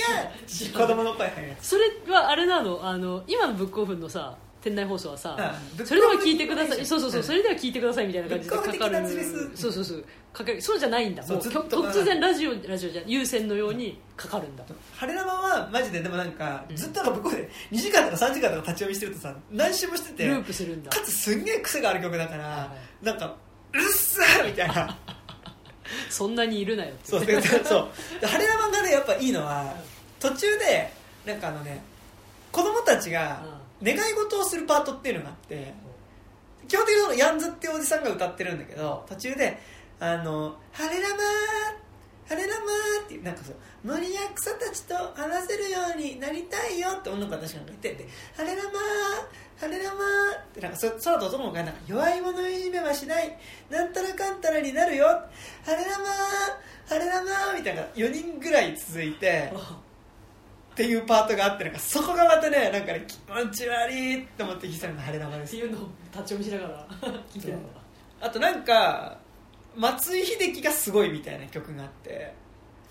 子供の声入るやつ。それはあれなの？あの今のブックオフのさ店内放送はさ、うん。それでは聞いてください。そうそうそう、うん。それでは聞いてくださいみたいな感じでかかる。そうそうそう。かかる。そうじゃないんだ。もう突然ラジオラジオじゃ優先のようにかかるんだ。ハレラマはマジででもなんかうん。ずっとなんか向こうで2時間とか3時間とか立ち読みしてるとさ何周もしててループするんだ。かつすんげえ癖がある曲だから、はなんかうっさーみたいなそんなにいるなよって。そうがねやっぱいいのは途中でなんかあのね子供たちが願い事をするパートっていうのがあって基本的にそのヤンズっていうおじさんが歌ってるんだけど途中で「あのハレラマーハレラマー」ってなんかそう森や草たちと話せるようになりたいよって女の子が確かに言ってて「ハレラマーハレラマー」ってなんかそその後男の子がなんか「弱い者いじめはしない。なんたらかんたらになるよ」「ハレラマーハレラマー」みたいな。4人ぐらい続いて。っていうパートがあってなんかそこがまたねなんかね気持ち悪いって思って聞いたのが晴れ玉です。っていうのを立ち読みしながら 聞いてるんだ。あとなんか松井秀喜がすごいみたいな曲があって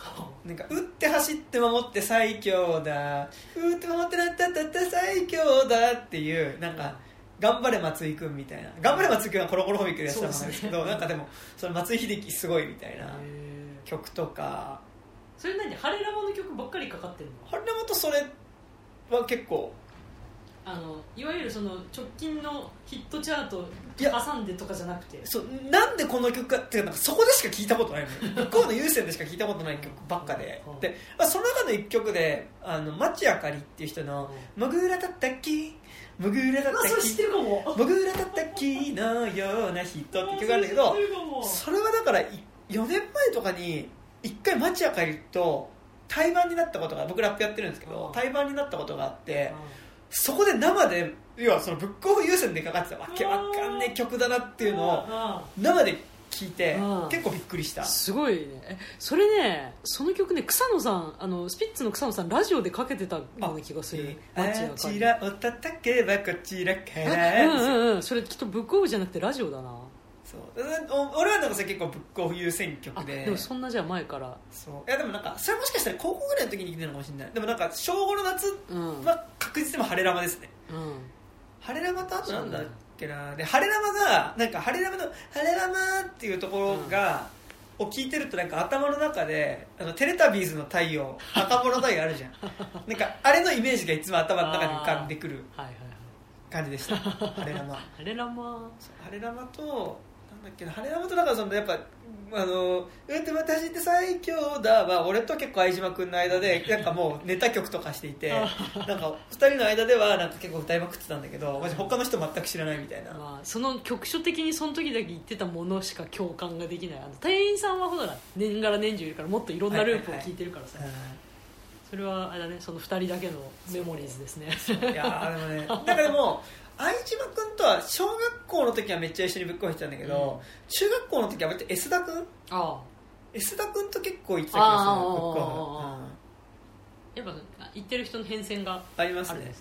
なんか打って走って守って最強だ。打って守ってなったったった最強だっていうなんか頑張れ松井君みたいな。頑張れ松井君はコロコロホビックでやってたんですけどね。なんかでもその松井秀喜すごいみたいな曲とか。それ何？ハレラマの曲ばっかりかかってるの？晴れ玉とそれは結構あのいわゆるその直近のヒットチャートいや挟んでとかじゃなくて。そうなんでこの曲かっていうかなんかそこでしか聞いたことない 向こうの優先でしか聞いたことない曲ばっかで。うん。で、まあ、その中の一曲であの町あかりっていう人の「もぐらたったきもぐらたっあそれ知っきももぐらたったきのような人」っていう曲があるんだけどあそれはだからい4年前とかに一回町あかりと対バンになったことが僕ラップやってるんですけどうん。対バンになったことがあってそこで生で要はそのブックオフ優先でかかってたわけ。わかんねえ曲だなっていうのをあ生で聞いてうん。結構びっくりした。すごいね。えそれねその曲ね草野さんあのスピッツの草野さんラジオでかけてたような気がする。あちらを叩けばこちらかえ？うんらうんうん。それきっとブックオフじゃなくてラジオだなそう。お俺はなんかさ結構ブックオフ優先曲あででもそんなじゃあ前から。そう。いやでもなんかそれもしかしたら高校ぐらいの時に聞いてるのかもしれない。でもなんか小5の夏うん。うんは確実にも晴れ玉ですね。晴れ玉とあとなんだっけな。で晴れ玉がなんか晴れ玉の「晴れ玉」っていうところが、を聞いてるとなんか頭の中であのテレタビーズの太陽赤物太陽あるじゃん。なんかあれのイメージがいつも頭の中に浮かんでくるはいはいはい。感じでした。晴れ玉。ハレラマ晴れ玉となんだっけな晴れ玉とだからそのやっぱあの「うんと私って最強だ」は俺と結構相島君の間でなんかもう ネタ曲とかしていてなんか2人の間ではなんか結構歌いまくってたんだけどマジ他の人全く知らないみたいな、まあ、その局所的にその時だけ言ってたものしか共感ができない。あの店員さんはほら年がら年中いるからもっといろんなループを聞いてるからさ、それはあれだねその2人だけのメモリーズですね。いやーでもね なんかでも相島君とは小学校の時はめっちゃ一緒にぶっこいしてたんだけど、中学校の時は割と S 田君？ああ。S 田君と結構行ってた気がするぶっこあやっぱ言ってる人の変遷がありますね。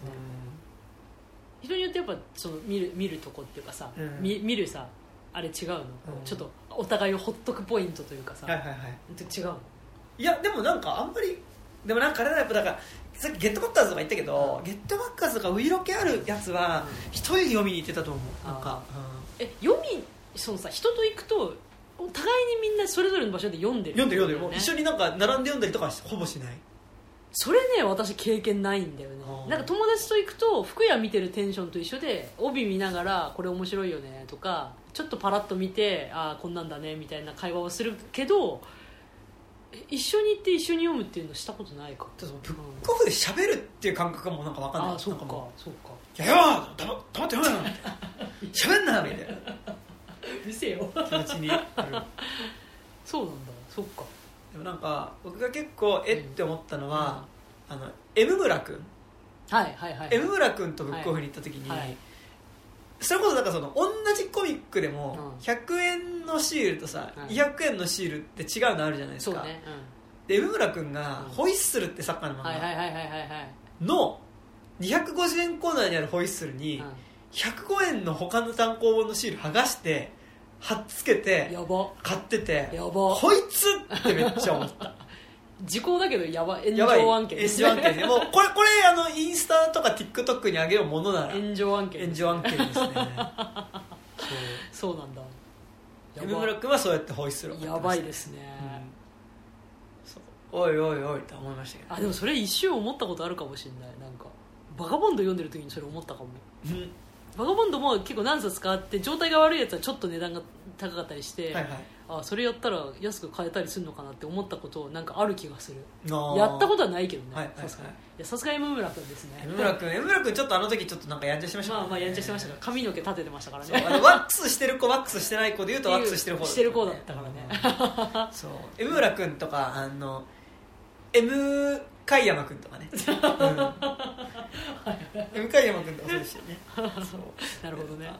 人によってやっぱその見る見るとこっていうかさ、うん。見見るさあれ違うの、うん。ちょっとお互いをほっとくポイントというかさ、はいはいはい。違うの？いやでもなんかあんまりでもなんかあれだやっぱだからさっきゲットバッカーズとか言ったけど、ゲットバッカーズとかウイロケあるやつはうん。一人で読みに行ってたと思う。なんか、え読みそのさ人と行くとお互いにみんなそれぞれの場所で読んでる読んでる読んでる、一緒になんか並んで読んだりとかはほぼしない。それね私経験ないんだよね。なんか友達と行くと服屋見てるテンションと一緒で帯見ながらこれ面白いよねとかちょっとパラッと見てああこんなんだねみたいな会話をするけどえ一緒に行って一緒に読むっていうのしたことないか？ブックオフで喋るっていう感覚がもうなんか分かんない。ああそうか。そうか。ういやいや黙黙って読めよ喋んなみたいな。見せよ 気持ちに。そうなんだ。そっか。でもなんか僕が結構えって思ったのは、あの M 村君。はいはいはい。M 村君とブックオフに行った時に、それこそなんかその同じコミックでもうん。100円のシールとさ、うん。200円のシールって違うのあるじゃないですか、そうね、で M 村君がうん。ホイッスルってサッカーのうん、漫画の250円コーナーにあるホイッスルにうん。105円の他の単行本のシール剥がして貼っつけて買っててこいつってめっちゃ思った時効だけどやば炎上案件。炎上案件で もうこれこれあのインスタとか TikTok にあげようものなら炎上案件炎上案件ですね。そうなんだ。そう。M 村君はそうやってホイッスルやばいですね、そう。おいおいおいって思いましたけど。あでもそれ一瞬思ったことあるかもしれない。なんかバガボンド読んでる時にそれ思ったかも。うん。バガボンドも結構何冊かあって状態が悪いやつはちょっと値段が高かったりして、はいはいあそれやったら安く買えたりするのかなって思ったことなんかある気がする。やったことはないけどねさすがに。さすが M 村君ですね。M 村君 M 村君ちょっとあの時ちょっとなんかやんちゃしてましたまあまあやんちゃしてましたから髪の毛立ててましたからね。ワックスしてる子ワックスしてない子で言うとワックスしてる方してる子だったからね。そう。M 村君とかあの M 海山君とかね、うん、M 海山君とかそうでしたよね。なるほどね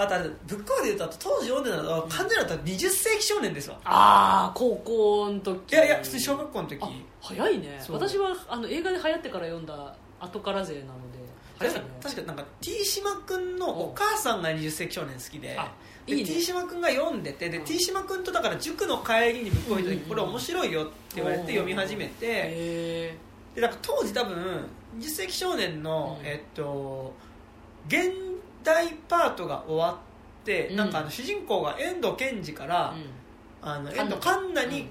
あとあれブックオフで言うと当時読んでたのは完全だったら20世紀少年ですわ。ああ高校の時。いやいや普通に小学校の時。あ早いね。私はあの映画で流行ってから読んだ後から勢なので早いね。確かなんか T 島君のお母さんが20世紀少年好きであでいいね。T 島君が読んでてでうん。T 島君とだから塾の帰りにブックオフ行った時うんうんうんこれ面白いよって言われて読み始めてへでなんか当時多分20世紀少年の、うん。えっと現代パートが終わって、うん。なんかあの主人公が遠藤健二から、あの遠藤環奈に、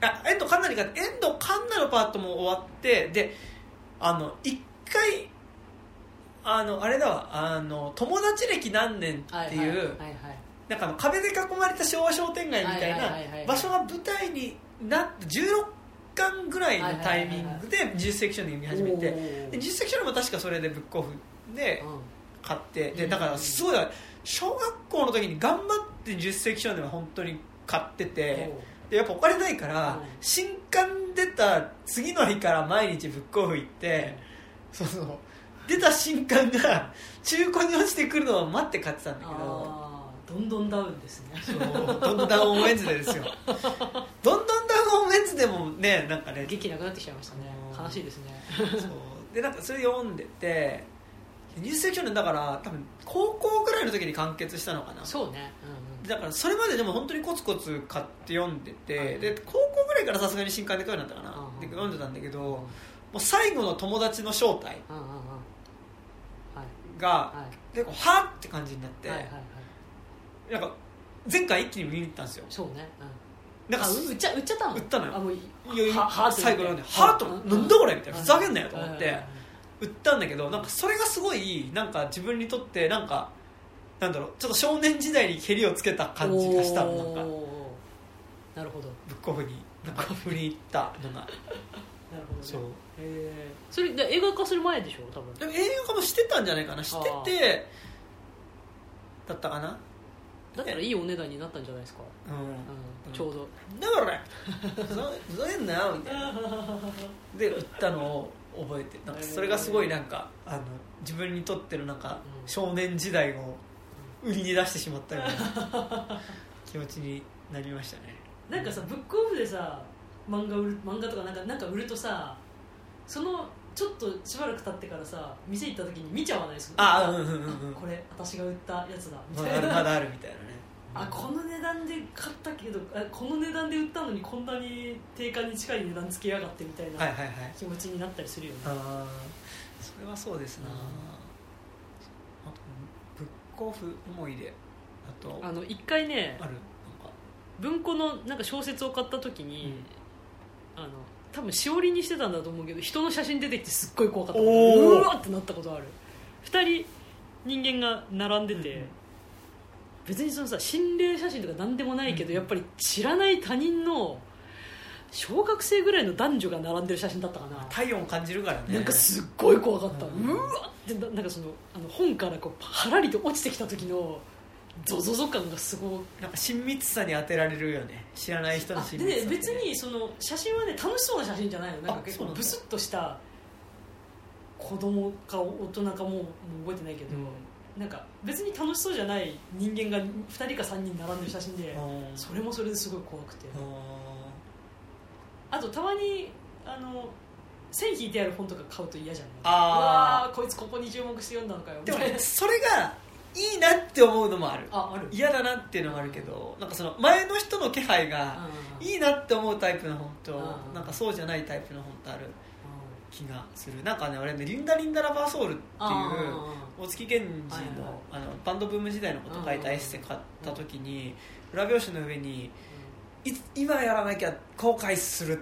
あ遠藤環奈にか遠藤環奈のパートも終わってであの一回あのあれだわあの友達歴何年っていう、はいはいはいはい。なんかあの壁で囲まれた昭和商店街みたいな場所が舞台になって16巻ぐらいのタイミングで20世紀少年読み始めておー。で20世紀少年も確かそれでブックオフでうん買ってうん。でだからすごい小学校の時に頑張って20世紀少年は本当に買っててでやっぱお金ないからうん。新刊出た次の日から毎日ブックオフ行ってそうそう。出た新刊が中古に落ちてくるのを待って買ってたんだけど。どんどんダウンですね。そう。どんどんダウンオンウェンズデーですよ。どんどんダウンオンウェンズデーもねなんかね劇なくなってきちゃいましたね。うん悲しいですね。そう。でなんかそれ読んでて20世紀少年だから多分高校ぐらいの時に完結したのかな。そうね。うんうん。だからそれまででも本当にコツコツ買って読んでて、うんで高校ぐらいからさすがに新刊で買うようになったかな、うんで読んでたんだけど、もう最後の友達の正体がはい。結構はっって感じになって、はいはいはい。なんか前回一気に見に行ったんですよ。そうね。うん。なんか売っちゃ売っちゃったの？売ったのよ。あもうはは最後のねははっとうんなんだこれみたいなふざけんなよと思って売ったんだけどなんかそれがすごいなんか自分にとってなんかなんだろうちょっと少年時代に蹴りをつけた感じがしたのなんか。なるほど。ブックオフになんか振り入ったのが。なるほどね。そう。へー。それで映画化する前でしょ？多分。でも映画化もしてたんじゃないかな？しててだったかな？だったらいいお値段になったんじゃないですか、うん。うん、ちょうど。だからふざけんなよみたいな。で売ったのを覚えてなんかそれがすごいなんかあの自分にとってのなんかうん。少年時代を売りに出してしまったような 気持ちになりましたね。なんかさブックオフでさ漫画売る漫画とかなんかなんか売るとさそのちょっとしばらく経ってからさ店行った時に見ちゃわないですか？あうんうんうんうん。これ私が売ったやつだみまたいな。だまだあるみたいなねあこの値段で買ったけどあこの値段で売ったのにこんなに定価に近い値段つけやがってみたいなはいはいはい。気持ちになったりするよね、ああそれはそうですな、うんあとブックオフ思い出あと。あの一回ね文庫のなんか小説を買った時に、あの多分しおりにしてたんだと思うけど人の写真出てきてすっごい怖かった。うわってなったことある。2人人間が並んでて、うん別にそのさ心霊写真とか何でもないけど、うん。やっぱり知らない他人の小学生ぐらいの男女が並んでる写真だったかな、体温感じるからね。なんかすっごい怖かった、ううんわってななんかそのあの本からこうはらりと落ちてきた時のゾゾゾ感がすごなんか親密さに当てられるよね。知らない人のあ親密さで別にその写真はね楽しそうな写真じゃないの。なんか結構ブスッとした子供か大人かももう覚えてないけど、なんか別に楽しそうじゃない人間が2人か3人並んでる写真で、うんそれもそれですごい怖くて、ああとたまにあの線引いてある本とか買うと嫌じゃないあこいつここに注目して読んだのかよ。ーでもねそれがいいなって思うのもある。あある。嫌だなっていうのもあるけどなんかその前の人の気配がうん。いいなって思うタイプの本とうん。なんかそうじゃないタイプの本とある気がする。なんかね俺ね「リンダ・リンダ・ラバーソウル」っていう大月健二はいはい。のあのバンドブーム時代のこと書いたエッセイ買った時に裏表紙の上に今やらなきゃ後悔する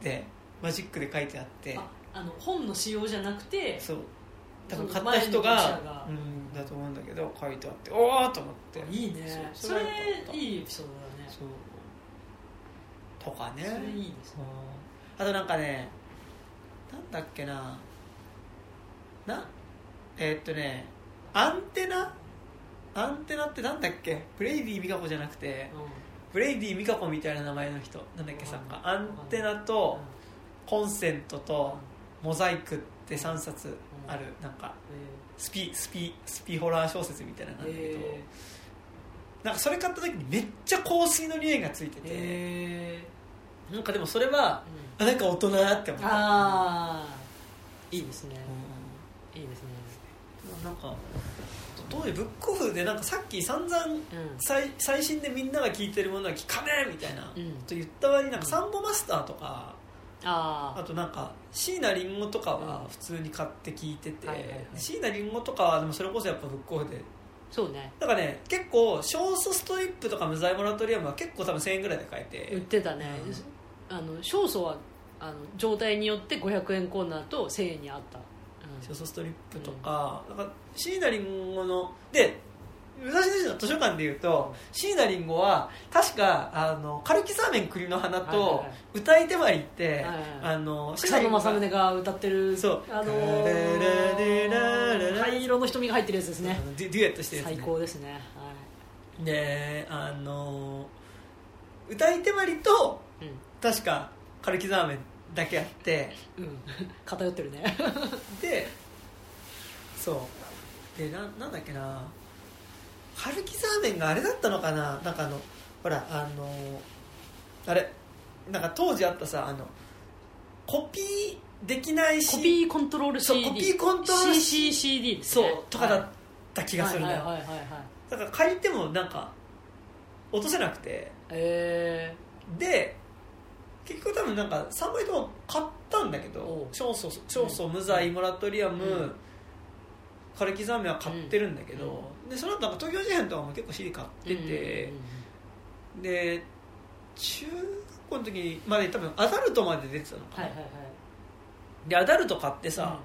ってマジックで書いてあって。ああの本の仕様じゃなくてそう。多分そ買った人がうんだと思うんだけど書いてあっておおと思って。いいね。それいいエピソードだね。そう。とかね。それいいですね。うん。あとなんかねなんだっけな。な？えーっとねアンテナ？アンテナってなんだっけ？ブレイディ・ミカコじゃなくて。ブレイディ・ミカコみたいな名前の人。なんだっけ作家アンテナとコンセントとモザイクって3冊ある。なんかスピスピスピホラー小説みたいなのなんだけど、えなんかそれ買った時にめっちゃ香水の匂いがついてーて、えなんかでもそれはーあなんか大人って思った。ああいいですね。ういいですね。んなんかどういうブックオフでなんかさっき散々うん。最最新でみんなが聞いてるものは聞かねえみたいな、うん。と言った割になんかサンボマスターとか、ああとなんか椎名林檎とかは普通に買って聞いてて、椎名林檎とかはでもそれこそやっぱブックオフで。そうね。だからね結構ショースストリップとか無罪モラトリアムは結構多分1000円ぐらいで買えて。売ってたねあの勝訴はあの状態によって500円コーナーと1000円にあった。ショースストリップとか,、なんか椎名林檎ので武蔵野市の図書館でいうと椎名林檎は確かあのカルキサーメン栗の花とはい歌い手まりって、あの草野正が宗が歌ってるそう。あのラララララ灰色の瞳が入ってるやつですね。デュデュエットしてるやつ、最ね、高ですね。はであの歌い手まりというん確かカルキザーメンだけあってうん。偏ってるね。でそう。でななんだっけな。カルキザーメンがあれだったのかな？なんかあのほらあのあれなんか当時あったさあのコピーできないしコピーコントロールそう CD コピーコントロール CCCD ですそうねとかだった気がするんだよ、はいはいはいはいはい。だから借りてもなんか落とせなくて。えで結局多分なんか3枚とも買ったんだけど勝訴勝訴無罪モラトリアム、うん。カルキザーメンは買ってるんだけど、でその後なんか東京事変とかも結構 CD 買ってて、で中学校の時にまで多分アダルトまで出てたのかな、はいはいはい。でアダルト買ってさ、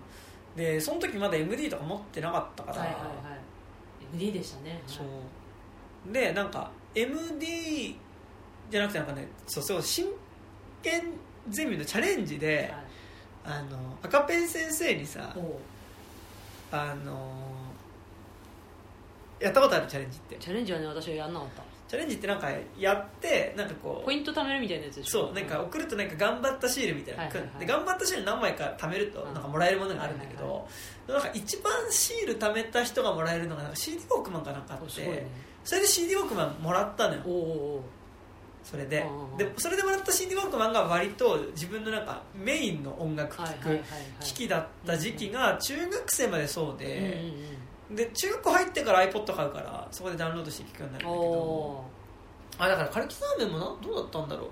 でその時まだ MD とか持ってなかったから、はいはいはい。MD でしたね。そう。でなんか MD じゃなくてなんかねそうそう真剣ゼミのチャレンジで、はい。あの赤ペン先生にさあのやったことあるチャレンジって。チャレンジはね私はやんなかった。チャレンジってなんかやってなんかこうポイント貯めるみたいなやつでしょ。そうなんか送るとなんか頑張ったシールみたいなのはいはいはい。で頑張ったシール何枚か貯めるとうん。なんかもらえるものがあるんだけはいはいどなんか一番シール貯めた人がもらえるのがなんか CD ウォークマンかなんかあってそれで CD ウォークマンもらったのよ。おうおうおうそれで。でそれでもらった CD ウォークマンが割と自分のなんかメインの音楽聴く機器だった時期が中学生までそうでで中学校入ってから iPod 買うからそこでダウンロードして聴くようになるんうんだけど。おあだからカルキザーメンもなどうだったんだろう。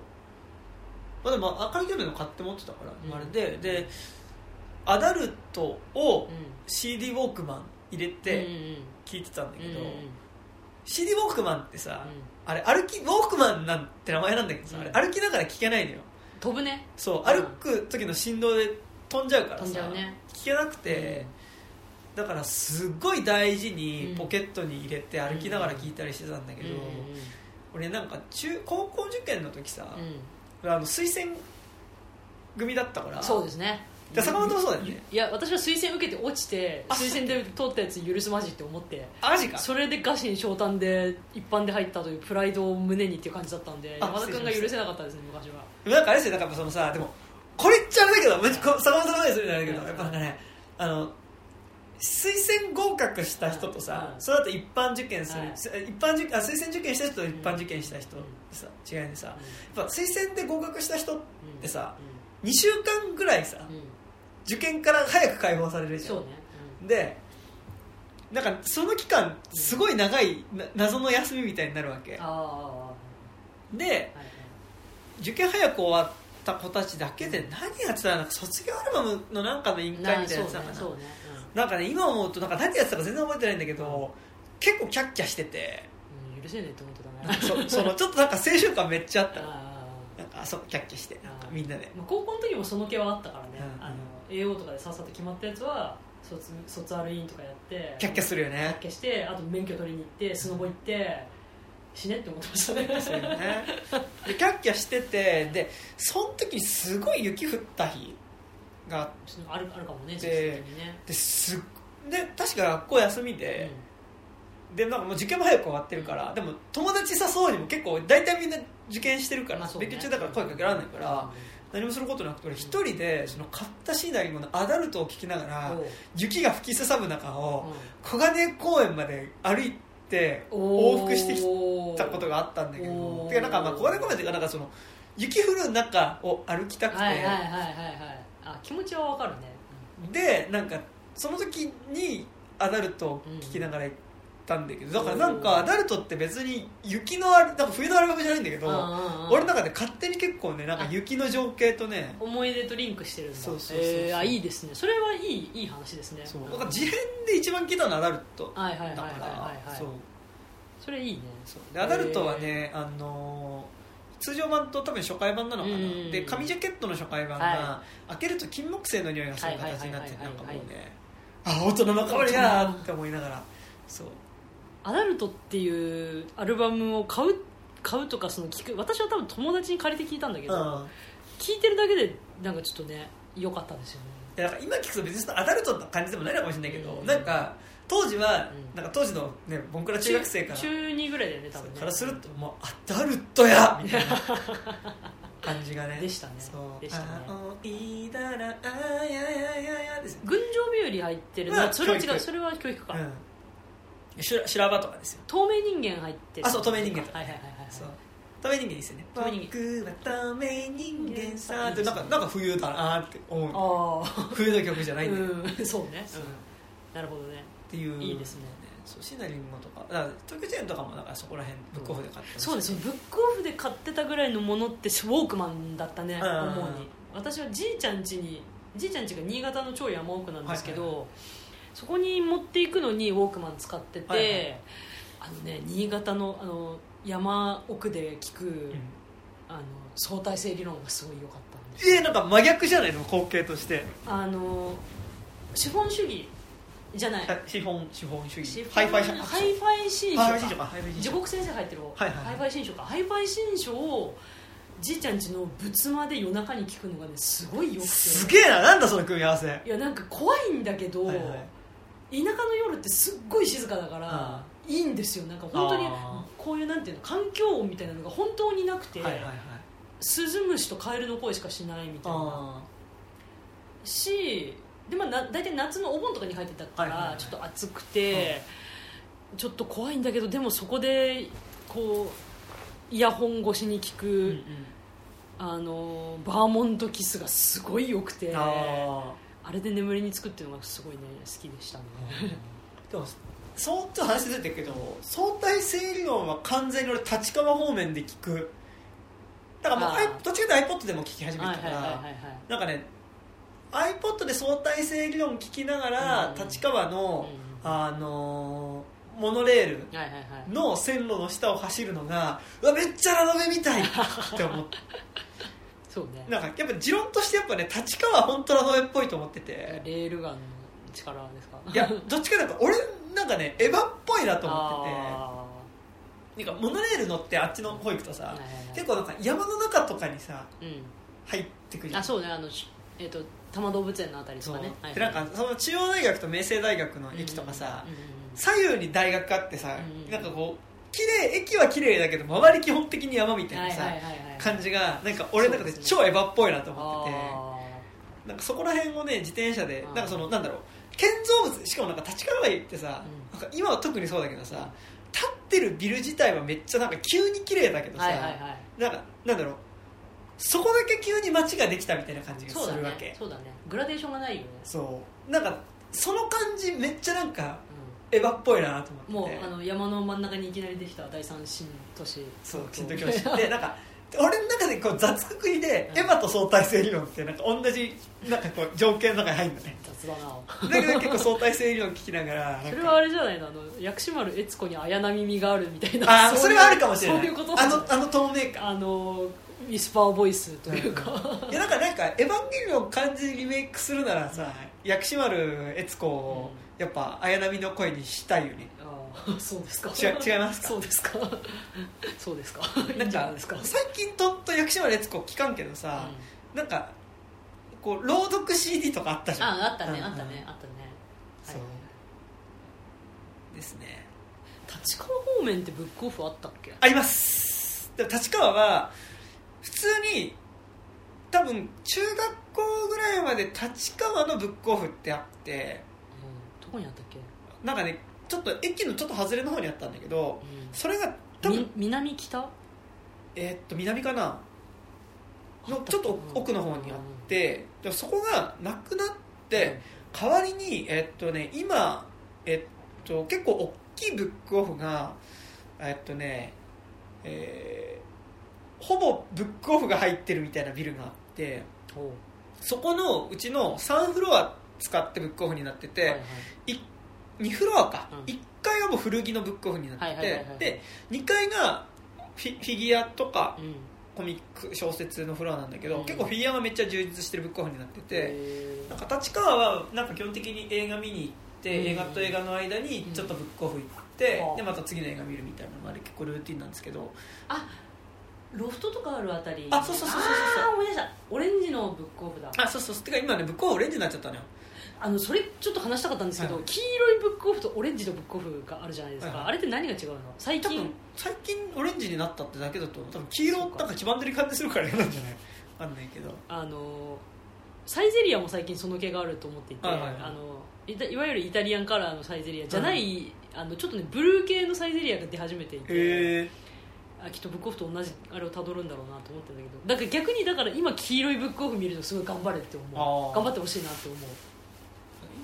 まあでもあカルキザーメンも買って持ってたから、うん。あれで。でアダルトを CD ウォークマン入れうんてうん。聴いてたんだけど、うんうん CD ウォークマンってさ、うんあれ歩きウォークマンなんて名前なんだけ？どさ、うん。あれ歩きながら聴けないのよ。飛ぶね。そう歩く時の振動で飛んじゃうからさ。飛んじゃうね。聞けなくて、だからすっごい大事にポケットに入れて歩きながら聞いたりしてたんだけど、うん俺なんか中高校受験の時さ、うんうん。あの推薦組だったからそうですねで坂本もそうだよね。いや私は推薦受けて落ちてあ推薦で通ったやつ許すまじって思って。あマジか。それで餓心昇胆で一般で入ったというプライドを胸にっていう感じだったんであ山田君が許せなかったですね昔は。なんかあれですよなんかそのさでもこれ言っちゃあれだけどめっちゃこ坂本さんでするんじゃないけどうん。やっぱなんかねあの推薦合格した人とさ、うん。その後一般受験する、はい一般受あ推薦受験した人と一般受験した人さ、違いでさやっぱ推薦で合格した人ってさ、2週間ぐらいさ受験から早く解放されるじゃん。そうね。でなんかその期間すごい長いな謎の休みみたいになるわけ。ああではいはい。受験早く終わった子たちだけで何やってたのなんか卒業アルバムのなんかの委員会みたいなやつなんかな。そうねなんかね今思うとなんか何やってたか全然覚えてないんだけど結構キャッキャしてて。そうん許せねえって思ってたなそそのちょっとなんか青春感めっちゃあったの。あなんかあそうキャッキャしてなんかみんなで。高校の時もその気はあったからね。うん。あの AO とかでさっさと決まったやつは卒卒アルインとかやってキャッキャするよキャッねキャしてあと免許取りに行ってスノボ行って死ねって思ってましたね。そうよね。でキャッキャしててでその時にすごい雪降った日があるあるかもねで実際にね。てすっで確か学校休みで、でなんかもう受験も早く終わってるからでも友達誘うにも結構大体みんな受験してるから、ね。勉強中だから声かけられないから、何もすることなくて俺一人でその買ったシーナリーのアダルトを聞きながら、雪が吹きすさぶ中を、うん。小金公園まで歩いて往復してきたことがあったんだけどてかなんかまあ小金公園っていうかなんかその雪降る中を歩きたくて、はいはいはいあ気持ちはわかるね。でなんかその時にアダルトを聞きながら行ったんだけど、だからなんかアダルトって別に雪のあれなんか冬のアルバムじゃないんだけど、俺の中で勝手に結構ねなんか雪の情景とね思い出とリンクしてるんだ。そうそうそうえーあいいですね。それはいいいい話ですね。そう。だから事変で一番聞いたのはアダルトはいはいはいだかはいはいはい。らそう。それいいね。そう。でアダルトはね、あのー通常版と多分初回版なのかな、うんで紙ジャケットの初回版が、は開けると金木犀の匂いがする形になってなんかもうねあ大人の香りだーって思いながら。そうアダルトっていうアルバムを買う買うとかその聞く私は多分友達に借りて聞いたんだけど、うん。聞いてるだけでなんかちょっとね良かったですよね。いやだから今聞くと別にアダルトな感じでもないのかもしれないけど、うん。なんか当時は、うん。なんか当時のねボンクラ中学生から中2ぐらいだよね多分ね。からするともうアダルトや! みたいな感じがね。でしたね。そう。でしたね。あいだらあややややです。よ群青日和入ってる。それは違う。それは教育か、うん修羅場とかですよ。透明人間入ってる。あそう透明人間。はいはいはいはいそう。透明人間ですよね。透明人僕は透明人間さってなんかなんか冬だなって思う。ああ冬の曲じゃないんだうん。そうね、そう。うん。なるほどね。ていう。いいですね。そうシナリンゴとか。だから東京チェーンとかもなんかそこら辺ブックオフで買ったそうですよブックオフで買ってたぐらいのものってウォークマンだったねうん。主に。私はじいちゃん家にじいちゃん家が新潟の超山奥なんですけど、はいはそこに持っていくのにウォークマン使ってて、はいはい。あのね新潟のあの山奥で聞く、うん。あの相対性理論がすごい良かったんですえー、なんか真逆じゃないの？光景として。あの資本主義じゃない。資本資本主義。ハイファイ社ハイファイ新書ハイファイ新書か。地獄先生入ってる方、はいはいはい。ハイファイ新書か。ハイファイ新書をじいちゃん家の仏間で夜中に聞くのがねすごいよくて。すげえな。なんだその組み合わせ。いやなんか怖いんだけど、はいはい田舎の夜ってすっごい静かだから、いいんですよ。なんか本当にあこういうなんていうの環境音みたいなのが本当になくて、はいはいはい。スズムシとカエルの声しかしないみたいな。あしで、まあ、な大体夏のお盆とかに入ってたから、ちょっと暑くて、ちょっと怖いんだけどでもそこでこうイヤホン越しに聞く、ーうんうん。あのバーモントキスがすごい良くてああれで眠りにつくっていうのがすごいね好きでしたね。ー でもそうちょっと話出てるけど相対性理論は完全に俺立川方面で聞く。だからもうどっちかというと iPod でも聞き始めはいたからなんかね iPod で相対性理論聞きながら、うん立川の、うんあのーモノレールの線路の下を走るのがうわめっちゃラノベみたいって思って そうね。なんかやっぱ持論としてやっぱね立川は本当ラノベっぽいと思ってて。レールガンの力ですか？いやどっちかなんか俺なんかねエヴァっぽいなと思ってあてなんかモノレール乗ってあっちの方行くとさーはいはいはい。結構なんか山の中とかにさうん。入ってくる。あそうねあのしえっ、と多摩動物園のあたりとかね。はいでなんかその中央大学と明星大学の駅とかさ、うんうんうん左右に大学あってさ、うん。なんかこう綺麗駅は綺麗だけど周り基本的に山みたいなさ、はいはいはいはい感じがなんか俺の中で超エヴァっぽいなと思ってて、あなんかそこら辺をね自転車でなんかそのなんだろう。建造物しかもなんか立川駅ってさ、うん。なんか今は特にそうだけどさ立ってるビル自体はめっちゃなんか急に綺麗だけどさ、ーはいはいはい。なんかなんだろう。そこだけ急に街ができたみたいな感じがするわけ。ねそうだね。グラデーションがないよね、そう。なんかその感じめっちゃなんかうエヴァっぽいなとん、も思って。てうあの山の真ん中にいきなりできた第三新都市。そう東新都教師。でなんか俺の中でこう雑くくりで、エヴァと相対性理論ってなんか同じなんかこう条件の中に入るのね。雑だな。だけど結構相対性理論聞きながらそれはあれじゃないの？あの薬師丸悦子に綾波みがあるみたいな。あーそれはあるかもしれない。そういうことあのあの透明感。あのウィスパーボイスというか、いやなんかなんか「エヴァンゲリオン」漢字リメイクするならさ薬師丸悦子をやっぱ綾波の声にしたいよね そうですか。違違いますか？そうですか。そうですか。なんか最近とんと薬師丸悦子聞かんけどさ、なんかこう朗読 CD とかあったじゃん。ああったねうんあったねあったね。そう。はいですね。立川方面ってブックオフあったっけ？あります。でも立川は普通に多分中学校ぐらいまで立川のブックオフってあって。うん。どこにあったっけ、なんかねちょっと駅のちょっと外れの方にあったんだけどそれが多分み南北？えーっと南かな？のちょっと奥の方にあってでもそこがなくなって代わりにえーっとね今えっと結構大きいブックオフがえっとねえーほぼブックオフが入ってるみたいなビルがあってそこのうちの3フロア使ってブックオフになってて、はいはい2フロアか、うん。1階はもう古着のブックオフになってて、で2階がフィフィギュアとかうん。コミック小説のフロアなんだけど、うん。結構フィギュアがめっちゃ充実してるブックオフになってて、へなんか立川はなんか基本的に映画見に行って、うん。映画と映画の間にちょっとブックオフ行って、うん。でまた次の映画見るみたいなのが結構ルーティンなんですけど。あロフトとかあるあたり。あそうそうそうそうそうあー思い出した。オレンジのブックオフだ。あそうそう。てか今ねブックオフオレンジになっちゃったのよあのそれちょっと話したかったんですけど、はい。黄色いブックオフとオレンジのブックオフがあるじゃないですか、はいはい。あれって何が違うの？最近？最近オレンジになったってだけだと多分黄色なんか黄ばんでる感じするから嫌なんじゃない？わかんないけど。あのサイゼリアも最近その気があると思っていて、はいあのいわゆるイタリアンカラーのサイゼリアじゃない、あのちょっとねブルー系のサイゼリアが出始めていてきっとブックオフと同じあれをたどるんだろうなと思ってんだけどだから逆にだから今黄色いブックオフ見るとすごい頑張れって思う。頑張ってほしいなって思う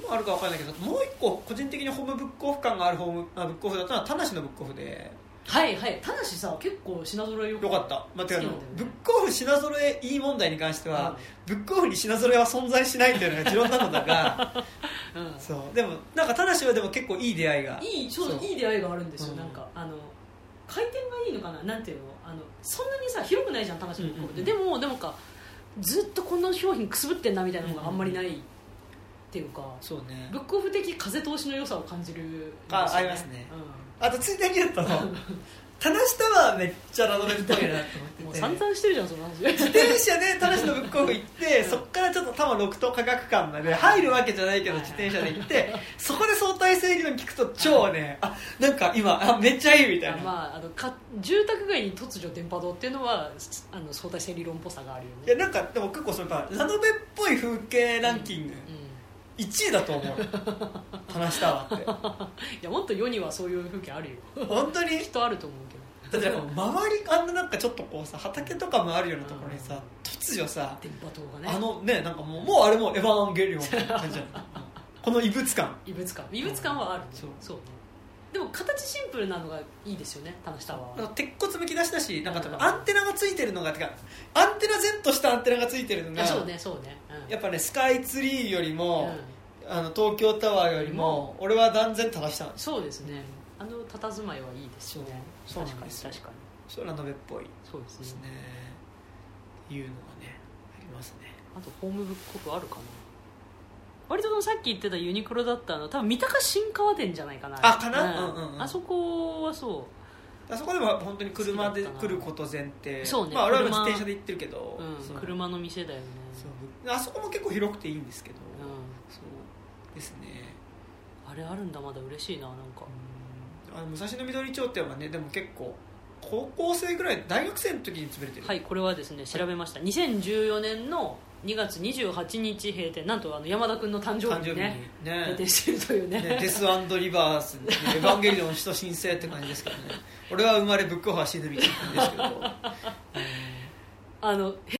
今あるかわかんないけどもう一個個人的にホームブックオフ感があるホームあブックオフだったのは田無のブックオフで。はいはい。ただしさ結構品揃えよよかった、まあ、てかあのブックオフ品揃えいい問題に関しては、ブックオフに品揃えは存在しないっていうのが持論なのだが うん。そう。でもなんか田無はでも結構いい出会いがいいそういい出会いがあるんですよ、うんなんかあの回転がいいのかな？なんていうの？あのそんなにさ広くないじゃん魂のブックオフって、うんうん。でもでもかずっとこの商品くすぶってんなみたいなのがあんまりないっていうか、そうね。ブックオフ的風通しの良さを感じるんですよ、あありますね。うあとついでに言うと。田無タワーめっちゃラノベっぽいなと思ん、もうってて。散々してるじゃんその話。自転車で田無のブックオフ行ってそっからちょっと多摩六都科学館まで入るわけじゃないけど自転車で行ってそこで相対性理論聞くと超ねあなんか今あめっちゃいいみたいな、あまあ、あのか住宅街に突如電波塔っていうのはあの相対性理論っぽさがあるよね。いやなんかでも結構それやっぱラノベっぽい風景ランキング、うん1位だと思う。田無タワーって。いやもっと世にはそういう風景あるよ。本当に？きっとあると思うけど。だってなんか周りあんななんかちょっとこうさ畑とかもあるようなところにさ突如さ電波塔がね。あのねなんかもうもうあれもうエヴァンゲリオンみたいな感じじゃない この異物感。異物感。異物感はある、ね。そう。そうねでも形シンプルなのがいいですよね田無タワーは。なんか鉄骨むき出しだしなんか多分うん。アンテナがついてるのがてかアンテナ前としたアンテナがついてるのがそうねそうね、うん、やっぱねスカイツリーよりも、うん。あの東京タワーよりも俺は断然正したんですそうですね。あの佇まいはいいですよね。そう確かに確かに。それはラノベっぽい。そうですね。ね。いうのがねありますね。あとホームブックオフあるかな割とさっき言ってたユニクロだったの多分三鷹新川店じゃないかな。あかな？うん。うんうんうん。あそこはそあそこでも本当に車で来ること前提。そうね。まあ、俺は車自転車で行ってるけど、う、う。ん車の店だよね。そう。あそこも結構広くていいんですけど、うそう。ですね。ん、あれあるんだまだ嬉しいななんか。あの武蔵野緑町店はねでも結構高校生ぐらい大学生の時に潰れてる。はいこれはですね調べました、2014年の2月28日閉店。なんとあの山田君の誕生日に日にね。ね閉店してるというね。ねデスリバース、ね、エヴァンゲリオン使徒申請って感じですけどね。俺は生まれブックオフは死ぬみたいな感じですけど、あの閉